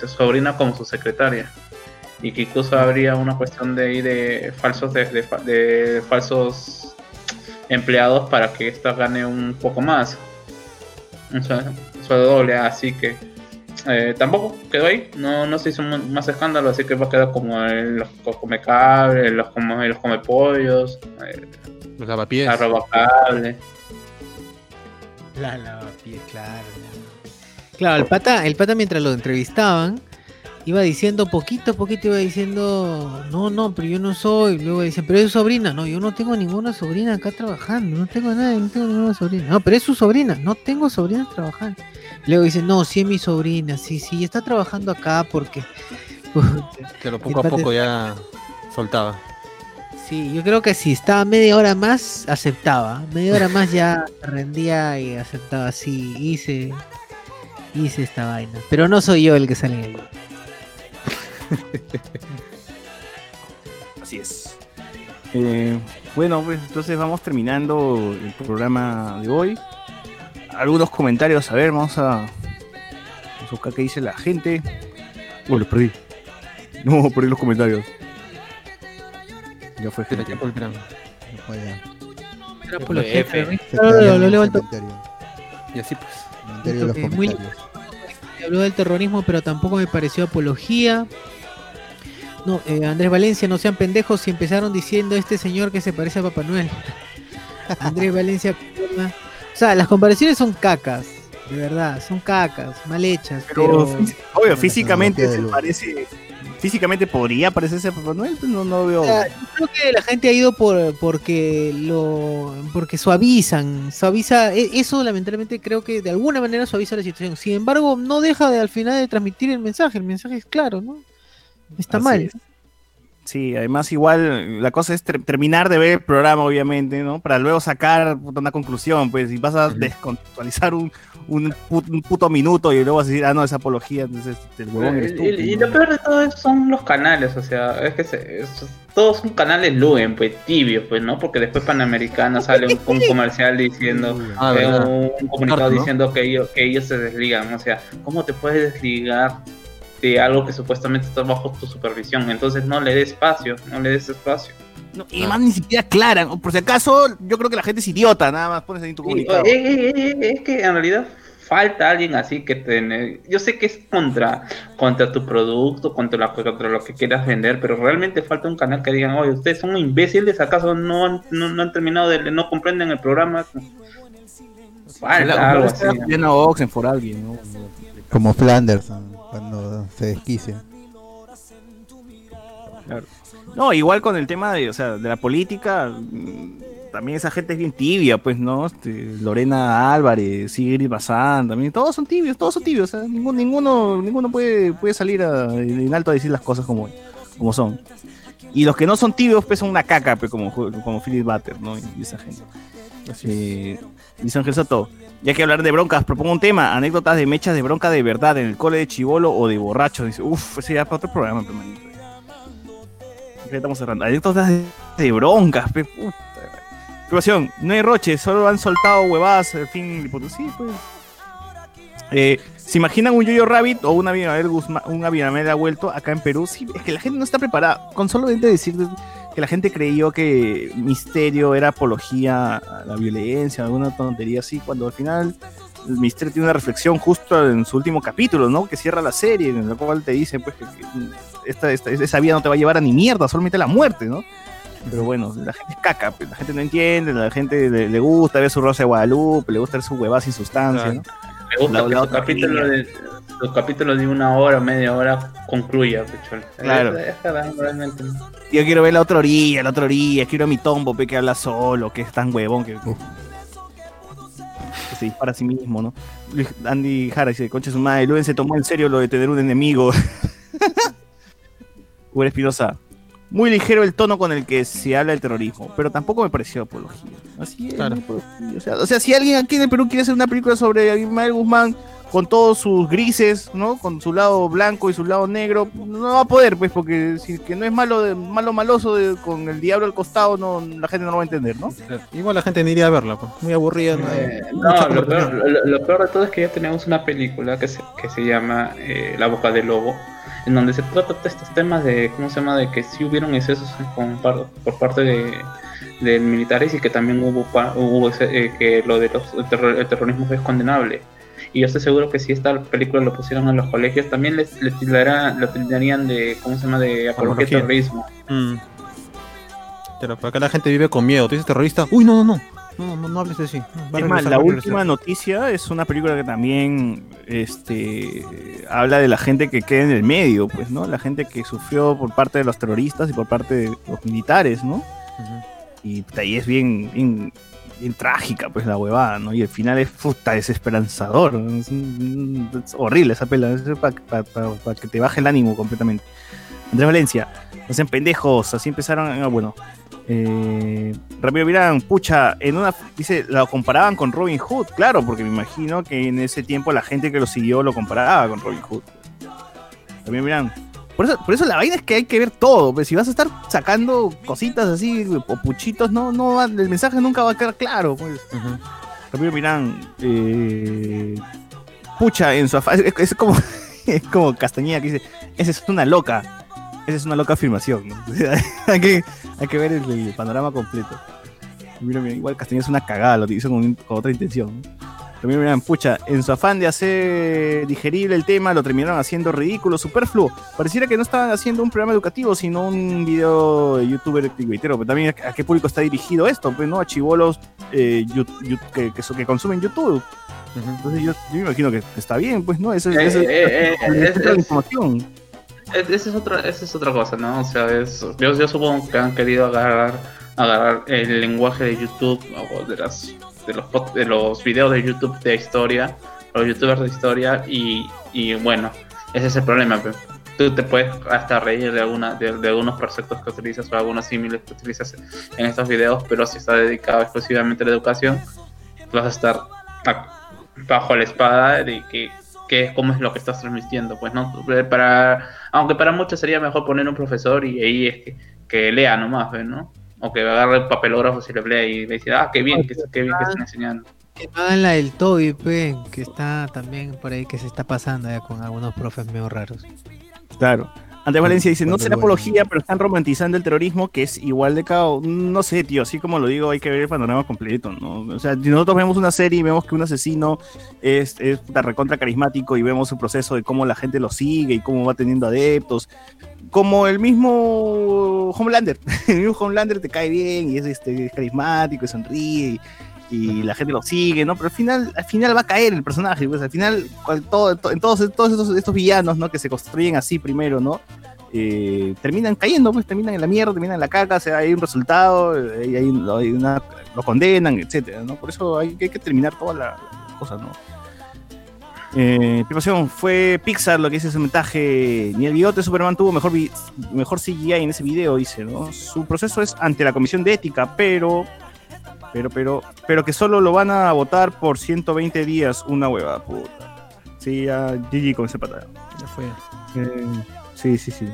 sobrina como su secretaria y que incluso habría una cuestión de ahí de falsos de, de de falsos empleados para que ésta gane un poco más un sueldo doble así que eh, tampoco quedó ahí no, no se hizo más escándalo así que va a quedar como el- los co- come cables los come los come pollos Los lavapiés. La lavapiés, claro. Claro, el pata, el pata mientras lo entrevistaban, iba diciendo poquito a poquito, iba diciendo, no, no, pero yo no soy. Luego dicen, pero es su sobrina. No, yo no tengo ninguna sobrina acá trabajando, no tengo nada, no tengo ninguna sobrina. No, pero es su sobrina, no tengo sobrina trabajando. Luego dicen, no, sí es mi sobrina, sí, sí, está trabajando acá porque... Pero poco a poco ya soltaba. Sí, yo creo que si estaba media hora más, aceptaba. Media hora más ya rendía y aceptaba. Sí, hice, hice esta vaina. Pero no soy yo el que sale en el Así es. Eh, bueno, pues entonces vamos terminando el programa de hoy. Algunos comentarios, a ver, vamos a, vamos a buscar qué dice la gente. Uy, los perdí. No, perdí los comentarios. Ya fue gente. Era lo- callaron lo el levanto. comentario. Y así pues. Comentario de los Eh, muy-. Habló del terrorismo, pero tampoco me pareció apología. No, eh, Andrés Valencia, no sean pendejos si empezaron diciendo este señor que se parece a Papá Noel. Andrés Valencia. O sea, las comparaciones son cacas, de verdad, son cacas, mal hechas. Pero, Pero, fí- obvio, físicamente tecnología se parece. Físicamente podría parecerse a Papá Noel, pues no, no veo. O sea, yo creo que la gente ha ido por porque lo porque suavizan, suaviza e- eso lamentablemente creo que de alguna manera suaviza la situación. Sin embargo, no deja de al final de transmitir el mensaje, el mensaje es claro, ¿no? Está Así mal. es. Sí, además igual la cosa es ter- terminar de ver el programa, obviamente, ¿no? Para luego sacar una conclusión, pues si vas a descontextualizar un, un, pu- un puto minuto y luego vas a decir, ah, no, es apología, entonces el huevón eres tú. Y, y- y lo peor de todo eso son los canales, o sea, es que se- es- todos son canales Luen, pues tibios, pues, ¿no? Porque después Panamericana sale un, un comercial diciendo, Ah, eh, verdad. un, un comunicado diciendo que ellos, que ellos se desligan, o sea, ¿cómo te puedes desligar de algo que supuestamente está bajo tu supervisión? Entonces no le des espacio, no le des espacio. No, y además ni siquiera aclaran, por si acaso, yo creo que la gente es idiota, nada más pones ahí tu comunicado. eh, eh, eh, eh, es que en realidad falta alguien así que te... Yo sé que es contra, contra tu producto, contra, la, contra lo que quieras vender, pero realmente falta un canal que digan, oye, ustedes son imbéciles, ¿acaso no han, no, no han terminado de... no comprenden el programa? Falta algo así. Oxenford alguien, ¿no? Como Flanders cuando se desquicia. Claro. No, igual con el tema de, o sea, de la política, mm, también esa gente es bien tibia, pues, ¿no? Este, Lorena Álvarez, Sigrid Bazán, también, todos son tibios, todos son tibios, o sea, ninguno, ninguno, ninguno puede, puede salir en alto a decir las cosas como, como son. Y los que no son tibios, pues, son una caca, pues, como, como Philip Butter, ¿no? Y esa gente. Eh, dice Ángel Soto, ya que hablar de broncas, propongo un tema, anécdotas de mechas de bronca de verdad, en el cole de chivolo o de borracho. Dice, uff, ese ya para otro programa, manito. Ya estamos cerrando. Anécdotas de, broncas, pe. Situación, no hay roche, solo han soltado huevadas, al fin, sí, pues. Eh, ¿Se imaginan un Yoyo Rabbit o un Abimael Guzmán, un Abimael ha vuelto acá en Perú? Sí, es que la gente no está preparada. Con de decir que la gente creyó que Misterio era apología a la violencia, alguna tontería así, cuando al final el Misterio tiene una reflexión justo en su último capítulo, ¿no? Que cierra la serie, en la cual te dice pues que, esta, esta- esa vida no te va a llevar a ni mierda, solamente a la muerte, ¿no? Pero bueno, la gente es caca, pues, la gente no entiende, la gente le, le gusta ver su rosa de Guadalupe, le gusta ver su huevada sin sustancia, ¿no? Me gusta La- que la su otra capítulo de, su capítulo de una hora, media hora, concluya, pechol. Claro. Es- es que realmente. Yo quiero ver la otra orilla, la otra orilla, quiero a mi tombo, pe, que habla solo, que es tan huevón que... se dispara a sí mismo, ¿no? Andy Jara dice, concha su madre, Luen se tomó en serio lo de tener un enemigo. Hugo Espinosa, muy ligero el tono con el que se habla del terrorismo, pero tampoco me pareció apología. Así es, Claro. O sea, o sea, si alguien aquí en el Perú quiere hacer una película sobre Ismael Guzmán con todos sus grises, ¿no? Con su lado blanco y su lado negro, no va a poder, pues, porque si que no es malo, de, malo maloso de- con el diablo al costado, no, la gente no lo va a entender, ¿no? Igual la gente ni iría a verla, pues. muy aburrida. no Eh, no, lo peor, lo- lo peor de todo es que ya tenemos una película que se, que se llama eh, La Boca del Lobo, en donde se trata de estos temas de, ¿cómo se llama?, de que sí hubieron excesos con par- por parte de, de militares y que también hubo, hubo ese- eh, que lo de los, el, terror- el terrorismo es condenable. Y yo estoy seguro que si esta película lo pusieran en los colegios, también les, les tildará- lo tildarían de, ¿cómo se llama?, de apología terrorismo. Mm. Pero por acá la gente vive con miedo. Tú dices terrorista. Uy, no, no, no. No, no, no hables así. Va a Es más, la última noticia es una película que también este, habla de la gente que queda en el medio, pues, ¿no? La gente que sufrió por parte de los terroristas y por parte de los militares, ¿no? Y puta, ahí es bien, bien, bien trágica, pues, la huevada, ¿no? Y el final es, puta, desesperanzador. Es, horrible esa pela, para que te baje el ánimo completamente. Andrés Valencia, no sean pendejos, así empezaron, ah, bueno, eh, Ramiro Mirán, pucha, en una dice, lo comparaban con Robin Hood, claro, porque me imagino que en ese tiempo la gente que lo siguió lo comparaba con Robin Hood. Ramiro Mirán, por eso, por eso la vaina es que hay que ver todo, pues si vas a estar sacando cositas así o puchitos, no, no va- el mensaje nunca va a quedar claro, pues. Ramiro Mirán, eh, pucha, en su afán, es, es como, es como Castañeda que dice, esa es una loca, esa es una loca afirmación, hay, que, hay que ver el, el panorama completo. Mira, mira, igual Castañeda es una cagada, lo hizo con, con otra intención. ¿no? Mira, mira, pucha, en su afán de hacer digerible el tema, lo terminaron haciendo ridículo, superfluo. Pareciera que no estaban haciendo un programa educativo, sino un video de youtuber twittero. Pero también a qué público está dirigido esto, pues, ¿no? A chivolos eh, que, que, so- que consumen YouTube. Entonces yo, yo me imagino que está bien, pues, ¿no? Eso es, Eh, eso es- eh, eh, es- es- la es- información. Es- Esa es otra, esa es otra cosa, ¿no? O sea, es, yo, yo supongo que han querido agarrar, agarrar el lenguaje de YouTube o de las de los de los videos de YouTube de historia, los youtubers de historia y, y bueno, ese es el problema. Tú te puedes hasta reír de alguna de, de algunos conceptos que utilizas o algunos símiles que utilizas en estos videos, pero si está dedicado exclusivamente a la educación, vas a estar bajo la espada de que, que es cómo es lo que estás transmitiendo, pues no para aunque para muchos sería mejor poner un profesor y ahí es que, que lea nomás, ¿ves, ¿no? O que agarre el papelógrafo si le lea y le dice, ah, qué bien, que, qué bien que están enseñando. Que no hagan la del Toby, pe, que está también por ahí que se está pasando ya con algunos profes medio raros. Claro. Andrés Valencia dice, no será apología, pero están romantizando el terrorismo, que es igual de cao. No sé, tío, así como lo digo, hay que ver el panorama completo, ¿no? O sea, si nosotros vemos una serie y vemos que un asesino es, es recontra carismático y vemos su proceso de cómo la gente lo sigue y cómo va teniendo adeptos, como el mismo Homelander. El mismo Homelander te cae bien y es este, es carismático y sonríe y, la gente lo sigue, ¿no? Pero al final, al final va a caer el personaje, pues al final, en todos, todos estos, villanos, ¿no? Que se construyen así primero, ¿no? Eh, terminan cayendo, pues terminan en la mierda, terminan en la caca, o sea, hay un resultado, eh, hay, hay una, lo condenan, etcétera, ¿no? Por eso hay, que terminar toda la, la cosa, ¿no? Eh, fue Pixar lo que hizo ese montaje. Ni el bigote Superman tuvo mejor, mejor CGI en ese video, dice, ¿no? Su proceso es ante la comisión de ética, pero. Pero, pero, pero que solo lo van a votar por 120 días, una hueva, puta. Sí, ya GG con ese patada. Ya fue. Eh, sí, sí, sí.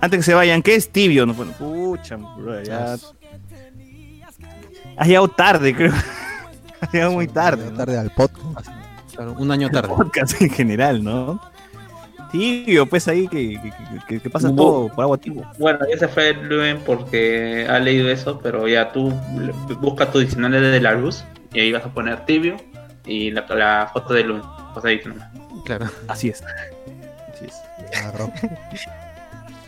Antes que se vayan, ¿qué es tibio? No, bueno, pucha, bro, ya. Has llegado tarde, creo. Has llegado muy tarde. ¿no? Tarde al podcast. Claro, un año tarde. Podcast en general, ¿no? Tibio, pues ahí que, que, que- que pasa todo por agua tibio. Bueno, ese fue Luen porque ha leído eso, pero ya tú busca tu diccionario de la luz y ahí vas a poner tibio y la, la foto de Luen. Pues ahí nomás. Claro. Así es. Así es.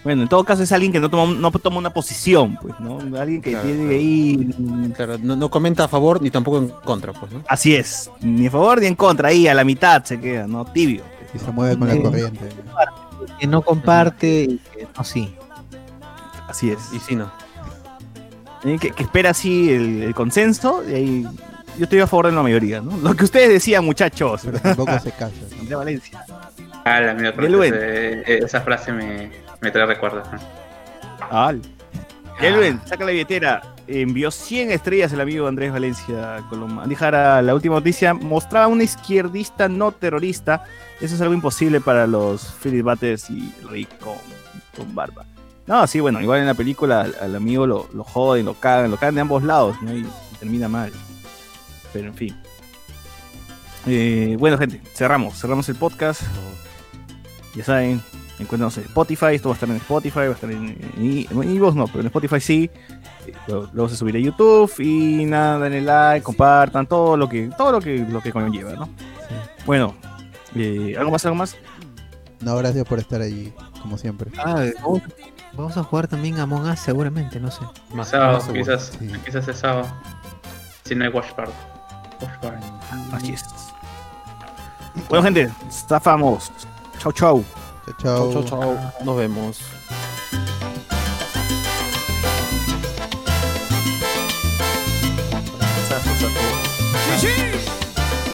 Bueno, en todo caso es alguien que no toma, no toma una posición, pues, ¿no? Alguien que Claro, tiene claro. ahí. Claro, no, no comenta a favor ni tampoco en contra, pues, ¿no? Así es. Ni a favor ni en contra, ahí a la mitad se queda, ¿no? Tibio. Y se mueve con la Sí. corriente. Que no comparte y que no sí. Así es. Y si no. Eh, Que, que espera así el, el consenso y ahí yo estoy a favor de la mayoría, ¿no? Lo que ustedes decían, muchachos. Pero tampoco se casa. Andrea Valencia. Ah, la mía, esa frase me, me trae recuerdos. Al. Elven, saca la billetera. Envió 100 estrellas el amigo Andrés Valencia Coloma. Andy Jara, la última noticia mostraba a un izquierdista no terrorista. Eso es algo imposible para los Philip Bates y Rick con, con barba. No, sí, bueno, igual en la película al, al amigo lo, lo joden, lo cagan, lo cagan de ambos lados, ¿no? Y, y termina mal. Pero en fin. Eh, bueno, gente, cerramos, cerramos el podcast. Ya saben, encuéntranos en Spotify, esto va a estar en Spotify, va a estar en, iVoox no, pero en Spotify sí. Luego, se subirá a YouTube y nada, denle like, compartan, todo lo que, todo lo que, lo que conlleva, ¿no? Bueno, eh, ¿algo más, algo más? No, gracias por estar ahí, como siempre. Ah, vamos, vamos a jugar también a Among Us seguramente, no sé. Sábado, quizás, quizás es sábado. Si no hay Watch Party. Así es. Bueno, gente, zafamos. Chau, chau. Chau, chau, chau. Nos vemos. Sí.